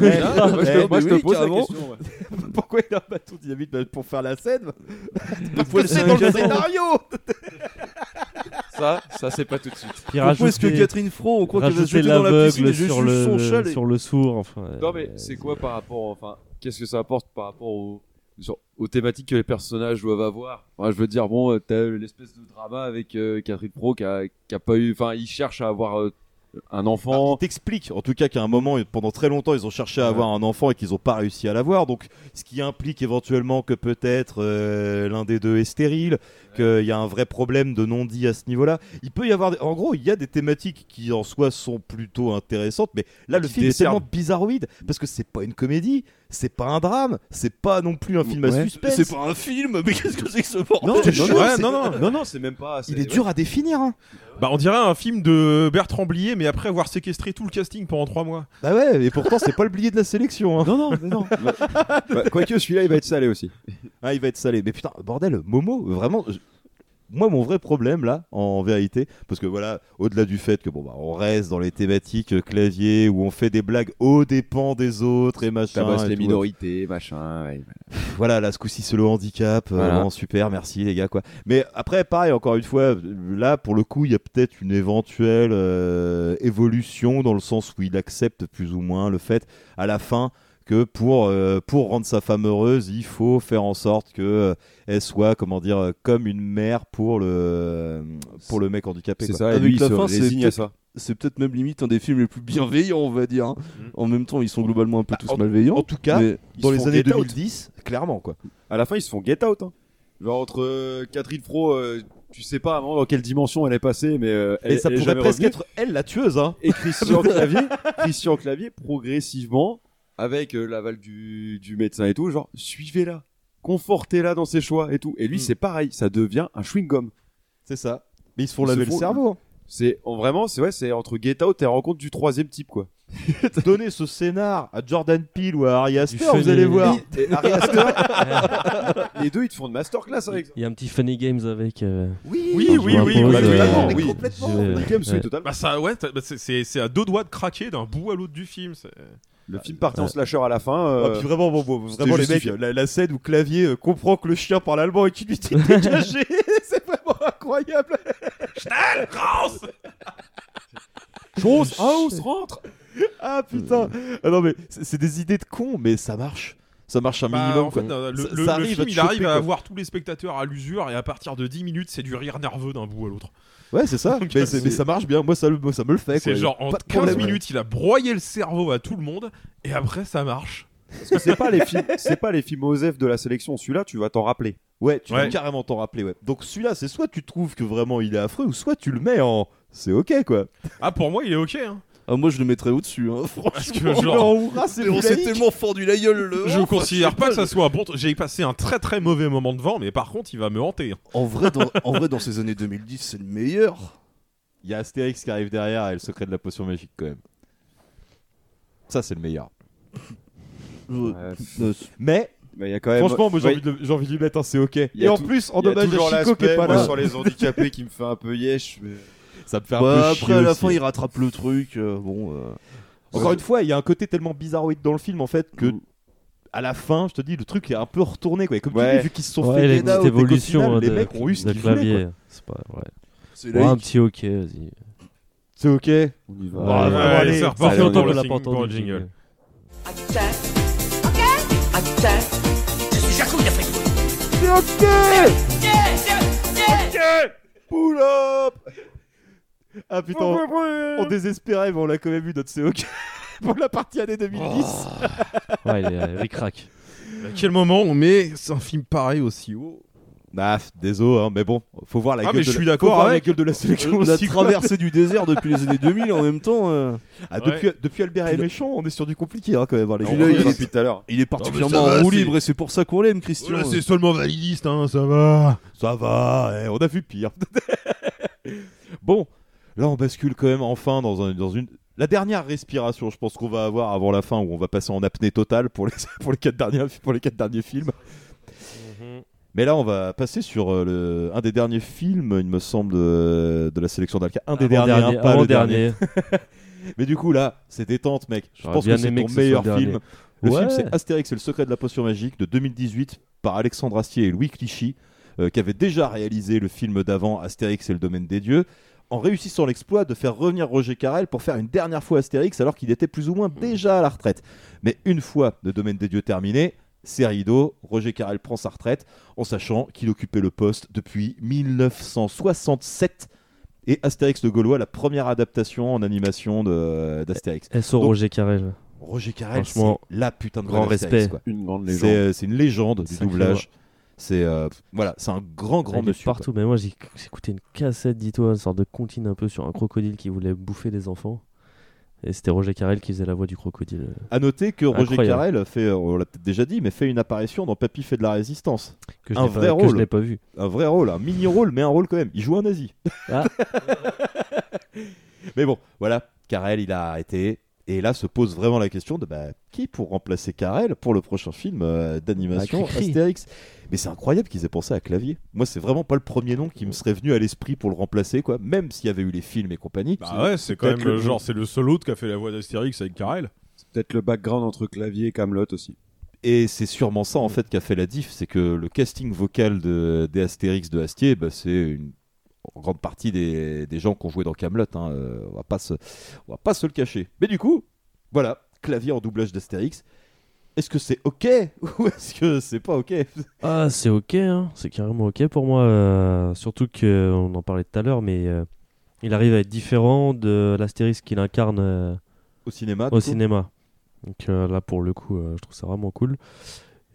Ouais, Ah, moi, je eh, moi, te pose la question. ouais. Pourquoi il a un bâton de dynamite Bah, Pour faire la scène? Parce que c'est dans le scénario Ça, ça c'est pas tout de suite. Puis Pourquoi est-ce que Catherine Fro, on croit qu'elle va se dans la piscine et juste sur son le, chalet sur le sourd, enfin. Non euh, mais c'est quoi par rapport, enfin, qu'est-ce que ça apporte par rapport au- sur- aux thématiques que les personnages doivent avoir Enfin, Je veux dire, bon, euh, t'as l'espèce de drama avec euh, Catherine Pro qui a, qui a pas eu, enfin, il cherche à avoir euh, un enfant. Il t'explique, en tout cas, qu'à un moment, pendant très longtemps, ils ont cherché à avoir un enfant et qu'ils n'ont pas réussi à l'avoir. Donc, ce qui implique éventuellement que peut-être euh, l'un des deux est stérile, qu'il y a un vrai problème de non-dit à ce niveau-là. Il peut y avoir, des- en gros, il y a des thématiques qui en soi sont plutôt intéressantes, mais là, le film est tellement bizarroïde parce que c'est pas une comédie, c'est pas un drame, c'est pas non plus un film à Ouais. suspense. C'est pas un film, mais qu'est-ce que c'est que ce bordel Non, non, jure, non, c'est- non, non, non, non, c'est même pas. Il est dur à définir. Hein. Bah, on dirait un film de Bertrand Blier, mais après avoir séquestré tout le casting pendant 3 mois. Bah ouais, et pourtant, c'est pas le blier de la sélection. Hein. Non, non, mais non. Bah, Quoique celui-là, il va être salé aussi. Ah, il va être salé. Mais putain, bordel, Momo, vraiment. Moi, mon vrai problème là, en vérité, parce que voilà, au-delà du fait que bon, bah, on reste dans les thématiques euh, clavier où on fait des blagues aux dépens des autres et machin. Tabasse et les tout. minorités, machin. ouais. Voilà, là, ce coup-ci, c'est le handicap. euh, super, merci les gars, quoi. Mais après, pareil, encore une fois, là, pour le coup, il y a peut-être une éventuelle euh, évolution dans le sens où il accepte plus ou moins le fait, à la fin, que pour, euh, pour rendre sa femme heureuse, il faut faire en sorte que euh, elle soit, comment dire, euh, comme une mère pour le, pour le mec handicapé. C'est ça, et Avec lui, la fin, c'est peut-être- ça. C'est peut-être même limite un des films les plus bienveillants, on va dire. hein. En même temps, ils sont globalement un peu tous Bah, en- malveillants. En tout cas, mais- dans les années get out. 2010, clairement, quoi. À la fin, ils se font get out. Hein. Genre entre euh, Catherine Fro, euh, tu sais pas vraiment dans quelle dimension elle est passée, mais euh, elle, Et ça elle pourrait presque revenue. être elle la tueuse, hein. Et Christian Clavier, Christian Clavier, progressivement, avec euh, l'aval du, du médecin et tout, genre suivez-la, confortez-la dans ses choix et tout. Et lui, Mm. c'est pareil, ça devient un chewing-gum. C'est ça. Mais ils se font Ils laver le cerveau. C'est en- vraiment, c'est ouais, c'est entre Get Out et rencontre du troisième type quoi. Donner ce scénar à Jordan Peele ou à Ari Aster, vous allez voir. Et Ari Aster, les deux ils te font de masterclass avec. Il y a un petit funny games avec. euh, Oui, Oui, oui, oui, oui. complètement. je- Funny Games, oui, ouais. totalement. Bah, ça, ouais, t'as- bah, c'est- c'est c'est à deux doigts de craquer d'un bout à l'autre du film. c'est- Le film partait en slasher à la fin. euh, Ah, puis vraiment, bon, bon, c'était vraiment les mecs, justifié. la, la scène où Clavier euh, comprend que le chien parle allemand et qu'il lui dit dégagé, c'est vraiment incroyable. Chose, house, rentre. Ah putain. Ah non mais c'est c'est des idées de con, mais ça marche. Ça marche un Bah, minimum. en fait, quoi. le, Ça- le- ça le arrive film, il arrive à avoir tous les spectateurs à l'usure et à partir de 10 minutes, c'est du rire nerveux d'un bout à l'autre. Ouais, c'est ça. Donc, mais, ça marche bien. Moi, ça, moi, ça me le fait. C'est genre en Pas de 15 problème. minutes, il a broyé le cerveau à tout le monde et après ça marche. Parce que c'est pas les films, c'est pas les films OSEF de la sélection. Celui-là, tu vas t'en rappeler. Ouais, tu Ouais. peux carrément t'en rappeler, ouais. Donc celui-là, c'est soit tu trouves que vraiment il est affreux, ou soit tu le mets en. C'est ok, quoi. Ah, pour moi, il est ok. Hein. Ah, moi je le mettrais au-dessus. Hein. Parce que Franchement, genre- on s'est on s'est tellement fendu la gueule. Le Je Oh, considère pas que ça soit un bon. J'ai passé un très très mauvais moment devant, mais par contre, il va me hanter. En vrai, dans, en vrai, dans ces années 2010, c'est le meilleur. Il y a Astérix qui arrive derrière et le secret de la potion magique, quand même. Ça, c'est le meilleur. Mais. Mais il y a quand même- Franchement, moi j'ai Ouais. envie, de- j'ai envie de lui mettre un c'est ok. Il y Et a en tout- plus, en il y a toujours Chico qui est pas moi, là. sur les handicapés qui me fait un peu yesh. mais- Ça me fait un Bah, peu après, chier à la aussi. fin, il rattrape le truc. euh, bon. euh, Encore une fois, il y a un côté tellement bizarroïde dans le film en fait que Mm. à la fin, je te dis, le truc est un peu retourné quoi. Et comme tu Ouais. dis, vu qu'ils se sont Ouais, fait il y a get une petite out et qu'au évolution final, hein, les de, mecs ont eu ce de qu'ils voulaient. clavier. C'est pas ouais. C'est Ouais, un petit ok, vas-y. C'est ok. On y va. Ouais, ouais, allez, allez, ça ça repart fait longtemps le qu'on l'a pas pour le entendu, jingle. jingle. Je suis Jacouille d'Afrique. C'est ok Ok Pull up Ah putain, on, on désespérait, mais on l'a quand même eu notre ok pour la partie année 2010. Ouais, il est euh, ric-rac. À quel moment on met un film pareil aussi haut? Bah, désolé, hein, mais bon, faut voir la Ah, gueule mais de je la- suis faut d'accord voir la avec. gueule de la sélection On a traversé du désert depuis les années 2000 en même temps. euh. Ah, depuis, depuis Albert est méchant, on est sur du compliqué hein, quand même. hein, les gars. il, est, depuis tout à l'heure. il est Non, particulièrement va, en roue c'est- libre et c'est pour ça qu'on l'aime, Christian. Voilà, c'est seulement validiste, hein, ça va. Ça va, eh, on a vu pire. bon, là on bascule quand même enfin dans, un- dans une. La dernière respiration, je pense qu'on va avoir avant la fin, où on va passer en apnée totale pour les, pour les, quatre, derniers, pour les quatre derniers films. Mais là, on va passer sur euh, le, un des derniers films, il me semble, de, de la sélection d'Alca. Un des derniers, Avant-dernier, hein, pas le dernier. Mais du coup, là, c'est détente, mec. Je J'aurais pense que c'est ton que meilleur le dernier. film. Le Ouais. film, c'est Astérix et le secret de la potion magique de 2018 par Alexandre Astier et Louis Clichy, euh, qui avaient déjà réalisé le film d'avant Astérix et le domaine des dieux, en réussissant l'exploit de faire revenir Roger Carrel pour faire une dernière fois Astérix alors qu'il était plus ou moins déjà à la retraite. Mais une fois le domaine des dieux terminé, c'est rideau, Roger Carrel prend sa retraite en sachant qu'il occupait le poste depuis 1967 et Astérix le Gaulois, la première adaptation en animation de- d'Astérix. SO Roger Carrel. Roger Carrel, c'est Franchement, la putain de grand Astérix, respect. quoi. Une grande C'est légende. euh, c'est une légende du doublage. C'est euh, voilà, c'est un grand grand monsieur. quoi. partout. Mais moi, j'ai écouté une cassette, dis-toi, une sorte de comptine un peu sur un crocodile qui voulait bouffer des enfants. Et c'était Roger Carrel qui faisait la voix du crocodile. À noter que Roger Incroyable. Carrel fait, euh, on l'a peut-être déjà dit, mais fait une apparition dans Papy fait de la résistance. Que je un pas- vrai que rôle. je n'ai pas vu. Un vrai rôle, un mini rôle, mais un rôle quand même. Il joue un nazi. Ah. mais bon, voilà, Carrel il a arrêté. Et là se pose vraiment la question de bah, qui pour remplacer Carrel pour le prochain film euh, d'animation Ah, Cricri. Astérix? Mais c'est incroyable qu'ils aient pensé à Clavier. Moi, c'est vraiment pas le premier nom qui me serait venu à l'esprit pour le remplacer, quoi. Même s'il y avait eu les films et compagnie. Bah ouais, c'est quand même le le- genre, c'est le seul autre qui a fait la voix d'Astérix avec Carrel. C'est peut-être le background entre clavier et Camelot aussi. Et c'est sûrement ça en fait qui a fait la diff, c'est que le casting vocal de, des Astérix de Astier, bah, c'est une en grande partie des, des gens qui ont joué dans Camelot. on va pas se, on va pas se le cacher. Mais du coup, voilà, clavier en doublage d'Astérix. Est-ce que c'est ok ou est-ce que c'est pas ok Ah, c'est ok, hein. c'est carrément ok pour moi. euh, surtout qu'on en parlait tout à l'heure, mais euh, il arrive à être différent de l'Astérix qu'il incarne euh, Au cinéma, Au coup cinéma. Donc euh, là, pour le coup, euh, je trouve ça vraiment cool.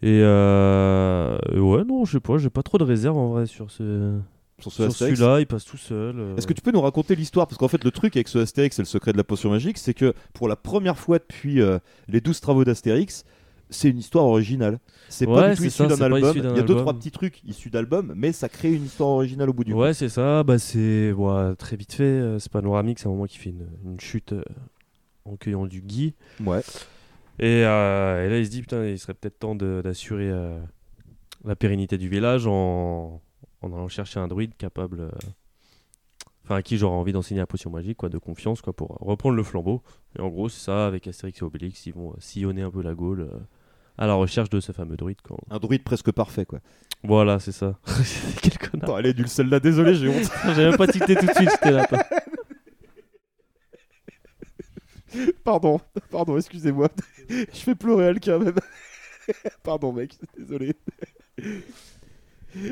Et euh, ouais, non, je sais pas, j'ai pas trop de réserve en vrai sur ce. Sur ce Astérix celui-là, il passe tout seul. euh. Est-ce que tu peux nous raconter l'histoire? Parce qu'en fait, le truc avec ce Astérix et le secret de la potion magique, c'est que pour la première fois depuis euh, les 12 travaux d'Astérix, c'est une histoire originale. C'est pas Ouais, du tout issu d'un album. issu Il y a deux, album. trois petits trucs issus d'albums, mais ça crée une histoire originale au bout du Ouais, compte. c'est ça. Bah, c'est ouais, très vite fait. euh, C'est panoramique. C'est un moment qui fait une, une chute euh, en cueillant du gui. Ouais. Et, euh, et là, il se dit putain, il serait peut-être temps d'assurer la pérennité du village en, en allant chercher un druide capable. euh, Enfin, à qui j'aurais envie d'enseigner la potion magique, quoi, de confiance, quoi, pour reprendre le flambeau. Et en gros, c'est ça, avec Astérix et Obélix, ils vont euh, sillonner un peu la Gaule euh, à la recherche de ce fameux druide. Quoi. Un druide presque parfait, quoi. Voilà, c'est ça. Quel connard. Attends, elle est nulle celle-là, désolé, j'ai honte. J'ai même pas tilté tout de suite, j'étais là. Pardon, pardon, excusez-moi. Je fais pleurer Alka même. pardon, mec, désolé.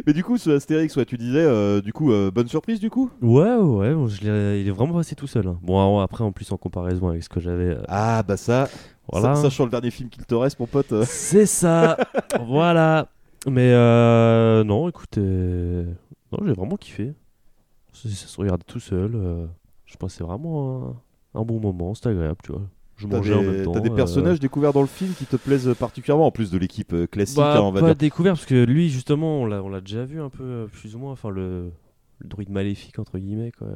Mais du coup, ce Astérix, ouais, tu disais, euh, du coup, euh, bonne surprise, du coup? Ouais, ouais, bon, je l'ai- il est vraiment passé tout seul. hein. Bon, après, en plus, en comparaison avec ce que j'avais. euh, Ah, bah ça, Voilà. sa- sachant le dernier film qu'il te reste, mon pote. euh. C'est ça. voilà. Mais euh, non, écoutez, non, j'ai vraiment kiffé. Ça, ça se regardait tout seul. euh, je passais vraiment un, un bon moment, c'était agréable, tu vois. Je T'as mangeais en des, même temps. t'as des euh, personnages découverts dans le film qui te plaisent particulièrement, en plus de l'équipe euh, classique, Bah, hein, on va pas dire. découvert parce que lui justement on l'a on l'a déjà vu un peu euh, plus ou moins enfin le, le druide maléfique entre guillemets quoi.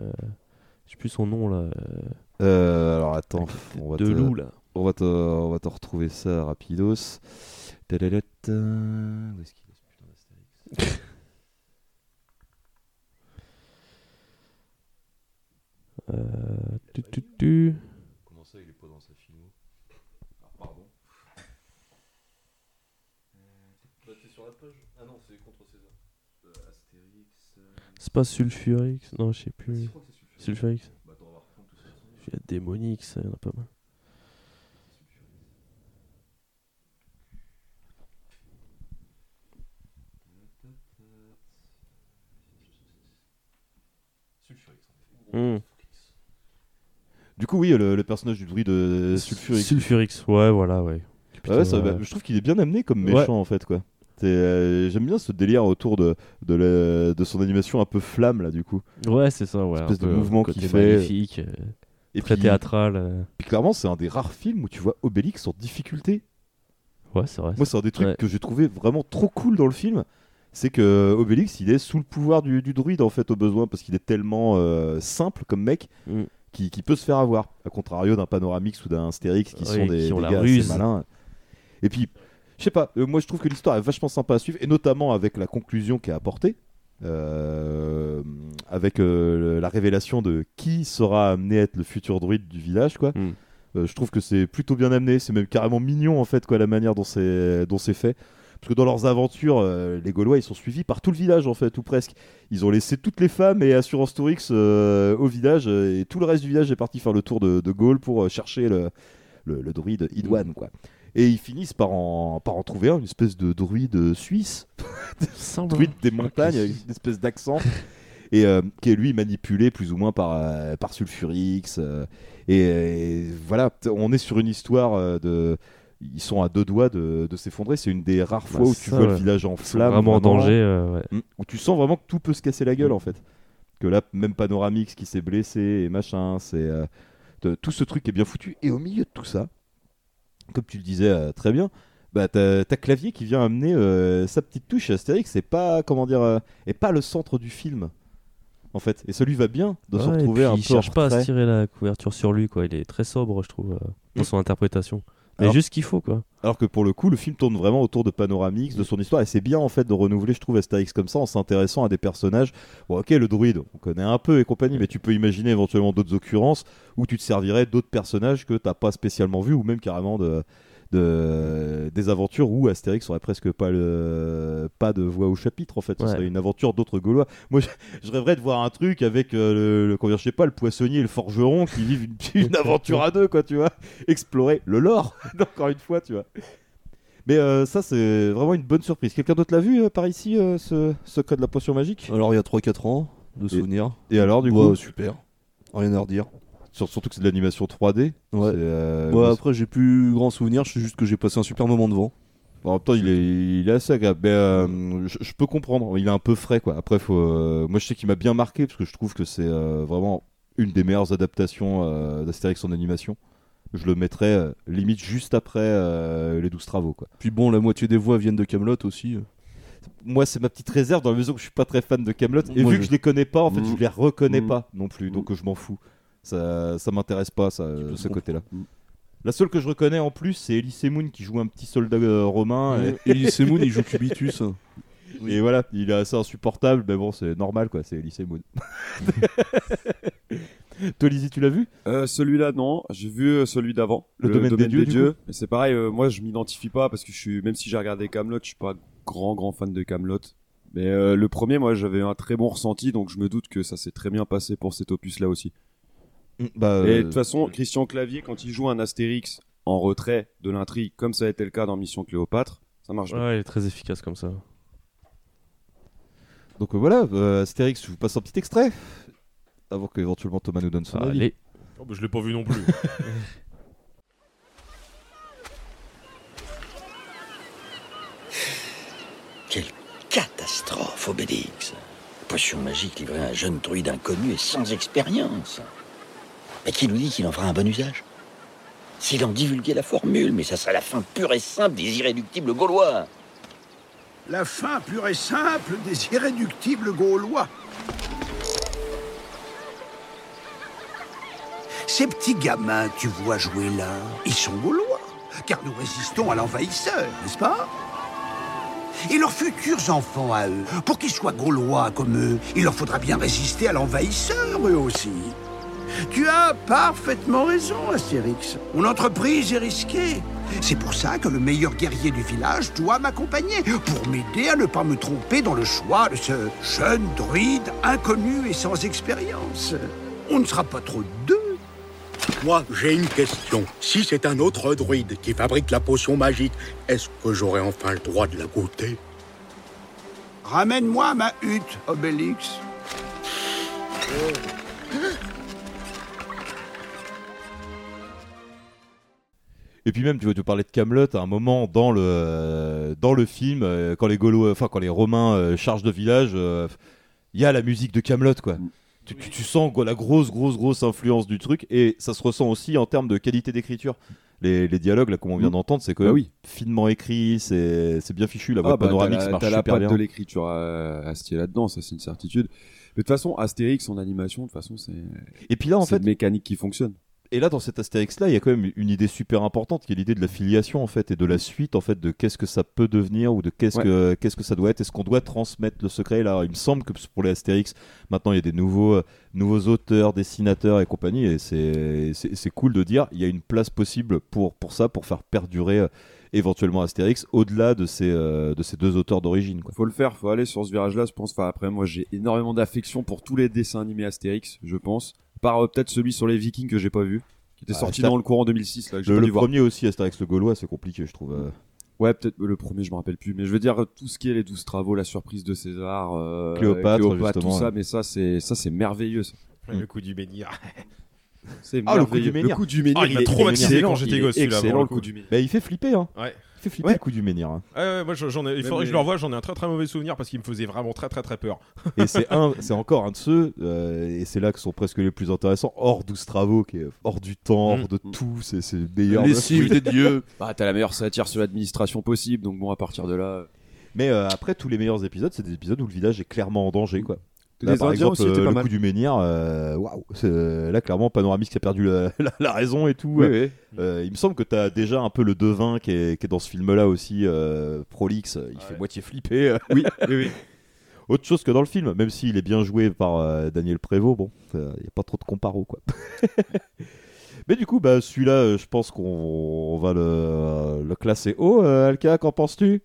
Je sais plus son nom là. Euh, alors attends, on va de te, loup, là. On va te, on va te retrouver ça rapidos. Tadadata. Où est-ce qu'il est ce putain d'Astérix? Euh, tu, tu, tu. Comment ça, il est pas dans sa filmo Ah, pardon. Bah, t'es sur la page Ah non, c'est contre César. Euh, Astérix. C'est pas Sulfurix Non je sais plus. je crois que c'est Sulfurix. Bah. Il y a Démonix, il y en a pas mal. Hmm. Du coup, oui, le, le personnage du druide de Sulfurix. Sulfurix, ouais, voilà, ouais. Ah ouais, ça- bah, je trouve qu'il est bien amené comme méchant Ouais. en fait quoi. Euh, J'aime bien ce délire autour de, de, la- de son animation un peu flamme là du coup. Ouais, c'est ça, ouais. Espèce un de mouvement qu'il fait. maléfique, euh, Et très puis- théâtral. euh. Puis clairement, c'est un des rares films où tu vois Obélix en difficulté. Ouais, c'est vrai. Moi, c'est un des trucs Ouais. que j'ai trouvé vraiment trop cool dans le film. C'est que Obélix, il est sous le pouvoir du, du druide en fait au besoin parce qu'il est tellement simple comme mec Mm. qui, qui peut se faire avoir. À contrario d'un Panoramix ou d'un Astérix qui sont des, qui ont des la gars ruse. assez malins. Et puis, je sais pas, euh, moi je trouve que l'histoire est vachement sympa à suivre et notamment avec la conclusion qui est apportée. euh, avec euh, la révélation de qui sera amené à être le futur druide du village quoi. Mm. Euh, je trouve que c'est plutôt bien amené, c'est même carrément mignon en fait quoi la manière dont c'est dont c'est fait. Parce que dans leurs aventures, euh, les Gaulois ils sont suivis par tout le village en fait, ou presque. Ils ont laissé toutes les femmes et Assurance Tourix euh, au village et tout le reste du village est parti faire le tour de, de Gaulle pour euh, chercher le, le, le druide Idwan quoi. Et ils finissent par en, par en trouver un, une espèce de druide suisse, druide des montagnes avec une espèce d'accent et euh, qui est lui manipulé plus ou moins par, euh, par Sulfurix. euh, et, et voilà, on est sur une histoire de. Ils sont à deux doigts de, de s'effondrer. C'est une des rares fois Bah, où tu ça, vois le village en flammes. vraiment en danger, ouais. Mm. Où tu sens vraiment que tout peut se casser la gueule Mm. en fait. Que là, même Panoramix qui s'est blessé et machin, c'est. tout ce truc est bien foutu. Et au milieu de tout ça, comme tu le disais euh, très bien, bah, t'as Clavier qui vient amener euh, sa petite touche. Astérix, c'est pas, comment dire, euh, est pas le centre du film, en fait. Et celui va bien de se et retrouver puis un il peu en cherche pas à se tirer la couverture sur lui, quoi. Il est très sobre, je trouve, euh, dans Mm. son interprétation. Mais Alors- juste ce qu'il faut, quoi. Alors que pour le coup, le film tourne vraiment autour de Panoramix, de son histoire, et c'est bien en fait de renouveler, je trouve, Astérix comme ça, en s'intéressant à des personnages. Bon, ok, le druide, on connaît un peu et compagnie, mais tu peux imaginer éventuellement d'autres occurrences où tu te servirais d'autres personnages que t'as pas spécialement vus, ou même carrément de, de- des aventures où Astérix aurait presque pas le pas de voix au chapitre en fait. Ce Ouais. serait une aventure d'autres Gaulois. Moi, je, je rêverais de voir un truc avec euh, le, le, je sais pas, le poissonnier et le forgeron qui vivent une, une aventure à deux, quoi, tu vois. Explorer le lore, encore une fois, tu vois. Mais euh, ça, c'est vraiment une bonne surprise. Quelqu'un d'autre l'a vu euh, par ici, euh, ce secret de la potion magique? Alors il y a 3-4 ans de souvenirs. Et alors, du Ouais, coup? super. Rien à redire. Sur- Surtout que c'est de l'animation 3D. Ouais. Euh, Ouais, moi, après, j'ai plus grand souvenir, je sais juste que j'ai passé un super moment devant. En même temps, il est, il est assez agréable. Mais, euh, je, je peux comprendre. Il est un peu frais, quoi. Après, faut, euh, moi, je sais qu'il m'a bien marqué parce que je trouve que c'est vraiment une des meilleures adaptations d'Astérix en animation. Je le mettrais limite juste après les 12 travaux, quoi. Puis bon, la moitié des voix viennent de Camelot aussi. Moi, c'est ma petite réserve dans la mesure où je suis pas très fan de Camelot. Et Moi, vu je- que je les connais pas, en fait, Mm. je les reconnais Mm. pas non plus. Donc, je m'en fous. Ça, ça m'intéresse pas, ça, euh, ce côté-là. La seule que je reconnais en plus, c'est Elise Moon qui joue un petit soldat euh, romain. Et... Elise Moon, il joue Cubitus. Et voilà, il est assez insupportable, mais bon, c'est normal quoi, c'est Elise Moon. Toi, Lizzie, tu l'as vu? Euh, celui-là, non. J'ai vu euh, celui d'avant. Le Domaine des Dieux, du coup Mais c'est pareil, euh, moi je m'identifie pas parce que je suis, même si j'ai regardé Camelot, je suis pas grand grand fan de Camelot. Mais euh, le premier, moi j'avais un très bon ressenti, donc je me doute que ça s'est très bien passé pour cet opus-là aussi. Bah, Et de euh, toute façon, Christian Clavier, quand il joue un Astérix en retrait de l'intrigue, comme ça a été le cas dans Mission Cléopâtre, ça marche bien. Ouais, il est très efficace comme ça. Donc euh, voilà, euh, Astérix, je vous passe un petit extrait. Avant que éventuellement Thomas nous donne son avis. Allez. Oh, bah, je l'ai pas vu non plus. Quelle Morphobélix. Potion magique livrée à un jeune druide inconnu et sans expérience. Mais qui nous dit qu'il en fera un bon usage? S'il en divulguait la formule, mais ça serait la fin pure et simple des irréductibles gaulois. La fin pure et simple des irréductibles gaulois. Ces petits gamins que tu vois jouer là, ils sont gaulois, car nous résistons à l'envahisseur, n'est-ce pas? Et leurs futurs enfants à eux, pour qu'ils soient gaulois comme eux, il leur faudra bien résister à l'envahisseur, eux aussi. Tu as parfaitement raison, Astérix. Mon entreprise est risquée. C'est pour ça que le meilleur guerrier du village doit m'accompagner, pour m'aider à ne pas me tromper dans le choix de ce jeune druide inconnu et sans expérience. On ne sera pas trop deux. Moi, j'ai une question. Si c'est un autre druide qui fabrique la potion magique, est-ce que j'aurai enfin le droit de la goûter? Ramène-moi ma hutte, Obélix. Et puis même, tu vois, tu parlais de Camelot à un moment dans le dans le film, euh, quand les Gaulois, enfin quand les Romains euh, chargent de village, euh, il y a la musique de Camelot, quoi. Tu, tu- tu sens quoi, la grosse, grosse, grosse influence du truc, et ça se ressent aussi en termes de qualité d'écriture. Les, les dialogues là, comme on vient Mm. d'entendre, c'est quand Bah oui. finement écrit, c'est bien fichu, la voix Ah, bah, panoramique t'as marche t'as la super patte bien. de l'écriture à, à Astier là-dedans, ça c'est une certitude. Mais de toute façon, Astérix en animation, de toute façon, c'est. Et puis là, en c'est fait- une mécanique qui fonctionne. Et là, dans cet Astérix-là, il y a quand même une idée super importante, qui est l'idée de la filiation, en fait, et de la suite, en fait, de qu'est-ce que ça peut devenir, ou de qu'est-ce Ouais. que qu'est-ce que ça doit être, est-ce qu'on doit transmettre le secret? Là, il me semble que pour les Astérix, maintenant, il y a des nouveaux, euh, nouveaux auteurs, dessinateurs et compagnie, et c'est cool de dire, il y a une place possible pour, pour ça, pour faire perdurer euh, éventuellement Astérix, au-delà de ces, euh, de ces deux auteurs d'origine. quoi. Faut le faire, faut aller sur ce virage-là, je pense. Enfin, après, moi, j'ai énormément d'affection pour tous les dessins animés Astérix, je pense. Par euh, peut-être celui sur les Vikings que j'ai pas vu, qui était Ah, sorti dans le courant 2006. Là, que j'ai Le, pas le dû voir. premier aussi, Astérix le Gaulois, c'est compliqué, je trouve. euh. Ouais, peut-être le premier, je me rappelle plus. Mais je veux dire, tout ce qui est les douze travaux, la surprise de César, euh, Cléopâtre, tout justement, ça, ouais. mais ça, c'est ça, c'est merveilleux. Ça. Le coup du menhir. C'est Ah, le coup merveilleux. du menhir. Le coup du menhir, Ah, il m'a est traumatisé excellent, quand j'étais il est gosse, celui-là, Excellent, pour le le coup coup. du menhir. Bah, il fait flipper, hein. Ouais. Il fait flipper Ouais. le coup du menhir. hein. Moi j'en- j'en ai- il faudrait que je le revoie, j'en ai un très très mauvais souvenir parce qu'il me faisait vraiment très très très peur. Et c'est un, c'est encore un de ceux, euh, et c'est là que sont presque les plus intéressants, hors 12 travaux, qui est hors du temps, Mm. hors de tout, c'est c'est le meilleur. Lessive des dieux. Bah, t'as la meilleure satire sur l'administration possible, donc bon, à partir de là. Mais euh, après, tous les meilleurs épisodes, c'est des épisodes où le village est clairement en danger, quoi. Là, Les par Indiens exemple, aussi étaient euh, pas le mal. coup du menhir, euh, waouh, c'est- là clairement Panoramix qui a perdu la, la- la raison et tout. Oui, Euh, oui. euh, il me semble que t'as déjà un peu le devin qui est, qui est dans ce film-là aussi, euh, prolixe, il fait moitié flipper. Oui, oui, oui. Autre chose que dans le film, même s'il est bien joué par euh, Daniel Prévost, bon, il n'y a pas trop de comparo quoi. Mais du coup, bah, celui-là, euh, je pense qu'on on va le, le classer haut. Euh, Alka, qu'en penses-tu?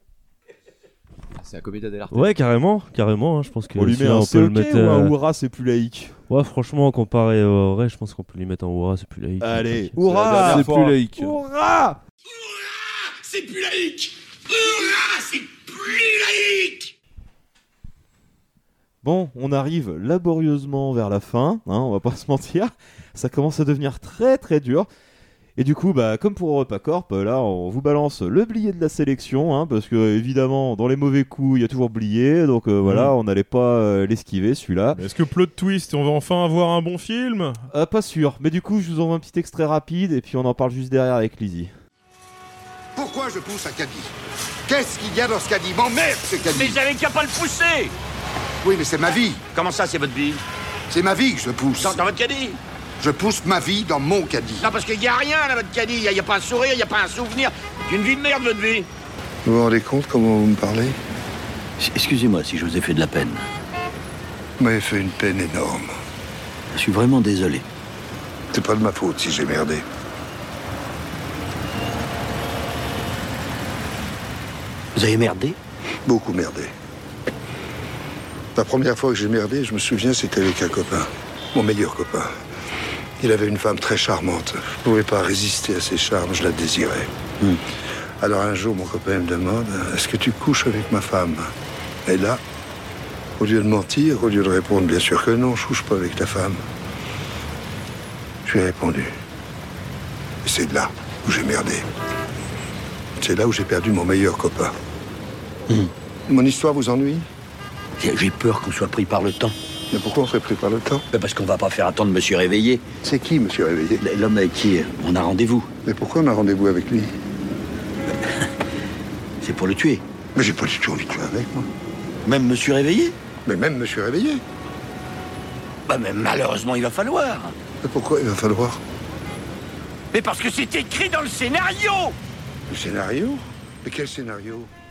C'est la comédie d'alerte. Ouais, carrément, carrément. hein, je pense que On lui met celui-là, un on peut le COK mettre. ou un euh, Oura, c'est plus laïque Ouais, franchement, comparé au vrai, je pense qu'on peut lui mettre un Oura, c'est plus laïque. Allez. Oura C'est plus laïque. Oura C'est plus laïque Hurrah C'est plus laïque Bon, on arrive laborieusement vers la fin, hein, on va pas se mentir. Ça commence à devenir très très dur. Et du coup, bah, comme pour EuropaCorp, là, on vous balance le billet de la sélection, hein, parce que évidemment, dans les mauvais coups, il y a toujours blié, donc euh, voilà, on n'allait pas euh, l'esquiver celui-là. Est-ce que plot twist, on va enfin avoir un bon film? Euh, pas sûr, mais du coup, je vous envoie un petit extrait rapide et puis on en parle juste derrière avec Lizzie. Pourquoi je pousse un caddie? Qu'est-ce qu'il y a dans ce caddie? M'emmerde ce caddie. Mais j'avais qu'à pas le pousser. Oui, mais c'est ma vie. Comment ça, c'est votre vie? C'est ma vie que je pousse. dans, dans votre caddie Je pousse ma vie dans mon caddie. Non, parce qu'il y a rien dans votre caddie. Il y, a pas un sourire, il y a pas un souvenir. C'est une vie de merde, votre vie. Vous vous rendez compte comment vous me parlez Excusez-moi si je vous ai fait de la peine. Vous m'avez fait une peine énorme. Je suis vraiment désolé. C'est pas de ma faute si j'ai merdé. Vous avez merdé Beaucoup merdé. La première fois que j'ai merdé, je me souviens, c'était avec un copain. Mon meilleur copain. Il avait une femme très charmante. Je pouvais pas résister à ses charmes, je la désirais. Alors un jour, mon copain me demande Est-ce que tu couches avec ma femme? Et là, au lieu de mentir, au lieu de répondre bien sûr que non, je couche pas avec ta femme, je lui ai répondu. Et c'est là où j'ai merdé. C'est là où j'ai perdu mon meilleur copain. Mon histoire vous ennuie? J'ai peur qu'on soit pris par le temps. Mais pourquoi on serait pris par le temps Ben, Parce qu'on va pas faire attendre Monsieur Réveillé. C'est qui, Monsieur Réveillé L'homme avec qui on a rendez-vous. Mais pourquoi on a rendez-vous avec lui C'est pour le tuer. Mais j'ai pas du tout envie de tuer avec, moi. Même Monsieur Réveillé Mais même Monsieur Réveillé Bah, mais malheureusement, il va falloir. Mais pourquoi il va falloir Mais parce que c'est écrit dans le scénario Le scénario? Mais quel scénario? Bah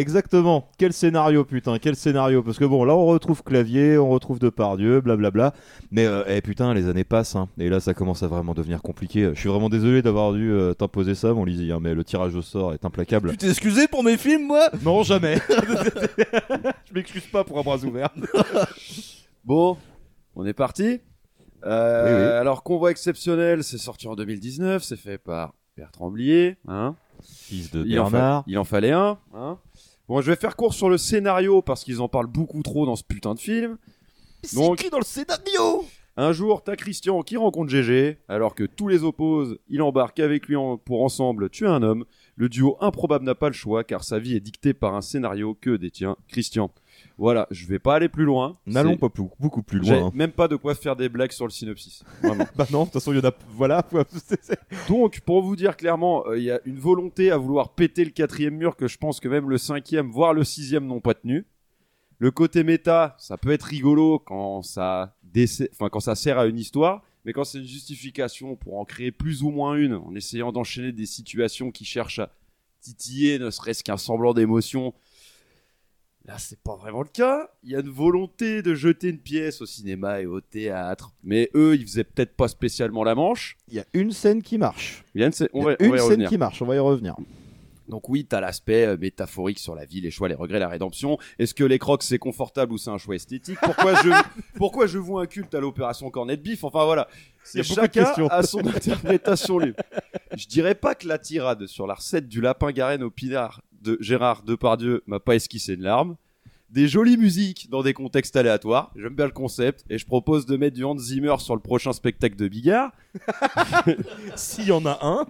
exactement. Quel scénario, putain, quel scénario. Parce que bon, là, on retrouve Clavier, on retrouve Depardieu, blablabla. Mais, euh, eh, putain, les années passent. hein. Et là, ça commence à vraiment devenir compliqué. Je suis vraiment désolé d'avoir dû euh, t'imposer ça, mon Lizzie. hein, mais le tirage au sort est implacable. Tu t'es excusé pour mes films, moi? Non, jamais. Je m'excuse pas pour un bras ouvert. Bon, on est parti. Euh, Oui, oui. Alors, Convoi exceptionnel, c'est sorti en 2019, c'est fait par Bertrand Blier, hein. Fils de il en, Bernard. fa- il en fallait un, hein. Bon, je vais faire court sur le scénario parce qu'ils en parlent beaucoup trop dans ce putain de film. Donc, écrit dans le scénario? un jour, t'as Christian qui rencontre GG, alors que tous les opposent, il embarque avec lui en- pour ensemble tuer un homme. Le duo improbable n'a pas le choix car sa vie est dictée par un scénario que détient Christian. Voilà, je vais pas aller plus loin. N'allons pas plus- beaucoup plus loin. hein. même pas de quoi faire des blagues sur le synopsis. Vraiment. bah non, de toute façon, il y en a. Voilà. Donc, pour vous dire clairement, euh, il y a une volonté à vouloir péter le quatrième mur que je pense que même le cinquième, voire le sixième n'ont pas tenu. Le côté méta, ça peut être rigolo quand ça, déce- enfin, quand ça sert à une histoire, mais quand c'est une justification pour en créer plus ou moins une, en essayant d'enchaîner des situations qui cherchent à titiller ne serait-ce qu'un semblant d'émotion, Là, c'est pas vraiment le cas. Il y a une volonté de jeter une pièce au cinéma et au théâtre. Mais eux, ils faisaient peut-être pas spécialement la manche. Il y a une scène qui marche. Il y a une, scè- on Il y va- a on va une y scène revenir. qui marche, on va y revenir. Donc oui, t'as l'aspect euh, métaphorique sur la vie, les choix, les regrets, la rédemption. Est-ce que les crocs c'est confortable ou c'est un choix esthétique? Pourquoi je pourquoi je vois un culte à l'opération Cornet Bif? Enfin voilà, Il y c'est a beaucoup de chacun questions. a son interprétation libre. Je dirais pas que la tirade sur la recette du lapin garenne au pinard de Gérard Depardieu m'a pas esquissé une larme. Des jolies musiques dans des contextes aléatoires. J'aime bien le concept et je propose de mettre du Hans Zimmer sur le prochain spectacle de Bigard. S'il y en a un.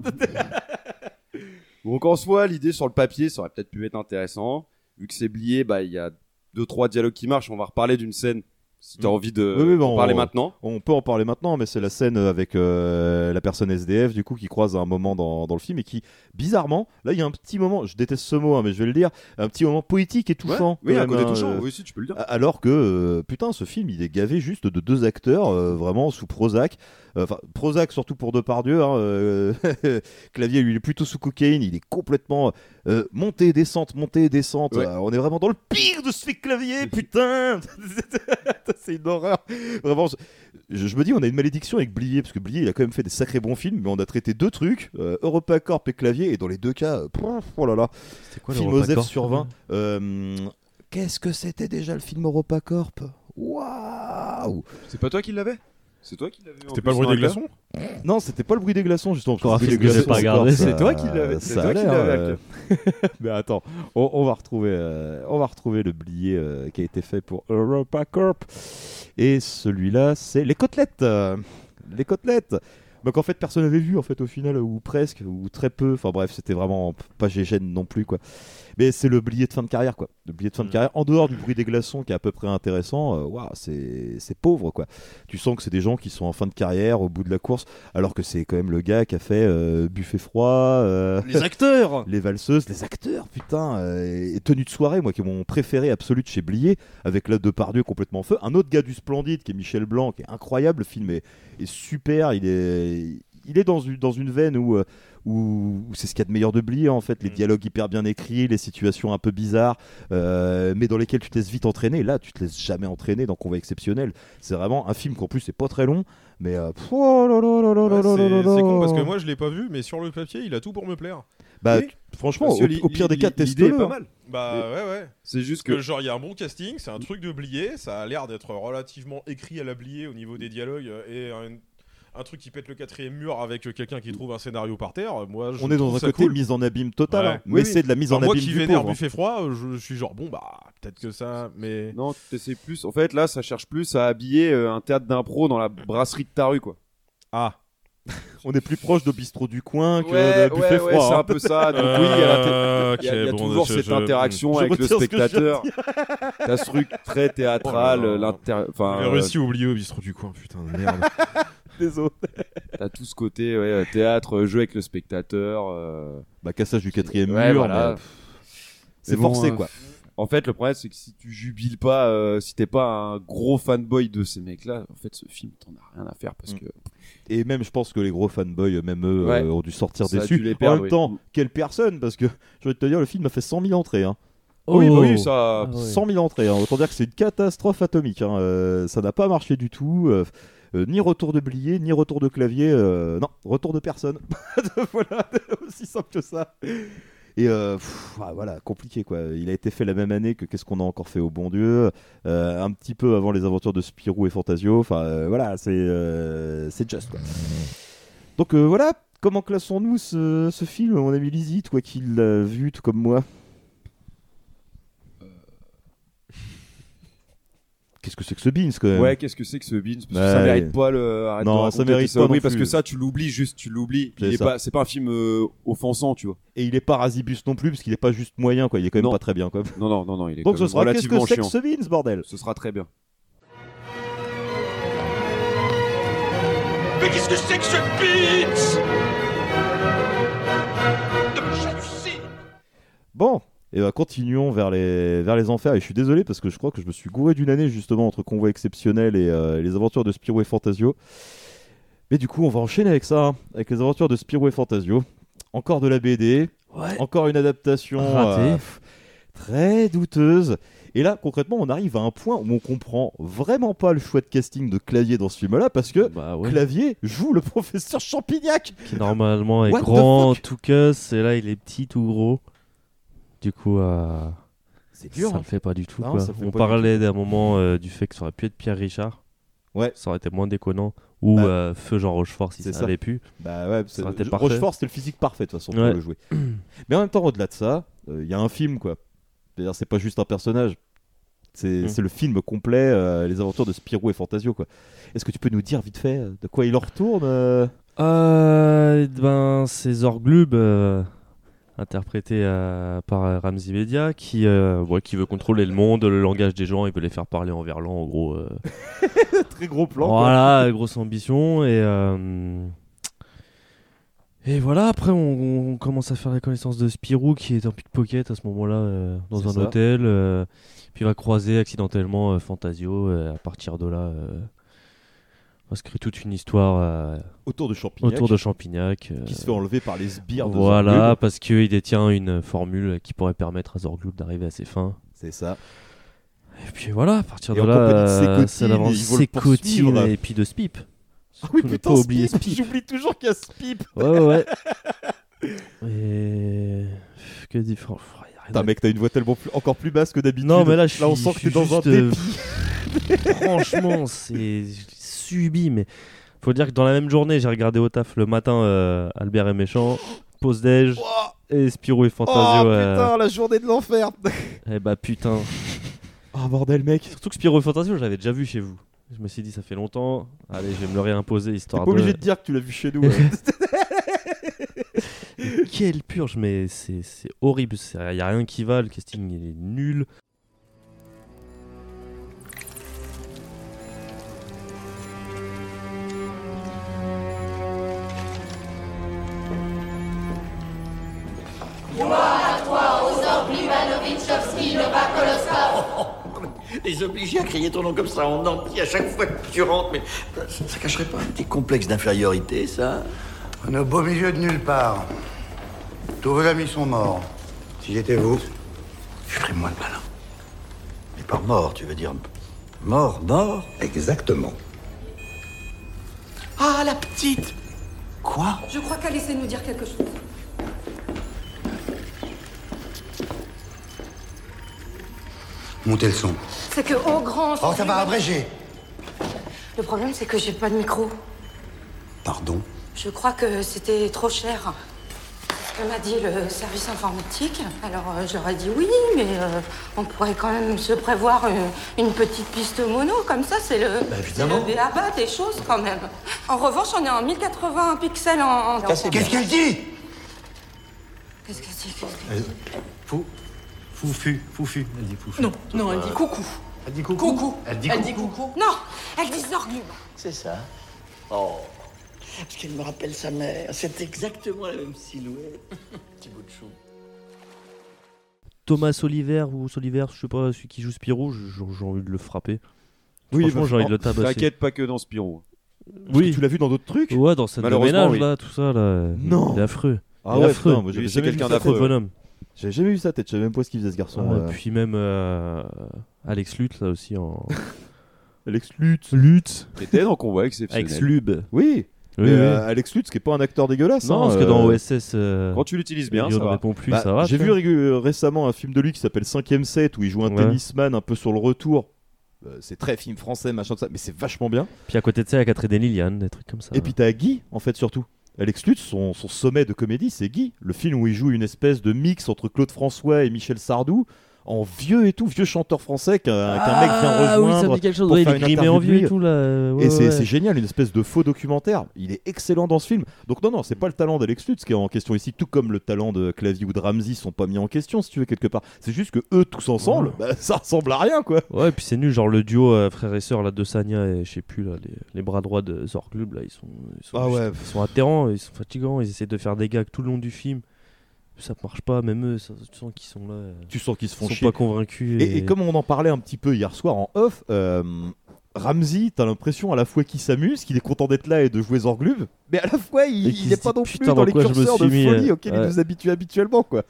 Donc en soi, l'idée sur le papier, ça aurait peut-être pu être intéressant. Vu que c'est blié, bah il y a deux trois dialogues qui marchent. On va reparler d'une scène si t'as envie de Mm. Oui, oui, bah, en parler on- maintenant. On peut en parler maintenant, mais c'est la scène avec euh, la personne SDF du coup qui croise à un moment dans, dans le film et qui, bizarrement, là il y a un petit moment, je déteste ce mot, hein, mais je vais le dire, un petit moment poétique et touchant. oui, un côté touchant, euh, oui, si, tu peux le dire. Alors que, euh, putain, ce film il est gavé juste de deux acteurs vraiment sous Prozac. Euh, Enfin, Prozac surtout pour Depardieu. Hein, euh, Clavier, lui, il est plutôt sous cocaïne. Il est complètement euh, montée, descente, montée, descente. Ouais. On est vraiment dans le pire de ce fait Clavier, putain C'est une horreur. Vraiment, je, je me dis, on a une malédiction avec Blier, parce que Blier, il a quand même fait des sacrés bons films, mais on a traité deux trucs, euh, EuropaCorp et Clavier, et dans les deux cas, euh, oh là là. quoi, Film Osef sur 20. Euh, Qu'est-ce que c'était déjà le film EuropaCorp Waouh C'est pas toi qui l'avais? C'est toi qui l'avais. C'était pas le bruit des glaçons Non, c'était pas le bruit des glaçons, justement. Parce que le bruit des pas C'est toi qui l'avais- c'est ça toi qui l'avais, euh, Mais attends, on, on va retrouver, euh, on va retrouver le billet euh, qui a été fait pour EuropaCorp. Et celui-là, c'est les côtelettes. euh, les côtelettes. Donc en fait, personne n'avait vu en fait au final ou presque ou très peu. Enfin bref, c'était vraiment pas gégène non plus quoi. Mais c'est le billet de fin de carrière quoi. Le billet de fin de carrière en dehors du bruit des glaçons qui est à peu près intéressant. euh, c'est pauvre quoi. Tu sens que c'est des gens qui sont en fin de carrière au bout de la course, alors que c'est quand même le gars qui a fait euh, Buffet froid, euh, Les acteurs les valseuses, les acteurs, putain, euh, et tenue de soirée, moi qui est mon préféré absolu de chez Blier, avec là Depardieu complètement en feu. Un autre gars du Splendide qui est Michel Blanc, qui est incroyable, le film est, est super, il est, il est dans une, dans une veine où, où, où c'est ce qu'il y a de meilleur de Blier en fait, les dialogues hyper bien écrits, les situations un peu bizarres, euh, mais dans lesquelles tu te laisses vite entraîner. Là, tu te laisses jamais entraîner dans Convoi exceptionnel. C'est vraiment un film qu'en plus c'est pas très long, mais euh, pff, oh là là là là là Ouais, là c'est con parce que moi je l'ai pas vu, mais sur le papier il a tout pour me plaire. Bah, Oui. franchement, au, pire des cas, teste-le. pas hein. mal. Bah ouais ouais. C'est juste que que genre il y a un bon casting, c'est un truc de blier, ça a l'air d'être relativement écrit à la blier au niveau des dialogues et un, un truc qui pète le quatrième mur avec quelqu'un qui trouve un scénario par terre. Moi, je On est dans un côté cool. mise en abîme total, Ouais. hein. mais c'est de la mise en Enfin, moi abîme qui du vénère pauvre. Buffet froid, je, je suis genre bon bah peut-être que ça, mais non, tu essaies plus. En fait, là, ça cherche plus à habiller euh, un théâtre d'impro dans la brasserie de ta rue, quoi. ah On est plus proche de bistrot du coin que Ouais, de buffet ouais, ouais, froid. c'est hein. un peu ça. Donc oui, il y a, la- Euh, il y a- y a bon, toujours je- cette je- interaction je avec le spectateur. T'as ce truc très théâtral, Oh enfin, J'ai euh, réussi à oublier au bistrot du coin, putain de merde. Désolé. T'as tout ce côté ouais, euh, théâtre, jeu avec le spectateur. euh, Bah, cassage du quatrième ouais, mur. voilà. mais, pff, C'est bon, forcé, euh, quoi. En fait, le problème, c'est que si tu jubiles pas, euh, si t'es pas un gros fanboy de ces mecs-là, en fait, ce film, t'en as rien à faire parce Mm. que. Et même, je pense que les gros fanboys, même eux, Ouais. euh, ont dû sortir Ça déçus. dû les en perdre, même oui. temps, quelle personne Parce que, j'ai envie de te dire, le film a fait 100 000 entrées. Hein. Oui, bah oui, Oh. ça. Ah ouais. 100 000 entrées. hein. Autant dire que c'est une catastrophe atomique. hein. Euh, ça n'a pas marché du tout. euh, ni retour de blier, ni retour de clavier. euh, non, retour de personne. voilà, aussi simple que ça. Et euh, ah, voilà, compliqué quoi. Il a été fait la même année que Qu'est-ce qu'on a encore fait au bon Dieu, euh, un petit peu avant les aventures de Spirou et Fantasio. Enfin euh, voilà, c'est euh, c'est quoi. Donc euh, voilà, comment classons-nous ce, ce film, mon ami Lizzie, toi qui l'as vu tout comme moi? Qu'est-ce que c'est que ce Beans quand même Ouais, qu'est-ce que c'est que ce Beans Parce que Ouais. ça mérite pas le. arrête Non, ça mérite pas Oui, parce que ça, tu l'oublies juste, tu l'oublies. C'est pas- C'est pas un film euh, offensant, tu vois. Et il est pas Razibus non plus, parce qu'il est pas juste moyen, quoi. Il est quand même Non. pas très bien, quoi. Non, non, non, non, il est Donc ce sera qu'est-ce que c'est que ce Beans, bordel Ce sera très bien. Mais qu'est-ce que c'est que ce j'hallucine Bon, et ben continuons vers les, vers les enfers. Et je suis désolé parce que je crois que je me suis gouré d'une année justement entre Convoi Exceptionnel et euh, les aventures de Spirou et Fantasio. Mais du coup, on va enchaîner avec ça, hein, avec les aventures de Spirou et Fantasio. Encore de la BD, Ouais. encore une adaptation euh, très douteuse. Et là, concrètement, on arrive à un point où on comprend vraiment pas le choix de casting de Clavier dans ce film-là parce que Bah ouais. Clavier joue le professeur Champignac. Qui normalement est What grand, tout cuss, et là il est petit, tout gros. Du coup, euh, C'est dur, Ça hein. le fait pas du tout. Non, quoi. On parlait d'un moment euh, du fait que ça aurait pu être Pierre Richard. Ouais. Ça aurait été moins déconnant. Ou Bah, euh, Feu Jean Rochefort si ça, ça. avait pu. Bah ouais, ça c'est- aurait été je- parfait. Rochefort, c'était le physique parfait de toute façon pour le jouer. Mais en même temps, au-delà de ça, il y a un film quoi. C'est-à-dire, c'est pas juste un personnage. C'est Mm. le film complet, les aventures de Spirou et Fantasio quoi. Est-ce que tu peux nous dire vite fait de quoi il en retourne euh? Euh, ben, c'est Zorglub, euh, interprété euh, par euh, Ramzi Media, qui, euh, ouais, qui veut contrôler le monde, le langage des gens, il veut les faire parler en verlan, en gros. euh. Très gros plan. quoi. Voilà, grosse ambition. Et, euh, et voilà, après, on, on commence à faire la connaissance de Spirou, qui est en pickpocket à ce moment-là, euh, dans C'est un ça. hôtel. euh, puis il va croiser accidentellement euh, Fantasio. et à partir de là, euh, on se créer toute une histoire euh, Autour de Champignac. autour de Champignac. euh, Qui se fait enlever par les sbires de Voilà, Zorglub. parce qu'il détient une formule qui pourrait permettre à Zorglub d'arriver à ses fins. C'est ça. Et puis voilà, à partir Et de là, de euh, c'est l'avance poursuivre. et puis de Spip. Ah oui, putain, pas oublier Spip. J'oublie toujours qu'il y a Spip. Ouais, ouais. Et. Que rien Putain, mec, t'as une voix tellement plus, encore plus basse que d'habitude. Non, mais là, je suis, on sent que t'es dans un dépit. Franchement, c'est subi, mais faut dire que dans la même journée, j'ai regardé au taf le matin euh, Albert est méchant, pause déj et Spirou et Oh Fantasio. euh, putain, la journée de l'enfer. Eh bah putain. Oh bordel, mec. Surtout que Spirou et Fantasio, je l'avais déjà vu chez vous. Je me suis dit, ça fait longtemps. Allez, je vais me le réimposer T'es histoire pas obligé de. dire que tu l'as vu chez nous. hein. Quelle purge, mais c'est c'est horrible. Il n'y a rien qui va, le casting il est nul. Nova Koloskov Les obliger à crier ton nom comme ça en entier à chaque fois que tu rentres, mais ça, ça cacherait pas un petit complexe d'infériorité, ça? On est au beau milieu de nulle part. Tous vos amis sont morts. Si j'étais vous, je ferais moins de malin. Mais par mort, tu veux dire mort, mort? Exactement. Ah, la petite Quoi? Je crois qu'elle essaie de nous dire quelque chose. Montez le son. C'est que, oh grand. Oh, ça va abréger. Le problème, c'est que j'ai pas de micro. Pardon Je crois que c'était trop cher. Elle m'a dit le service informatique. Alors euh, je leur ai dit oui, mais euh, on pourrait quand même se prévoir euh, une petite piste mono, comme ça c'est le, Bah, c'est le béaba des choses quand même. En revanche, on est en 1080 pixels en. en- Qu'est-ce qu'elle dit? Qu'est-ce qu'elle dit? Qu'est-ce qu'elle. Foufu. Foufu. Elle dit foufu. Non, non, elle dit coucou. Elle dit coucou. Coucou. Elle dit coucou. coucou. Non, elle dit zorglube. C'est ça. Oh. Parce qu'elle me rappelle sa mère. C'est exactement la même silhouette. Petit bout de chou. Thomas Oliver ou Soliver, je sais pas, celui qui joue Spirou, j'ai envie de le frapper. Oui, Franchement, bah, j'ai envie de le oh, tabasser. T'inquiète pas que dans Spirou. Parce que tu l'as vu dans d'autres trucs Ouais, dans cette Malheureusement, ménage oui. là, tout ça là. Non. Il est affreux. Ah Il est ouais, affreux. c'est quelqu'un sa affreux tête. bonhomme. J'avais jamais vu sa tête, je savais même pas ce qu'il faisait ce garçon. Ah, euh. Puis même euh, Alex Lutz là aussi en. Alex Lutz. Lutz. T'étais dans Convoi exceptionnel. Alex Lube. Oui. Mais, oui. euh, Alex Lutz, qui est pas un acteur dégueulasse. Non, hein, parce que euh, dans OSS. euh, Quand tu l'utilises bien, ça ne va. répond plus, bah, ça va. J'ai vu récemment un film de lui qui s'appelle 5ème set où il joue un Ouais. tennisman un peu sur le retour. Euh, c'est très film français, machin, tout ça, mais c'est vachement bien. Puis à côté de ça, il y a Catherine Liliane, des trucs comme ça. Et puis t'as Guy, en fait, surtout. Alex Lutz, son, son sommet de comédie, c'est Guy. Le film où il joue une espèce de mix entre Claude François et Michel Sardou, en vieux et tout, vieux chanteur français qu'un qu'un mec vient Ah oui, rejoindre. ça quelque chose. pour Ouais, il est en vieux et lui. tout là. Ouais, et c'est ouais. génial, une espèce de faux documentaire. Il est excellent dans ce film. Donc non, non, c'est pas le talent d'Alex Lutz qui est en question ici, tout comme le talent de Clavier ou de Ramsey sont pas mis en question, si tu veux, quelque part. C'est juste que eux, tous ensemble, bah, ça ressemble à rien, quoi. Ouais, et puis c'est nul, genre le duo euh, frère et sœur là de Sanya et je sais plus là, les, les bras droits de Zorglub là, ils sont, ils sont, Ah juste- ils sont atterrants, ils sont fatigants, ils essaient de faire des gags tout le long du film. Ça marche pas, même eux, ça, tu sens qu'ils sont là. euh, Tu sens qu'ils se font ils sont chier. pas convaincus. Et, et comme on en parlait un petit peu hier soir en off, euh, Ramsey, t'as l'impression à la fois qu'il s'amuse, qu'il est content d'être là et de jouer Zorglub, mais à la fois il, il est pas dit, non plus dans les curseurs de mis, folie euh, auxquels ouais. il nous habitue habituellement, quoi.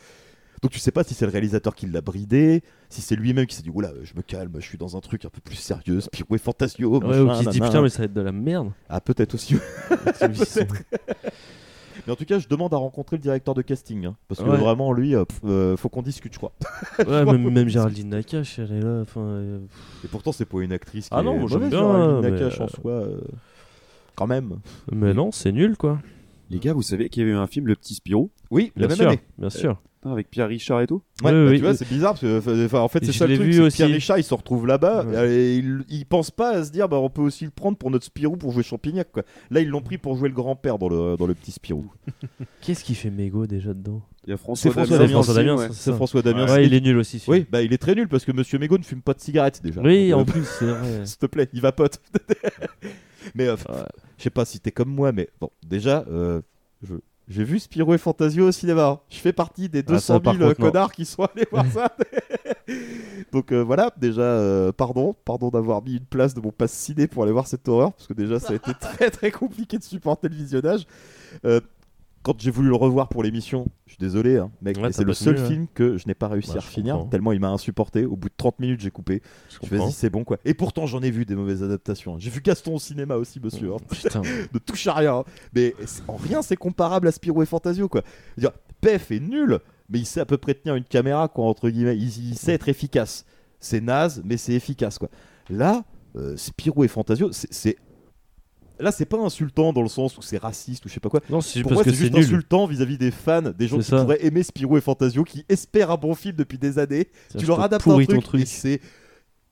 Donc tu sais pas si c'est le réalisateur qui l'a bridé, si c'est lui-même qui s'est dit oula, je me calme, je suis dans un truc un peu plus sérieux, Spirou et Fantasio, Ouais, machin, ou qui se dit putain, mais ça va être de la merde. Ah peut-être aussi. Peut-être. Mais en tout cas, je demande à rencontrer le directeur de casting, hein, parce que Ouais. vraiment lui, euh, pff, euh, faut qu'on discute, je crois. Ouais, même, même Géraldine Nakache, elle est là. Enfin, euh, Et pourtant, c'est pas une actrice qui Ah est non, moi, j'aime mauvaise, bien, Géraldine mais, Nakache en euh, soi. euh, Quand même. Mais non, c'est nul quoi. Les gars, vous savez qu'il y avait eu un film Le Petit Spirou Oui, Bien la même sûr, année. bien sûr. Putain, Avec Pierre Richard et tout Ouais, Oui, bah, oui. tu vois, c'est bizarre parce que euh, enfin, en fait, c'est je ça le l'ai truc. vu c'est que aussi. Pierre Richard, il se retrouve là-bas Ouais. et il, il pense pas à se dire, bah, on peut aussi le prendre pour notre Spirou pour jouer Champignac. Quoi. Là, ils l'ont pris pour jouer le grand-père dans le, dans le petit Spirou. Qu'est-ce qui fait Mégo déjà dedans? Il y a C'est François, Damiens. Damiens, ouais. c'est ça. François Damiens. Ouais, il est nul aussi. Oui, bah il est très nul parce que Monsieur Mégo ne fume pas de cigarettes déjà. Oui, Donc, en euh, plus, c'est vrai. S'il te plaît, il vapote. mais euh, je sais pas si t'es comme moi, mais bon, déjà, euh, je- j'ai vu Spirou et Fantasio au cinéma. hein. Je fais partie des Ah, 200 ça, 000 par contre, non. connards qui sont allés voir ça. Donc euh, voilà, déjà, euh, pardon, pardon d'avoir mis une place de mon passe ciné pour aller voir cette horreur, parce que déjà, ça a été très très compliqué de supporter le visionnage. Euh, quand j'ai voulu le revoir pour l'émission, je suis désolé, hein, mec, Ouais, mais t'as c'est le seul ouais. film que je n'ai pas réussi à finir, comprends. tellement il m'a insupporté. Au bout de 30 minutes, j'ai coupé. Je Je vas-y, c'est bon quoi. Et pourtant, j'en ai vu des mauvaises adaptations. hein. J'ai vu Gaston au cinéma aussi, monsieur. hein. Putain. ne touche à rien. hein. Mais en rien, c'est comparable à Spirou et Fantasio, quoi. Dire, Pef est nul, mais il sait à peu près tenir une caméra, quoi, entre guillemets. Il, il sait être efficace. C'est naze, mais c'est efficace, quoi. Là, euh, Spirou et Fantasio, c'est. Là, c'est pas insultant dans le sens où c'est raciste ou je sais pas quoi. Non, c'est parce que juste nul. insultant vis-à-vis des fans, des gens qui ça. pourraient aimer Spirou et Fantasio, qui espèrent un bon film depuis des années. Tu leur te adaptes un truc, truc. et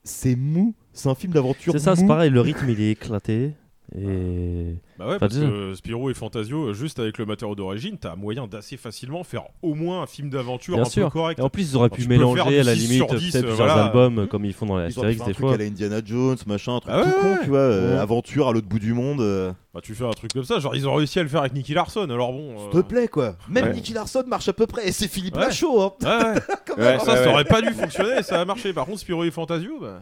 c'est mou. C'est un film d'aventure. C'est ça, c'est pareil, le rythme il est éclaté. Et. Bah ouais, Enfin, parce que Spirou et Fantasio, juste avec le matériau d'origine, t'as moyen d'assez facilement faire au moins un film d'aventure un sûr. peu correct. Et en plus, ils auraient pu mélanger à la 6 limite sur 10, peut-être euh, plusieurs voilà. albums euh, comme ils font dans la Astérix faire un des truc à la Indiana Jones, machin, un truc Ah tout ouais, con, ouais. tu vois, euh, Ouais. aventure à l'autre bout du monde. euh. Bah, tu fais un truc comme ça, genre ils ont réussi à le faire avec Nicky Larson, alors bon. euh, S'il te plaît, quoi. Même Ouais. Nicky Larson marche à peu près, et c'est Philippe Ouais. Lachaud, hein. Ouais, ouais. Quand Ouais, même. ça, ça aurait pas dû fonctionner, ça a marché. Par contre, Spirou et Fantasio, bah.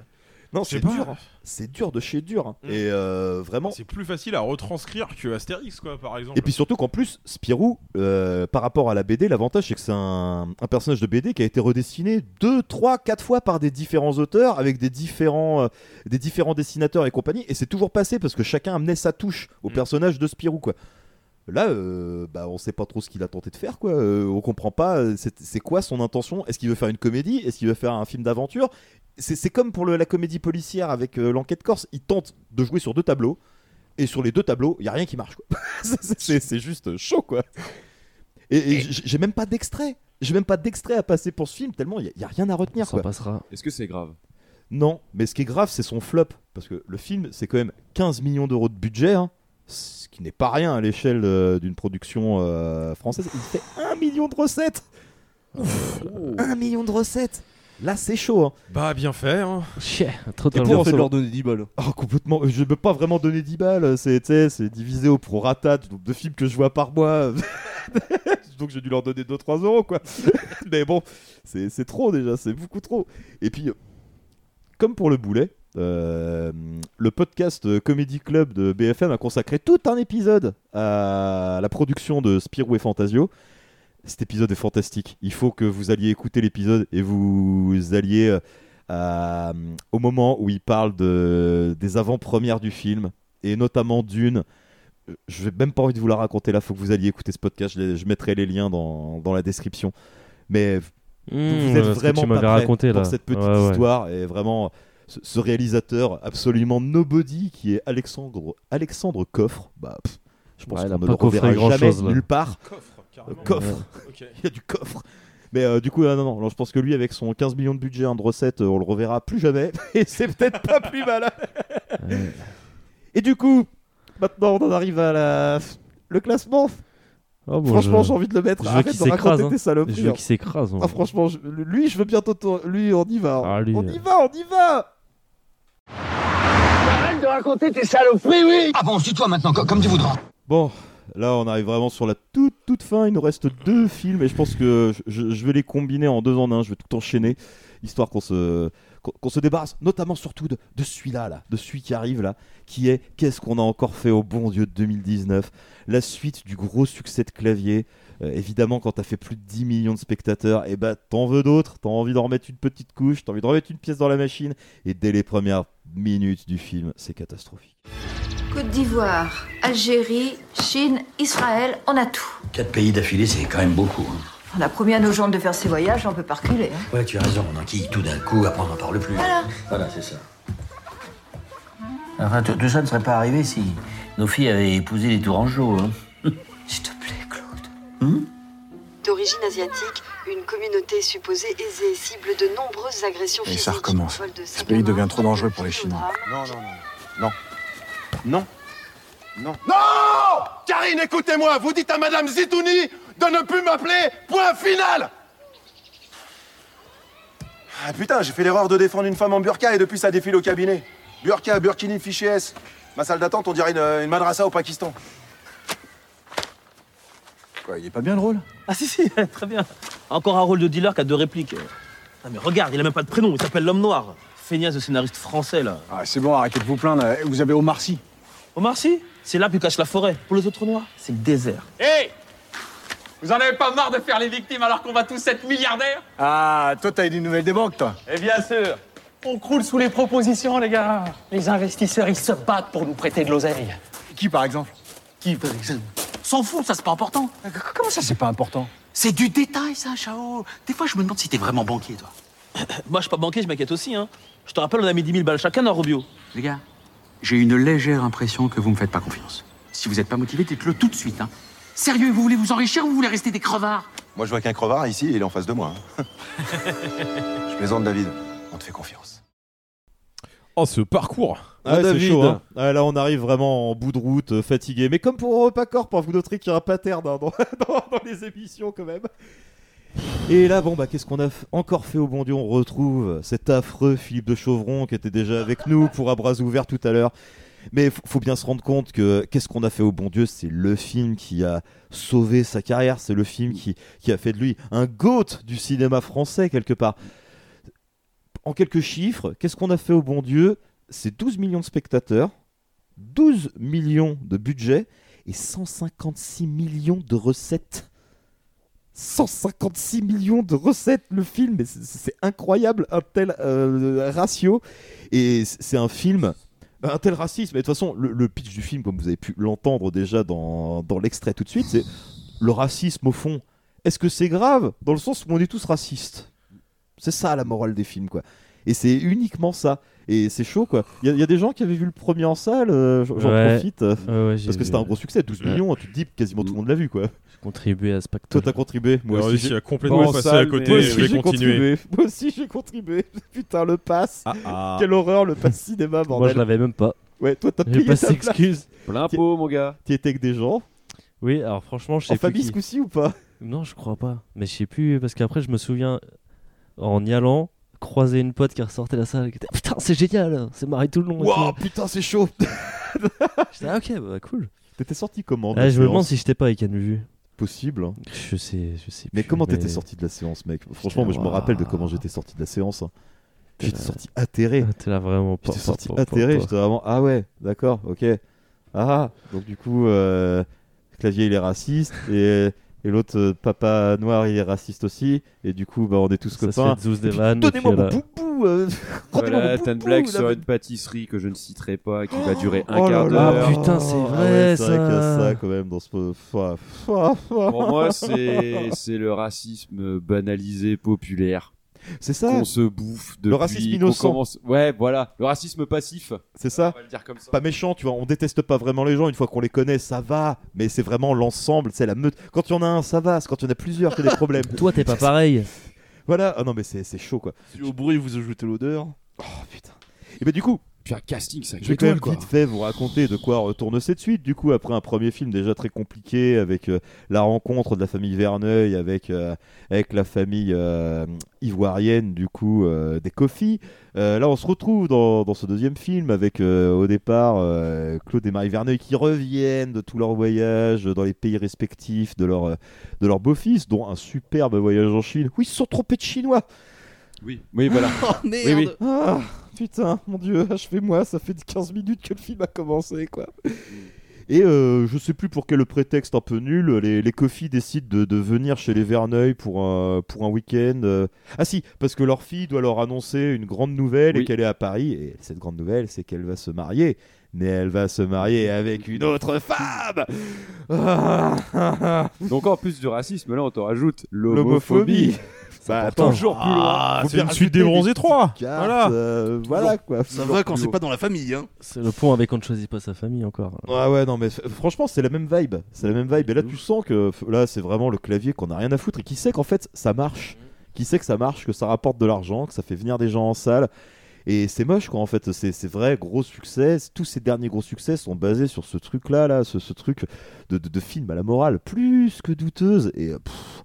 Non, c'est dur. hein. C'est dur de chez dur. hein. Mm. Et euh, vraiment. C'est plus facile à retranscrire que Astérix, quoi, par exemple. Et puis surtout qu'en plus, Spirou, euh, par rapport à la BD, l'avantage c'est que c'est un, un personnage de BD qui a été redessiné deux, trois, quatre fois par des différents auteurs, avec des différents, euh, des différents dessinateurs et compagnie, et c'est toujours passé parce que chacun amenait sa touche au Mm. personnage de Spirou, quoi. Là, euh, bah, on sait pas trop ce qu'il a tenté de faire, quoi. Euh, on comprend pas. euh, C'est quoi son intention? Est-ce qu'il veut faire une comédie? Est-ce qu'il veut faire un film d'aventure? C'est comme pour le- la comédie policière avec euh, l'enquête corse. Il tente de jouer sur deux tableaux. Et sur les deux tableaux, il y a rien qui marche. C'est- juste chaud, quoi. Et, et j'ai même pas d'extrait. J'ai même pas d'extrait à passer pour ce film, tellement il y, a rien à retenir. Ça quoi. passera. Est-ce que c'est grave? Non, mais ce qui est grave, c'est son flop. Parce que le film, c'est quand même 15 millions d'euros de budget, hein, ce qui n'est pas rien à l'échelle euh, d'une production euh, française. Il fait 1 million de recettes 1 million de recettes Là, c'est chaud. Hein. Bah, bien fait. Hein. Chier, Et pour fait de leur donner 10 balles? Oh, complètement. Je peux pas vraiment donner 10 balles. C'est, divisé au prorata du nombre de films que je vois par mois. Donc j'ai dû leur donner 2-3 euros, quoi. Mais bon, c'est, c'est trop déjà. C'est beaucoup trop. Et puis, euh, comme pour le boulet, euh, le podcast Comedy Club de BFM a consacré tout un épisode à la production de Spirou et Fantasio. Cet épisode est fantastique. Il faut que vous alliez écouter l'épisode et vous alliez euh, au moment où il parle de, des avant-premières du film et notamment d'une. Euh, Je vais même pas envie de vous la raconter là, faut que vous alliez écouter ce podcast. Je, mettrai les liens dans, dans la description. Mais Mmh, vous êtes vraiment pas prêts raconté, pour là. cette petite Ouais, ouais. histoire et vraiment ce, réalisateur absolument nobody qui est Alexandre Alexandre Coffre. Bah, pff, je pense Ouais, qu'on ne le reverra jamais chose, nulle part. Coffre, Euh, carrément. coffre. Ok. Il y a du coffre. Mais euh, du coup, euh, non, non, non, je pense que lui, avec son 15 millions de budget en de recettes, euh, on le reverra plus jamais. Et c'est peut-être pas plus mal. Et du coup, maintenant, on en arrive à la... le classement. Oh, bon, franchement, je- j'ai envie de le mettre. je veux Arrête qu'il de raconter s'écrase, hein. tes saloperies. Je veux hein. qu'il s'écrase. Ah, franchement, je- lui, je veux bien t'auto... Lui, on y va. Ah, lui, on euh. y va, on y va. Arrête de raconter tes saloperies, oui Ah bon, suis-toi maintenant, co- comme tu voudras. Bon, là, on arrive vraiment sur la toute, toute fin. Il nous reste deux films et je pense que je, je vais les combiner en deux en un. Je vais tout enchaîner, histoire qu'on se, qu'on qu'on se débarrasse, notamment surtout de, de celui-là, là, de celui qui arrive là, qui est Qu'est-ce qu'on a encore fait au bon Dieu de 2019 La suite du gros succès de clavier. Euh, évidemment, quand t'as fait plus de 10 millions de spectateurs, et bah t'en veux d'autres, t'as envie d'en remettre une petite couche, t'as envie de remettre une pièce dans la machine, et dès les premières minutes du film, c'est catastrophique. Côte d'Ivoire, Algérie, Chine, Israël, on a tout. Quatre pays d'affilée, c'est quand même beaucoup. hein. On a promis à nos gens de faire ces voyages, on peut pas reculer. hein. Ouais, tu as raison, on enquille tout d'un coup, après on n'en parle plus. Voilà. Voilà, c'est ça. Enfin, tout, ça ne serait pas arrivé si nos filles avaient épousé les Tourangeaux. Hein. S'il te Hum D'origine asiatique, une communauté supposée aisée cible de nombreuses agressions Et physiques. ça recommence. de Ce pays devient trop dangereux pour les Chinois. Non, non, non. Non. Non. Non. Non Karine, écoutez-moi, vous dites à Madame Zitouni de ne plus m'appeler Point final Ah putain, j'ai fait l'erreur de défendre une femme en burqa et depuis ça défile au cabinet. Burqa, Burkini, fichier S. Ma salle d'attente, on dirait une, une madrasa au Pakistan. Quoi, il est pas bien le rôle Ah si si, très bien. Encore un rôle de dealer qui a deux répliques. Ah mais regarde, il a même pas de prénom, il s'appelle l'homme noir. Feignasse de scénariste français là. Ah, c'est bon, arrêtez de vous plaindre. Vous avez Omar Sy. Omar Sy? C'est là qui cache la forêt. Pour les autres noirs, c'est le désert. Hé Vous en avez pas marre de faire les victimes alors qu'on va tous être milliardaires? Ah, toi, t'as eu des nouvelles des banques, toi Eh bien sûr On croule sous les propositions, les gars Les investisseurs, ils se battent pour nous prêter de l'oseille. Qui, par exemple? Qui, par exemple? S'en fout, ça c'est pas important. Comment ça, c'est pas important? C'est du détail, ça, Chao. Des fois, je me demande si t'es vraiment banquier, toi. Moi je suis pas banquier, je m'inquiète aussi. Hein. Je te rappelle, on a mis 10 000 balles chacun dans Rubio. Les gars, j'ai une légère impression que vous me faites pas confiance. Si vous êtes pas motivé, dites-le tout de suite. Hein. Sérieux, vous voulez vous enrichir ou vous voulez rester des crevards? Moi, je vois qu'un crevard ici, il est en face de moi. hein. je plaisante, David. On te fait confiance. Oh, ce parcours Ah ouais, c'est David. chaud. hein. Ah, là, on arrive vraiment en bout de route, euh, fatigué. Mais comme pour Repas Corp, hein, vous noterez qu'il y aura pas terre dans, dans, dans- dans les émissions quand même. Et là, bon, bah, qu'est-ce qu'on a encore fait au bon Dieu? On retrouve cet affreux Philippe de Chauvron qui était déjà avec nous pour à bras ouverts tout à l'heure. Mais f- faut bien se rendre compte que qu'est-ce qu'on a fait au bon Dieu? C'est le film qui a sauvé sa carrière. C'est le film qui, qui a fait de lui un GOAT du cinéma français quelque part. En quelques chiffres, qu'est-ce qu'on a fait au bon Dieu? C'est 12 millions de spectateurs, 12 millions de budget et 156 millions de recettes. 156 millions de recettes le film, c'est- incroyable un tel euh, ratio. Et c'est un film, un tel racisme. Et de toute façon, le, le pitch du film, comme vous avez pu l'entendre déjà dans, dans l'extrait tout de suite, c'est le racisme au fond. Est-ce que c'est grave? Dans le sens où on est tous racistes. C'est ça la morale des films, quoi. Et c'est uniquement ça. Et c'est chaud quoi. Il y, a- il y a des gens qui avaient vu le premier en salle, euh, j'en Ouais. profite. euh, Ouais, ouais, j'ai parce que c'était un gros succès, 12 millions, tu te dis quasiment tout le monde l'a vu quoi. J'ai contribué à ce pacte. Toi t'as contribué, moi Alors, aussi. j'ai- complètement Pas en passer salle, à côté, Moi aussi j'ai contribué. Moi aussi j'ai contribué. Putain le pass. ah. Quelle horreur le pass cinéma bordel. Moi, je l'avais même pas. Ouais, toi t'as payé pas s'excuse. Plein pot, mon gars. T'y étais avec des gens Oui, alors franchement, je sais En plus famille qui- ce coup-ci ou pas? Non, je crois pas. Mais je sais plus, parce qu'après, je me souviens, en y allant, croiser une pote qui ressortait de la salle, qui était Putain, c'est génial, c'est marré tout le long. et Wow, putain, c'est chaud. J'étais ah, ok, bah cool. T'étais sorti comment Ah, je me demande si j'étais pas avec Anne Vue. Possible. hein. Je sais, je sais. Mais plus, comment t'étais sorti de la séance, mec? Franchement, moi je me rappelle de comment j'étais sorti de la séance. hein. J'étais sorti atterré. Ah, T'es là vraiment pas. J'étais sorti atterré. J'étais vraiment ah ouais, d'accord, ok. Ah, donc du coup, euh, Clavier il est raciste et, et l'autre euh, papa noir il est raciste aussi. Et du coup, bah on est tous Ça se copains. fait Zeus Et des vannes, Donnez-moi mon voilà. boubou. euh, rendez-moi Voilà, mon t'as une blague la- sur une pâtisserie que je ne citerai pas, qui va durer un Oh quart là là. d'heure. Ah, putain, c'est Ah vrai, ouais, c'est vrai qu'il y a ça. ça quand même dans ce. Pour moi, c'est c'est le racisme banalisé populaire. C'est ça. Qu'on se bouffe depuis Le racisme innocent. commence- Ouais, voilà, le racisme passif. C'est ça. On va le dire comme ça. Pas méchant, tu vois. On déteste pas vraiment les gens une fois qu'on les connaît, ça va. Mais c'est vraiment l'ensemble, c'est la meute. Quand il y en a un, ça va. C'est quand il y en a plusieurs a des problèmes. Toi, t'es pas pareil. Voilà. Ah non, mais c'est c'est chaud quoi. Si au bruit vous ajoutez l'odeur. Oh putain. Et bah du coup, Puis un casting, ça je vais quand même vite fait vous raconter de quoi retourne cette suite. Du coup, après un premier film déjà très compliqué avec euh, la rencontre de la famille Verneuil avec, euh, avec la famille euh, ivoirienne du coup euh, des Coffee. Euh, là, on se retrouve dans, dans ce deuxième film avec euh, au départ euh, Claude et Marie Verneuil qui reviennent de tout leur voyage dans les pays respectifs de leur, de leur beau-fils, dont un superbe voyage en Chine. Oui, ils se sont trompés de chinois. Oui, oui, voilà. Oh merde Oui, oui. Ah, putain, mon dieu, achevez-moi, ça fait 15 minutes que le film a commencé, quoi. Et euh, je sais plus pour quel prétexte un peu nul, les, les Coffee décident de, de venir chez les Verneuil pour un, pour un week-end. euh. Ah si, parce que leur fille doit leur annoncer une grande nouvelle et qu'elle est à Paris. Et cette grande nouvelle, c'est qu'elle va se marier. Mais elle va se marier avec une autre femme Ah. Donc en plus du racisme, là on te rajoute l'homophobie. Bah, toujours plus loin. Ah, c'est une suite des bronzés des 3. petites cartes, Voilà. euh, voilà quoi. Ça va quand c'est pas dans la famille, hein. C'est le point avec on ne choisit pas sa famille encore. Ouais, ouais, non, mais franchement, c'est la même vibe. C'est la même vibe. Et là, tu sens que là, c'est vraiment le clavier qu'on a rien à foutre et qui sait qu'en fait, ça marche. Qui sait que ça marche, que ça rapporte de l'argent, que ça fait venir des gens en salle. Et c'est moche, quoi, en fait. C'est c'est vrai, gros succès. Tous ces derniers gros succès sont basés sur ce truc-là, là, ce, ce truc de, de, de film à la morale plus que douteuse. Et pff,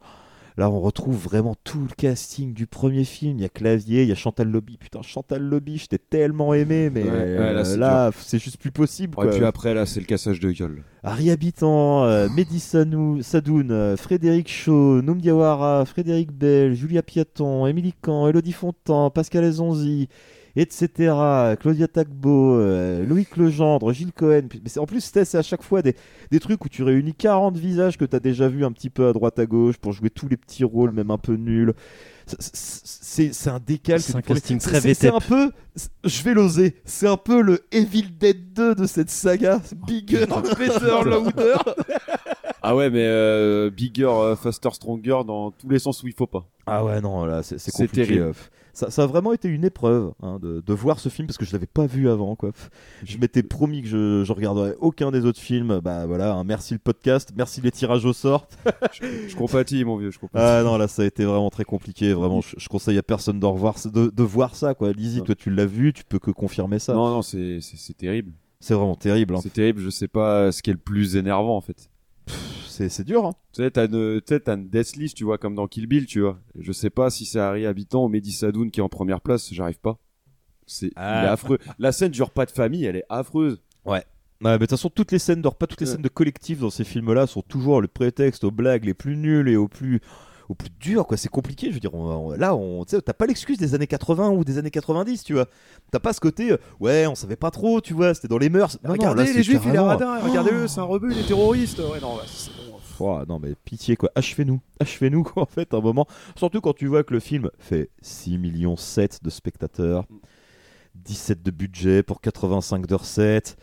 là, on retrouve vraiment tout le casting du premier film. Il y a Clavier, il y a Chantal Lobby. Putain, Chantal Lobby, je t'ai tellement aimé, mais Ouais, ouais, euh, là, c'est là, c'est juste plus possible. Et quoi. puis après, là, c'est le cassage de gueule. Harry Habitant, euh, Mehdi Sanou- Sadoun, euh, Frédéric Shaw, Noum Diawara, Frédéric Bell, Julia Piaton, Émilie Camp, Elodie Fontan, Pascal Azonzi, etc. Claudia Tagbo, euh, Loïc Legendre, Gilles Cohen. Mais en plus, c'est à chaque fois des, des trucs où tu réunis 40 visages que tu as déjà vu un petit peu à droite à gauche pour jouer tous les petits rôles, même un peu nuls. C'est- un décalque. C'est un casting très c'est- C'est un peu, je vais l'oser, c'est un peu le Evil Dead 2 de cette saga. Bigger, better, louder. Ah ouais, mais euh, bigger, euh, faster, stronger dans tous les sens où il faut pas. Ah ouais, non, là, c'est c'est C'est compliqué. terrible. Ça, ça a vraiment été une épreuve hein, de, de voir ce film parce que je l'avais pas vu avant. Quoi. Je m'étais promis que je, je regarderais aucun des autres films. Bah voilà, hein, merci le podcast, merci les tirages au sort. Je compatis, mon vieux, je compatis. Ah non, là, ça a été vraiment très compliqué. Vraiment, je, je conseille à personne de, revoir, de, de voir ça. Quoi. Lizzie, toi, tu l'as vu, tu peux que confirmer ça. Non, non, c'est terrible. C'est vraiment terrible. hein. C'est terrible, je sais pas ce qui est le plus énervant en fait. C'est c'est dur. Hein. Tu sais, t'as une, une death list, tu vois, comme dans Kill Bill, tu vois. Je sais pas si c'est Harry Habitant ou Mehdi Sadoun qui est en première place, j'arrive pas. C'est Ah. il est affreux. La scène du repas de famille, elle est affreuse. Ouais. Ouais, mais de toute façon, toutes les scènes de repas, toutes les Ouais. scènes de collectif dans ces films-là sont toujours le prétexte aux blagues les plus nulles et aux plus, aux plus dures, quoi. C'est compliqué, je veux dire. on- on- là, on, t'as pas l'excuse des années 80 ou des années 90, tu vois. T'as pas ce côté, euh, ouais, on savait pas trop, tu vois, c'était dans les mœurs. Non, non, regardez là, les juifs, il est carrément- radin, regardez-le, c'est un rebeu, il est terroriste. Ouais, non, bah, c'est. Ouah, non mais pitié quoi, achevez-nous, achevez-nous quoi en fait un moment. Surtout quand tu vois que le film fait 6 millions 7 de spectateurs, 17 de budget pour 85 de recettes.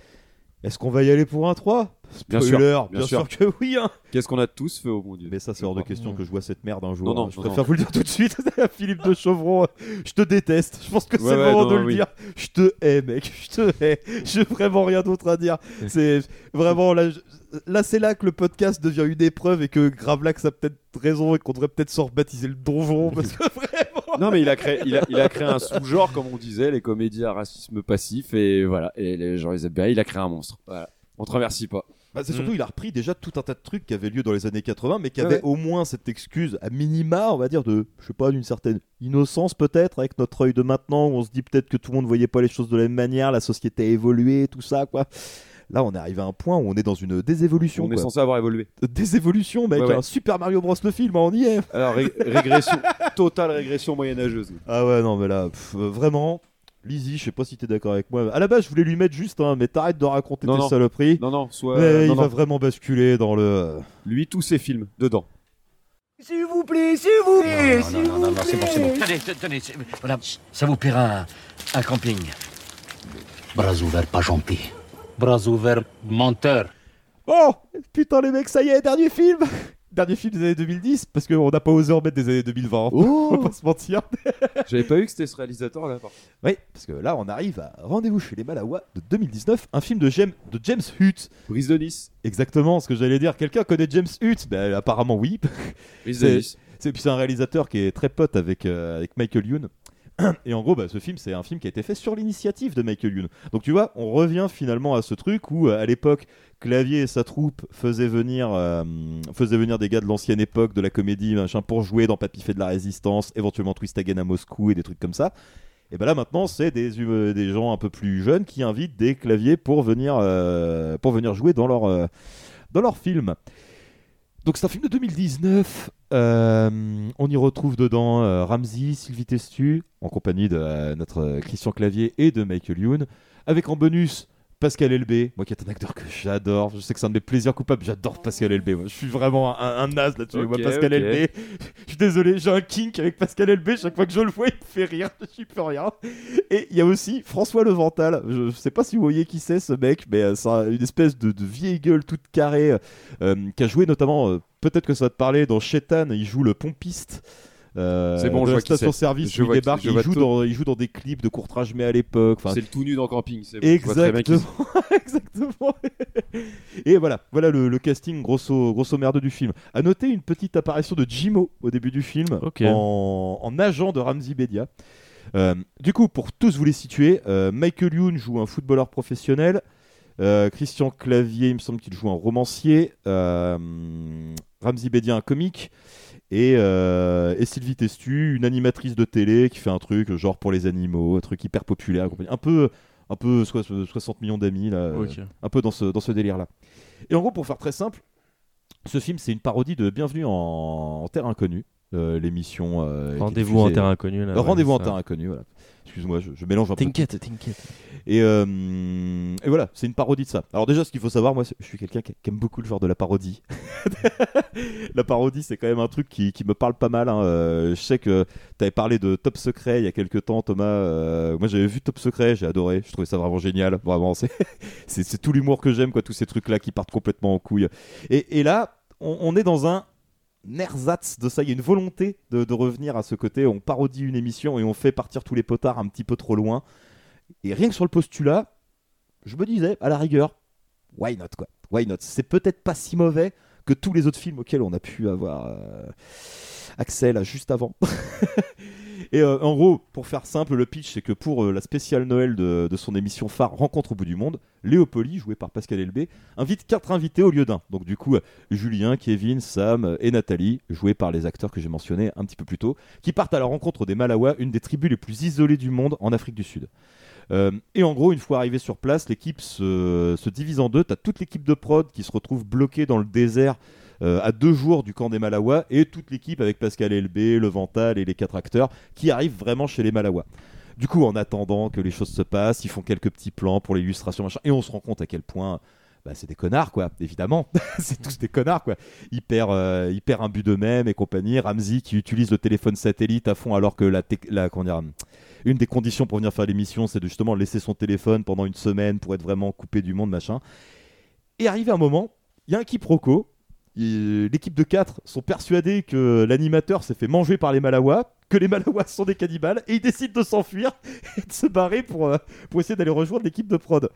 Est-ce qu'on va y aller pour un 3 Bien Spoiler, sûr, bien, sûr. que oui. Hein. Qu'est-ce qu'on a tous fait, oh mon dieu Mais ça, c'est hors de question que je vois cette merde un jour. Non, non, je non, préfère non. vous le dire tout de suite. Philippe de Chauvron, je te déteste. Je pense que Ouais, c'est le ouais, moment non, de non, le oui. dire. Je te hais, mec. Je te hais. J'ai vraiment rien d'autre à dire. C'est vraiment là. je- Là, c'est là que le podcast devient une épreuve et que Gravelax a peut-être raison et qu'on devrait peut-être s'en rebaptiser le donjon parce que vraiment. Non mais il a créé, il a, il a créé un sous-genre comme on disait, les comédies à racisme passif et voilà, et les gens les aiment bien. Il a créé un monstre. Voilà. On te remercie pas. Bah, c'est surtout, il a repris déjà tout un tas de trucs qui avaient lieu dans les années 80, mais qui avaient ouais. au moins cette excuse, à minima, on va dire, de, je sais pas, d'une certaine innocence peut-être, avec notre œil de maintenant, où on se dit peut-être que tout le monde voyait pas les choses de la même manière, la société a évolué, tout ça, quoi. Là, on est arrivé à un point où on est dans une désévolution. On est censé avoir évolué. Désévolution, mec. Ouais, ouais. Un Super Mario Bros. le film, on y est. Alors ré- régression, totale régression moyenâgeuse. Ah ouais, non, mais là, pff, euh, vraiment. Lizzie, je sais pas si t'es d'accord avec moi. À la base, je voulais lui mettre juste un, mais t'arrêtes de raconter Non, tes non. saloperies. Non, non, soit- Mais non, il va non. vraiment basculer dans le. Lui, tous ses films dedans. S'il vous plaît, s'il vous plaît, s'il vous plaît. c'est bon, c'est bon. Tenez, te- tenez, voilà, ça vous paiera un, un camping. Bras ouverts, pas gentil. Bras ouverts, menteur. Oh Putain les mecs, ça y est, dernier film Dernier film des années 2010, parce qu'on n'a pas osé en mettre des années 2020. hein. Oh On va pas se mentir. J'avais pas vu que c'était ce réalisateur là. par. Oui, parce que là on arrive à Rendez-vous chez les Malawa de 2019, un film de James, de James Hutt. Brise de Nice. Exactement ce que j'allais dire. Quelqu'un connaît James Hutt? Ben apparemment oui. Brise de C'est- Nice. Un réalisateur qui est très pote avec, euh, avec Michael Youn. Et en gros, bah, ce film, c'est un film qui a été fait sur l'initiative de Michael Youn. Donc tu vois, on revient finalement à ce truc où, euh, à l'époque, Clavier et sa troupe faisaient venir, euh, faisaient venir des gars de l'ancienne époque, de la comédie, machin, pour jouer dans Papy fait de la résistance, éventuellement Twist Again à Moscou et des trucs comme ça. Et ben là maintenant, c'est des, hum- des gens un peu plus jeunes qui invitent des claviers pour venir, euh, pour venir jouer dans leur, euh, dans leur film. Donc c'est un film de 2019. Euh, on y retrouve dedans euh, Ramsey, Sylvie Testu, en compagnie de euh, notre Christian Clavier et de Michael Youn. Avec en bonus Pascal Elbé, moi qui est un acteur que j'adore. Je sais que c'est un de mes plaisirs coupables. J'adore Pascal Elbé. moi. Je suis vraiment un, un naze là-dessus. Ok, Moi, Pascal. Elbé, je suis désolé, j'ai un kink avec Pascal Elbé. Chaque fois que je le vois, il me fait rire. Je suis plus rien. Et il y a aussi François Levental. Je, je sais pas si vous voyez qui c'est ce mec, mais euh, c'est un- une espèce de, de vieille gueule toute carrée euh, qui a joué notamment. euh, Peut-être que ça va te parler dans Shetan. Il joue le pompiste. Euh, C'est bon, je vois qui station c'est. service Je où il débarque il joue, dans, il joue dans des clips de courtrage mais à l'époque Enfin, C'est le tout nu dans Camping. c'est bon, Exactement. Exactement. Et voilà, voilà le, le casting grosso, grosso merde du film. À noter une petite apparition de Jimo au début du film en, en agent de Ramsey Bedia. Euh, du coup, pour tous vous les situer, euh, Michael Youn joue un footballeur professionnel. Euh, Christian Clavier, il me semble qu'il joue un romancier. Euh, Ramsey Bedia, un comique. Et, euh, et Sylvie Testu, une animatrice de télé qui fait un truc genre pour les animaux, un truc hyper populaire, un peu, un peu soix- 60 millions d'amis, là, euh, un peu dans ce, dans ce délire-là. Et en gros, pour faire très simple, ce film, c'est une parodie de Bienvenue en, en Terre Inconnue, euh, l'émission. euh, Rendez-vous en Terre Inconnue, Euh, Rendez-vous en. Terre Inconnue, voilà. Excuse-moi, je, je mélange un peu. T'inquiète, t'inquiète. Et, euh, et voilà, c'est une parodie de ça. Alors déjà, ce qu'il faut savoir, moi, je suis quelqu'un qui, aime beaucoup le genre de la parodie. la parodie, c'est quand même un truc qui, qui me parle pas mal. hein. Euh, je sais que tu avais parlé de Top Secret il y a quelques temps, Thomas. Euh, moi, j'avais vu Top Secret, j'ai adoré. Je trouvais ça vraiment génial. Vraiment, c'est tout l'humour que j'aime, quoi. Tous ces trucs-là qui partent complètement en couille. Et, et là, on, on est dans un ersatz de ça. Il y a une volonté de, de revenir à ce côté. On parodie une émission et on fait partir tous les potards un petit peu trop loin. Et rien que sur le postulat, je me disais, à la rigueur, why not quoi? Why not? C'est peut-être pas si mauvais que tous les autres films auxquels on a pu avoir euh, accès là juste avant. Et euh, en gros, pour faire simple, le pitch, c'est que pour euh, la spéciale Noël de, son émission phare Rencontre au bout du monde, Léopoli, joué par Pascal Elbé, invite quatre invités au lieu d'un. Donc du coup, euh, Julien, Kevin, Sam et Nathalie, joués par les acteurs que j'ai mentionnés un petit peu plus tôt, qui partent à la rencontre des Malawa, une des tribus les plus isolées du monde en Afrique du Sud. Et en gros, une fois arrivé sur place, l'équipe se, se divise en deux. T'as toute l'équipe de prod qui se retrouve bloquée dans le désert euh, à deux jours du camp des Malawa et toute l'équipe avec Pascal Elbé, Le Vental et les quatre acteurs qui arrivent vraiment chez les Malawa. Du coup, en attendant que les choses se passent, ils font quelques petits plans pour l'illustration, machin, et on se rend compte à quel point bah, c'est des connards, quoi, évidemment. c'est tous des connards, quoi. Hyper, euh, hyper imbus d'eux-mêmes et compagnie. Ramsey qui utilise le téléphone satellite à fond alors que la, la- dire, une des conditions pour venir faire l'émission, c'est de justement laisser son téléphone pendant une semaine pour être vraiment coupé du monde, machin. Et arrivé un moment, il y a un quiproquo. L'équipe de 4 sont persuadés que l'animateur s'est fait manger par les Malawas, que les Malawas sont des cannibales, et ils décident de s'enfuir et de se barrer pour, euh, pour essayer d'aller rejoindre l'équipe de prod.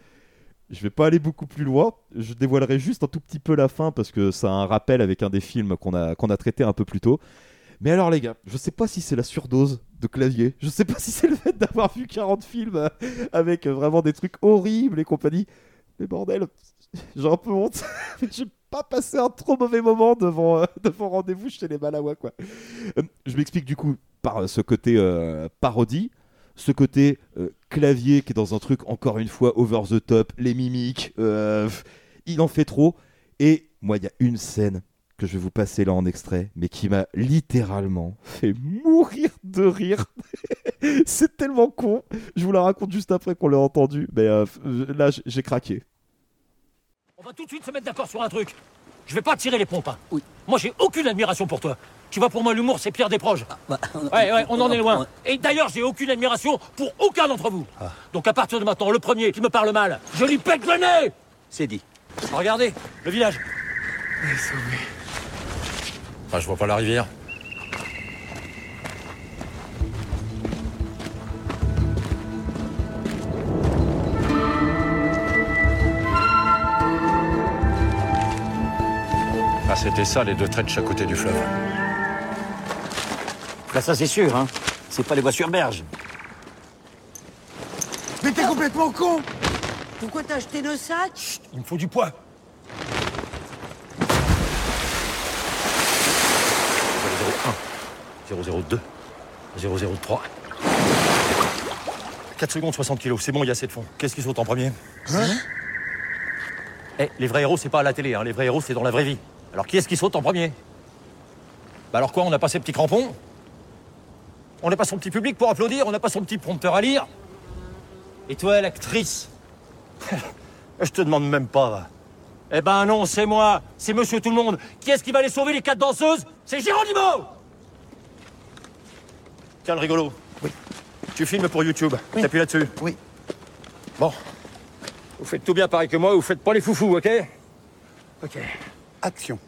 Je vais pas aller beaucoup plus loin, je dévoilerai juste un tout petit peu la fin parce que ça a un rappel avec un des films qu'on a, qu'on a traité un peu plus tôt. Mais alors les gars, je sais pas si c'est la surdose de clavier, je sais pas si c'est le fait d'avoir vu 40 films avec vraiment des trucs horribles et compagnie. Mais bordel, j'ai un peu honte. pas passé un trop mauvais moment devant, euh, devant rendez-vous chez les Malawas quoi. Euh, je m'explique du coup par euh, ce côté parodie, ce côté clavier qui est dans un truc encore une fois over the top, les mimiques, il en fait trop. Et moi, il y a une scène que je vais vous passer là en extrait, mais qui m'a littéralement fait mourir de rire. C'est tellement con. Je vous la raconte juste après qu'on l'a entendu, mais là, j'ai craqué. On va tout de suite se mettre d'accord sur un truc. Je vais pas tirer les pompes. hein. Moi, j'ai aucune admiration pour toi. Tu vois, pour moi, l'humour, c'est Pierre Desproges. ouais, ouais, on en est loin. Et d'ailleurs, j'ai aucune admiration pour aucun d'entre vous. Donc, à partir de maintenant, le premier qui me parle mal, je lui pète le nez C'est dit. Regardez, le village. Ah, je vois pas la rivière. C'était ça, les deux traits de chaque côté du fleuve. Là, ça c'est sûr, hein. C'est pas les voies sur berge. Mais t'es complètement con Pourquoi t'as acheté nos sacs Il me faut du poids. 001, 002, 003. 4 secondes, 60 kilos. C'est bon, il y a assez de fond. Qu'est-ce qui saute en premier? Hein? Eh, les vrais héros, c'est pas à la télé. Hein. Les vrais héros, c'est dans la vraie vie. Alors, qui est-ce qui saute en premier Bah alors quoi, on n'a pas ses petits crampons On n'a pas son petit public pour applaudir On n'a pas son petit prompteur à lire Et toi, l'actrice Je te demande même pas. Eh ben non, c'est moi. C'est monsieur tout le monde. Qui est-ce qui va aller sauver les quatre danseuses C'est Géronimo Tiens, le rigolo. Oui. Tu filmes pour YouTube. T'appuies là-dessus. Oui. Bon. Vous faites tout bien pareil que moi, vous faites pas les foufous, ok? Ok. Action.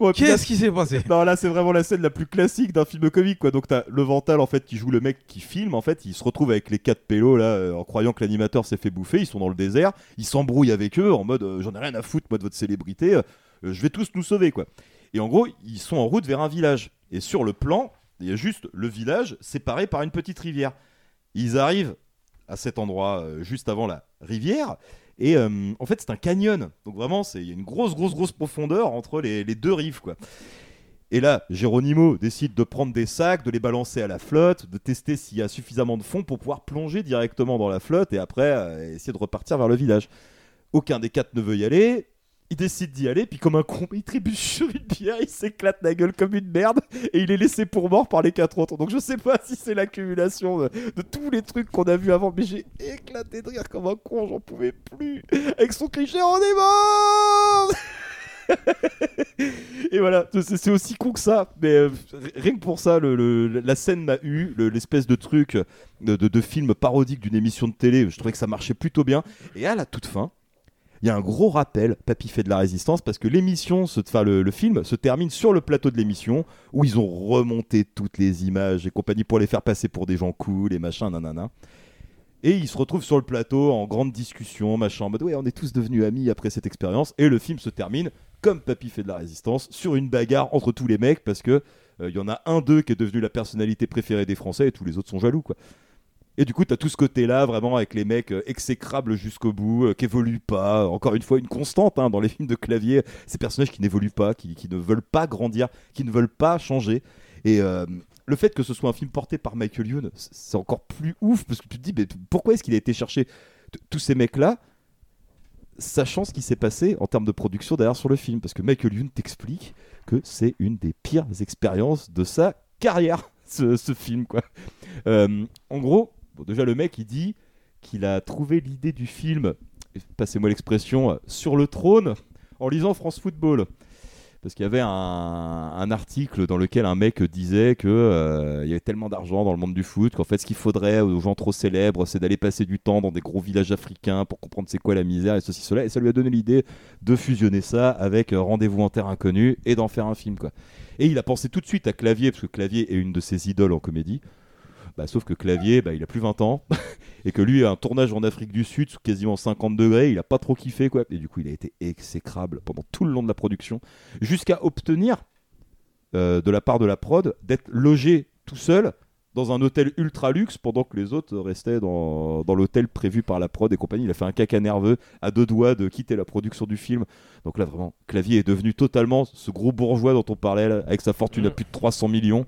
Là- Qu'est-ce qui s'est passé? Non, là, c'est vraiment la scène la plus classique d'un film comique, quoi. Donc, t'as le Vental, en fait, qui joue le mec qui filme, en fait. Il se retrouve avec les quatre pélos, là, euh, en croyant que l'animateur s'est fait bouffer. Ils sont dans le désert. Il s'embrouille avec eux, en mode euh, j'en ai rien à foutre, moi, de votre célébrité. euh, je vais tous nous sauver, quoi. Et en gros, ils sont en route vers un village. Et sur le plan, il y a juste le village séparé par une petite rivière. Ils arrivent à cet endroit euh, juste avant la rivière. Et euh, en fait, c'est un canyon. Donc vraiment, il y a une grosse, grosse, grosse profondeur entre les, deux rives, quoi. Et là, Geronimo décide de prendre des sacs, de les balancer à la flotte, de tester s'il y a suffisamment de fond pour pouvoir plonger directement dans la flotte et après euh, essayer de repartir vers le village. Aucun des quatre ne veut y aller. Il décide d'y aller, puis comme un con, il trébuche sur une pierre, il s'éclate la gueule comme une merde, et il est laissé pour mort par les quatre autres. Donc je sais pas si c'est l'accumulation de, tous les trucs qu'on a vus avant, mais j'ai éclaté de rire comme un con, j'en pouvais plus. Avec son cri, on est mort Et voilà, c'est aussi con que ça. Mais euh, rien que pour ça, la scène m'a eu, le- l'espèce de truc de- de film parodique d'une émission de télé. Je trouvais que ça marchait plutôt bien. Et à la toute fin, il y a un gros rappel, Papy fait de la résistance, parce que l'émission, enfin le, film, se termine sur le plateau de l'émission, où ils ont remonté toutes les images et compagnie pour les faire passer pour des gens cool et machin, nanana. Et ils se retrouvent sur le plateau en grande discussion, machin, en mode ouais, on est tous devenus amis après cette expérience. Et le film se termine, comme Papy fait de la résistance, sur une bagarre entre tous les mecs, parce que euh, y en a un d'eux qui est devenu la personnalité préférée des Français et tous les autres sont jaloux, quoi. Et du coup, t'as tout ce côté-là, vraiment, avec les mecs euh, exécrables jusqu'au bout, euh, qui évoluent pas. Encore une fois, une constante hein, dans les films de clavier, ces personnages qui n'évoluent pas, qui, qui ne veulent pas grandir, qui ne veulent pas changer. Et euh, le fait que ce soit un film porté par Michael Youn, c'est encore plus ouf, parce que tu te dis, mais pourquoi est-ce qu'il a été chercher tous ces mecs-là sachant ce qui s'est passé en termes de production derrière sur le film, parce que Michael Youn t'explique que c'est une des pires expériences de sa carrière, ce, film, quoi. En gros, déjà le mec il dit qu'il a trouvé l'idée du film, passez-moi l'expression, sur le trône en lisant France Football. Parce qu'il y avait un, article dans lequel un mec disait que euh, y avait tellement d'argent dans le monde du foot qu'en fait ce qu'il faudrait aux gens trop célèbres c'est d'aller passer du temps dans des gros villages africains pour comprendre c'est quoi la misère et ceci cela et ça lui a donné l'idée de fusionner ça avec euh, Rendez-vous en terre inconnue et d'en faire un film quoi. Et il a pensé tout de suite à Clavier parce que Clavier est une de ses idoles en comédie. Bah, sauf que Clavier, bah, il a plus 20 ans et que lui, un tournage en Afrique du Sud sous quasiment 50 degrés, il a pas trop kiffé quoi. Et du coup, il a été exécrable pendant tout le long de la production, jusqu'à obtenir euh, de la part de la prod d'être logé tout seul dans un hôtel ultra luxe pendant que les autres restaient dans, dans l'hôtel prévu par la prod et compagnie. Il a fait un caca nerveux à deux doigts de quitter la production du film. Donc là, vraiment, Clavier est devenu totalement ce gros bourgeois dont on parlait, là, avec sa fortune à plus de 300 millions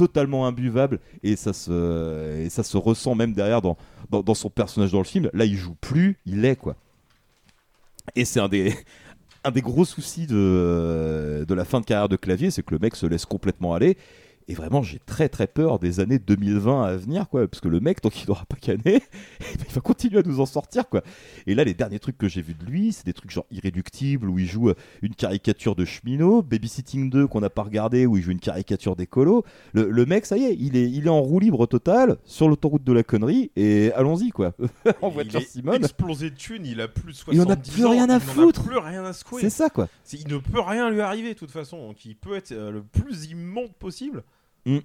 totalement imbuvable et ça se et ça se ressent même derrière dans, dans, son personnage dans le film. Là il joue plus il est quoi. Et c'est un des un des gros soucis de, de la fin de carrière de clavier c'est que le mec se laisse complètement aller et vraiment j'ai très très peur des années 2020 à venir quoi parce que le mec tant qu'il n'aura pas canné il va continuer à nous en sortir quoi et là les derniers trucs que j'ai vus de lui c'est des trucs genre irréductibles où il joue euh, une caricature de cheminot Babysitting 2 qu'on n'a pas regardé où il joue une caricature d'écolo le, le mec ça y est il est il est en roue libre totale sur l'autoroute de la connerie et allons-y quoi en voiture Simone explosé de thunes, il a plus de 70 Il en a ans, plus rien à foutre. plus rien à secouer. C'est ça, quoi. Il ne peut rien lui arriver de toute façon, donc il peut être euh, le plus immonde possible. Mm. Aucune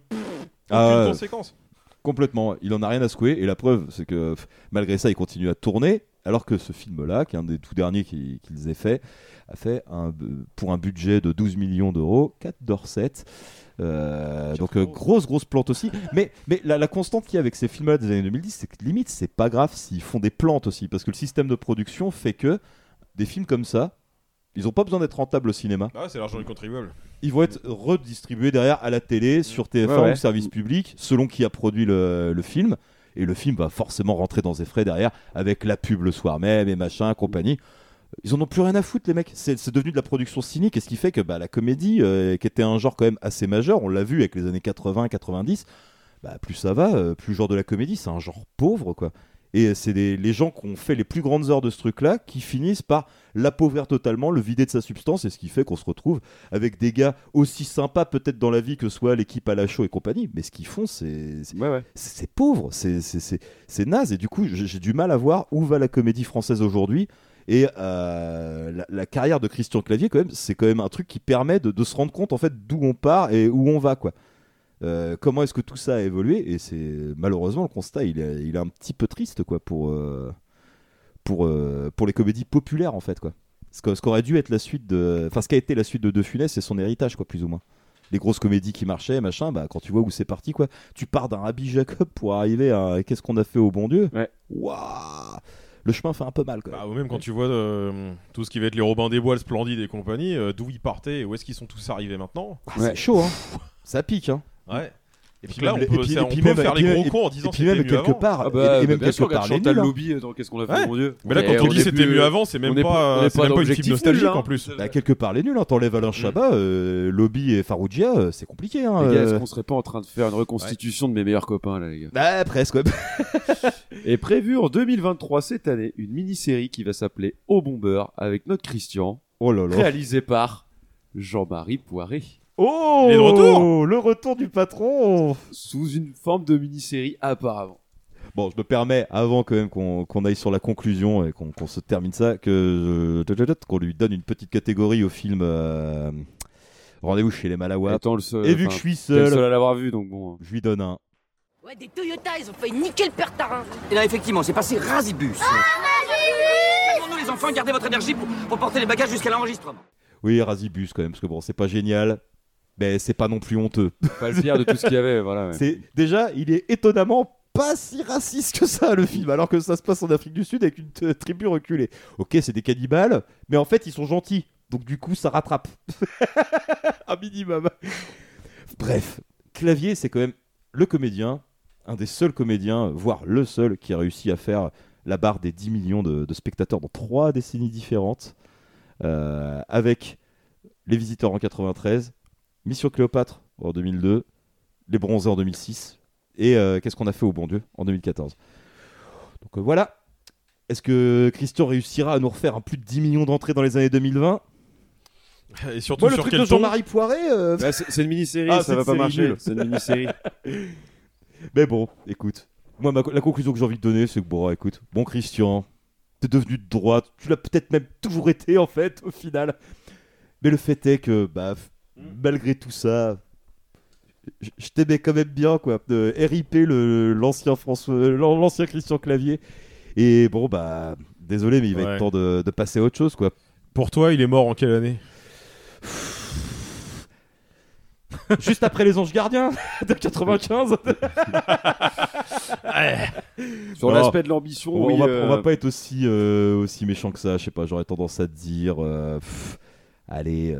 Ah conséquence. Complètement, il en a rien à secouer et la preuve c'est que malgré ça il continue à tourner alors que ce film-là, qui est un des tout derniers qu'ils aient fait, a fait un, pour un budget de 12 millions d'euros, 4 d'Orset. Euh, donc euh, grosse grosse plante aussi mais, mais la, la constante qu'il y a avec ces films là des années 2010 c'est que limite c'est pas grave s'ils font des plantes aussi parce que le système de production fait que des films comme ça ils ont pas besoin d'être rentables au cinéma Ah, c'est l'argent du contribuable. ils vont être redistribués derrière à la télé, sur TF1 Ouais, ouais. ou service public, selon qui a produit le, le film. Et le film va forcément rentrer dans ses frais derrière, avec la pub le soir même et machin, compagnie. Ils en ont plus rien à foutre, les mecs. C'est c'est devenu de la production cynique, et ce qui fait que bah, la comédie, euh, qui était un genre quand même assez majeur, on l'a vu avec les années 80-90, bah, plus ça va, euh, plus le genre de la comédie, c'est un genre pauvre, quoi. Et c'est les, gens qui ont fait les plus grandes heures de ce truc-là qui finissent par l'appauvrir totalement, le vider de sa substance, et ce qui fait qu'on se retrouve avec des gars aussi sympas peut-être dans la vie que soit l'équipe à la show et compagnie, mais ce qu'ils font, c'est c'est c'est pauvre, c'est- naze, et du coup, j'ai j'ai du mal à voir où va la comédie française aujourd'hui. Et euh, la, la carrière de Christian Clavier, quand même, c'est quand même un truc qui permet de, de se rendre compte en fait d'où on part et où on va, quoi. Euh, comment est-ce que tout ça a évolué Et c'est malheureusement le constat, il est, il est un petit peu triste, quoi, pour euh, pour euh, pour les comédies populaires, en fait, quoi. Ce qu'aurait dû être la suite de, enfin, ce qui a été la suite de De Funès, c'est son héritage, quoi, plus ou moins. Les grosses comédies qui marchaient, machin, bah quand tu vois où c'est parti, quoi. Tu pars d'un Rabbi Jacob pour arriver à qu'est-ce qu'on a fait au bon Dieu. Waouh Le chemin fait un peu mal, quoi. Bah, ou même quand tu vois euh, tout ce qui va être les Robins des Bois, le Splendide et compagnie, euh, d'où ils partaient et où est-ce qu'ils sont tous arrivés maintenant. Ah, c'est chaud, hein. Ça pique, hein. Ouais. Et puis là, on peut, et puis- on puis peut même- faire les gros cons en disant c'était mieux quelque avant. part, Ah et- bah, et même bien sûr, quelque part, regarde les Chantal. Lobby dans Qu'est-ce qu'on a fait, Ouais. mon Dieu Mais là, quand Et on dit est c'était mieux avant, c'est même on est pas- on est c'est même pas une film nostalgique, nul, hein. en plus. Bah, quelque part les nuls, hein. t'enlèves Alain Chabat, euh, Lobby et Farougia, euh, c'est compliqué. Hein, Les gars, est-ce euh. qu'on serait pas en train de faire une reconstitution de mes meilleurs copains là, les gars? Bah, presque, ouais. Et prévu en 2023 cette année, une mini-série qui va s'appeler Au Bomber avec notre Christian, Oh là là. réalisée par Jean-Marie Poiré. Oh Il est de retour Le retour du patron Sous une forme de mini-série apparemment. Bon, je me permets, avant quand même qu'on qu'on aille sur la conclusion et qu'on qu'on se termine ça, que je- qu'on lui donne une petite catégorie au film euh, Rendez-vous chez les le seul- et vu que je suis le seul, seul à l'avoir vu, donc bon. je lui donne un. Ouais, des Toyota, ils ont failli niquer le père Tarin. Et là, effectivement, c'est passé rasibus. nous les enfants, gardez votre énergie pour, pour porter les bagages jusqu'à l'enregistrement. Oui, Razibus quand même, parce que bon, c'est pas génial, mais c'est pas non plus honteux. Pas le pire de tout ce qu'il y avait, voilà, ouais. C'est déjà, il est étonnamment pas si raciste que ça le film, alors que ça se passe en Afrique du Sud avec une tribu reculée. Ok, c'est des cannibales, mais en fait ils sont gentils, donc du coup ça rattrape. Un minimum. Bref, Clavier, c'est quand même le comédien, un des seuls comédiens, voire le seul, qui a réussi à faire la barre des 10 millions de, de spectateurs dans trois décennies différentes, euh, avec Les Visiteurs en 93, Mission Cléopâtre en 2002, Les Bronzés en 2006, et euh, Qu'est-ce qu'on a fait au bon Dieu en 2014. Donc euh, voilà. Est-ce que Christian réussira à nous refaire un plus de 10 millions d'entrées dans les années 2020 Et surtout Moi, le sur truc quel de ton? Jean-Marie Poiré. euh, Bah, c'est une mini-série, Ah, ça va pas marcher. C'est une mini-série. Mais bon, écoute. Moi, ma- la conclusion que j'ai envie de donner, c'est que bon, écoute, bon Christian, t'es devenu de droite, tu l'as peut-être même toujours été en fait, au final. Mais le fait est que, bah, malgré tout ça, je t'aimais quand même bien, quoi. De RIP le- l'ancien François, l'an- l'ancien Christian Clavier. Et bon, bah, désolé, mais il va Ouais. être temps de, de passer à autre chose, quoi. Pour toi, il est mort en quelle année? Juste après les Anges Gardiens de 95. Sur l'aspect de l'ambition, on, oui, on va, euh, on va pas être aussi, euh, aussi méchant que ça. Je sais pas, j'aurais tendance à te dire. euh, pff, allez.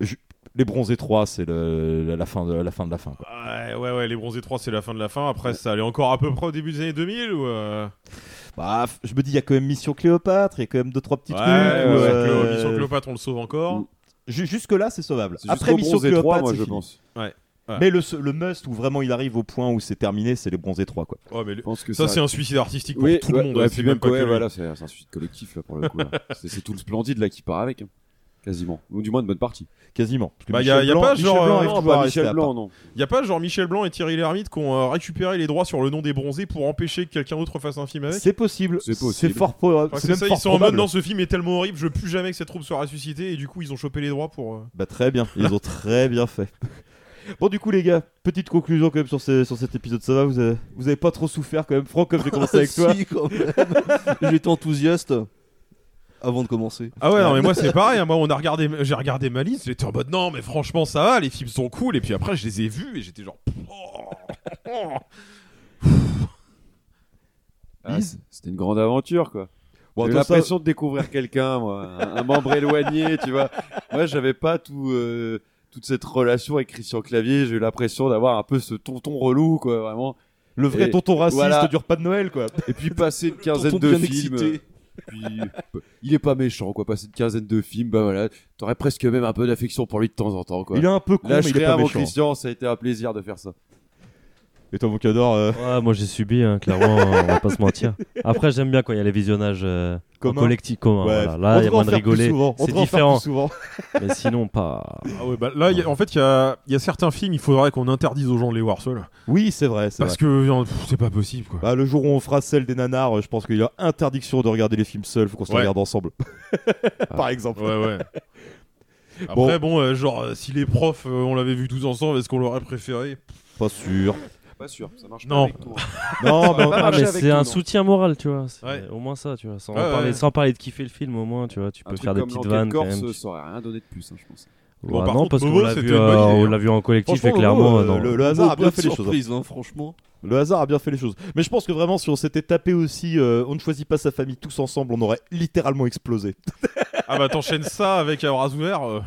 Je- les bronzés 3, c'est le- la, fin de la fin de la fin. quoi. Ouais, ouais, ouais, les bronzés 3, c'est la fin de la fin. Après, ça allait encore à peu près au début des années 2000 ou. euh, Bah, je me dis, il y a quand même Mission Cléopâtre, il y a quand même deux trois petits Ouais, trucs. ouais, où, ouais, euh, Mission Cléopâtre, on le sauve encore. Ju- Jusque là, c'est sauvable. Après Mission Bronzé 3, Cléopâtre, moi, je fini. pense. Ouais. Ouais. Mais le, le must où vraiment il arrive au point où c'est terminé, c'est les bronzés 3 quoi. Ouais, mais le- pense que ça, ça- c'est un suicide artistique pour Oui, tout ouais, le monde. ouais, hein, c'est même même pas ouais, que lui. voilà, c'est c'est un suicide collectif là pour le coup. c'est c'est tout le splendide là qui part avec, hein. Quasiment, ou du moins une bonne partie. Quasiment. Parce que Bah, y a, y pas genre. Euh, Michel Blanc. Y a pas genre Michel Blanc et Thierry Lhermitte qui ont euh, récupéré les droits sur le nom des bronzés pour empêcher que quelqu'un d'autre fasse un film avec C'est possible. C'est fort probable. C'est que même ça, fort ils sont en mode non, ce film est tellement horrible, je veux plus jamais que cette troupe soit ressuscitée et du coup ils ont chopé les droits pour. euh, Bah très bien, ils ont très bien fait. Bon du coup les gars, petite conclusion quand même sur, ce- sur cet épisode, ça va vous avez, vous avez pas trop souffert quand même Franck comme j'ai commencé avec toi Si, quand même. J'étais enthousiaste avant de commencer. Ah ouais, non, mais moi c'est pareil. hein. Moi, on a regardé, j'ai regardé ma liste, j'étais en mode non, mais franchement, ça va, les films sont cool. Et puis après, je les ai vus et j'étais genre. oh. Ah, C'était une grande aventure quoi. Bon, J'ai ça- l'impression de découvrir quelqu'un, moi, un, un membre éloigné, tu vois. Moi, j'avais pas tout, euh, toute cette relation avec Christian Clavier. J'ai eu l'impression d'avoir un peu ce tonton relou, quoi, vraiment. Le vrai Et tonton raciste voilà. du repas de Noël quoi. Et puis passer une quinzaine de films. excité. Puis, il est pas méchant, quoi. Passer une quinzaine de films, bah voilà. T'aurais presque même un peu d'affection pour lui de temps en temps, quoi. Il est un peu con, Là, mais je il est pas méchant. Christian, ça a été un plaisir de faire ça. Et toi mon cador euh, Ouais, moi j'ai subi, hein, clairement, on va pas se mentir. Après, j'aime bien quand il y a les visionnages euh, en Commun. collectif commun. Ouais, voilà. on Là, il y a moins de rigoler. C'est différent. plus souvent. Mais sinon, pas. Ah ouais, bah là, il y a- en fait, il y a, il y a certains films, il faudrait qu'on interdise aux gens de les voir seuls. Oui c'est vrai, Parce vrai. que euh, c'est pas possible, quoi. Bah, le jour où on fera celle des nanars, euh, je pense qu'il y a interdiction de regarder les films seuls, faut qu'on se regarde ensemble. Par exemple. Ouais, ouais. Bon. Après, bon, euh, genre, euh, si les profs, euh, on l'avait vu tous ensemble, est-ce qu'on l'aurait préféré? Pas sûr. Pas sûr, ça marche Non. pas avec. Non, mais Ah, mais c'est un non. soutien moral, tu vois. Ouais. Au moins ça, tu vois. Sans, Ouais, parler, ouais. sans parler de kiffer le film, au moins, tu vois. Tu Un peux faire des petites vannes quand Corse, même. ça aurait rien donné de plus, hein, je pense. Bon, Ouais, par non, contre, parce qu'on l'a vu, euh, hein. l'a vu en collectif et clairement. euh, non. le, le hasard a bien fait les choses. hein. surprise, hein, franchement. Le hasard a bien fait les choses. Mais je pense que vraiment, si on s'était tapé aussi, euh, on ne choisit pas sa famille tous ensemble, on aurait littéralement explosé. Ah bah t'enchaînes ça avec un bras ouvert. euh,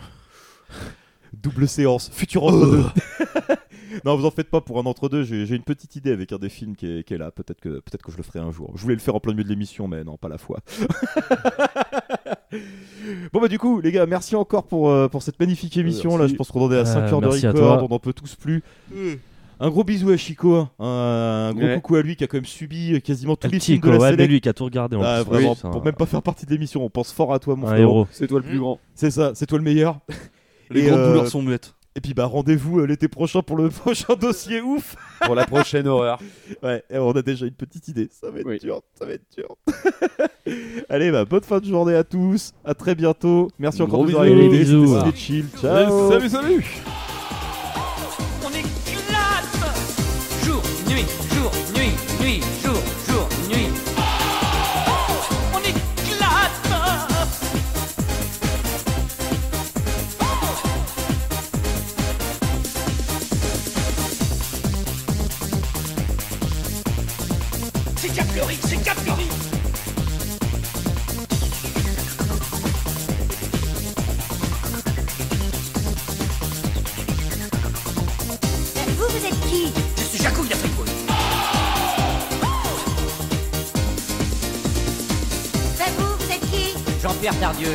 Double séance, futur. non, vous en faites pas pour un entre-deux. J'ai j'ai une petite idée avec un des films qui est, qui est là. Peut-être que, peut que je le ferai un jour. Je voulais le faire en plein milieu de l'émission, mais non, pas la fois. bon, bah, du coup, les gars, merci encore pour, euh, pour cette magnifique émission. Là, je pense qu'on en est à Euh, 5 heures de record. On n'en peut tous plus. Un gros bisou à Chico. hein. Un, gros Ouais. coucou à lui qui a quand même subi quasiment tous les films Chico, de la ouais, mais lui qui a tout regardé en Ah, plus. vraiment, Oui, c'est un- pour même pas faire partie de l'émission, on pense fort à toi, mon Un frère. héros. C'est toi le plus grand. C'est ça, c'est toi le meilleur. Les Et, grandes euh, douleurs sont muettes. Et puis bah rendez-vous euh, l'été prochain pour le prochain dossier ouf. Pour la prochaine horreur. Ouais, et on a déjà une petite idée. Ça va être Oui. dur, ça va être dur. Allez, bah bonne fin de journée à tous. À très bientôt. Merci Gros encore de nous avoir écoutés. C'était chill. Ciao. Salut, salut On éclate Jour, nuit, jour, nuit, nuit, jour, C'est Caplery, c'est Caplery Vous, vous êtes qui Je suis d'Afrique Ben vous, vous êtes qui? Jean-Pierre Tardieu.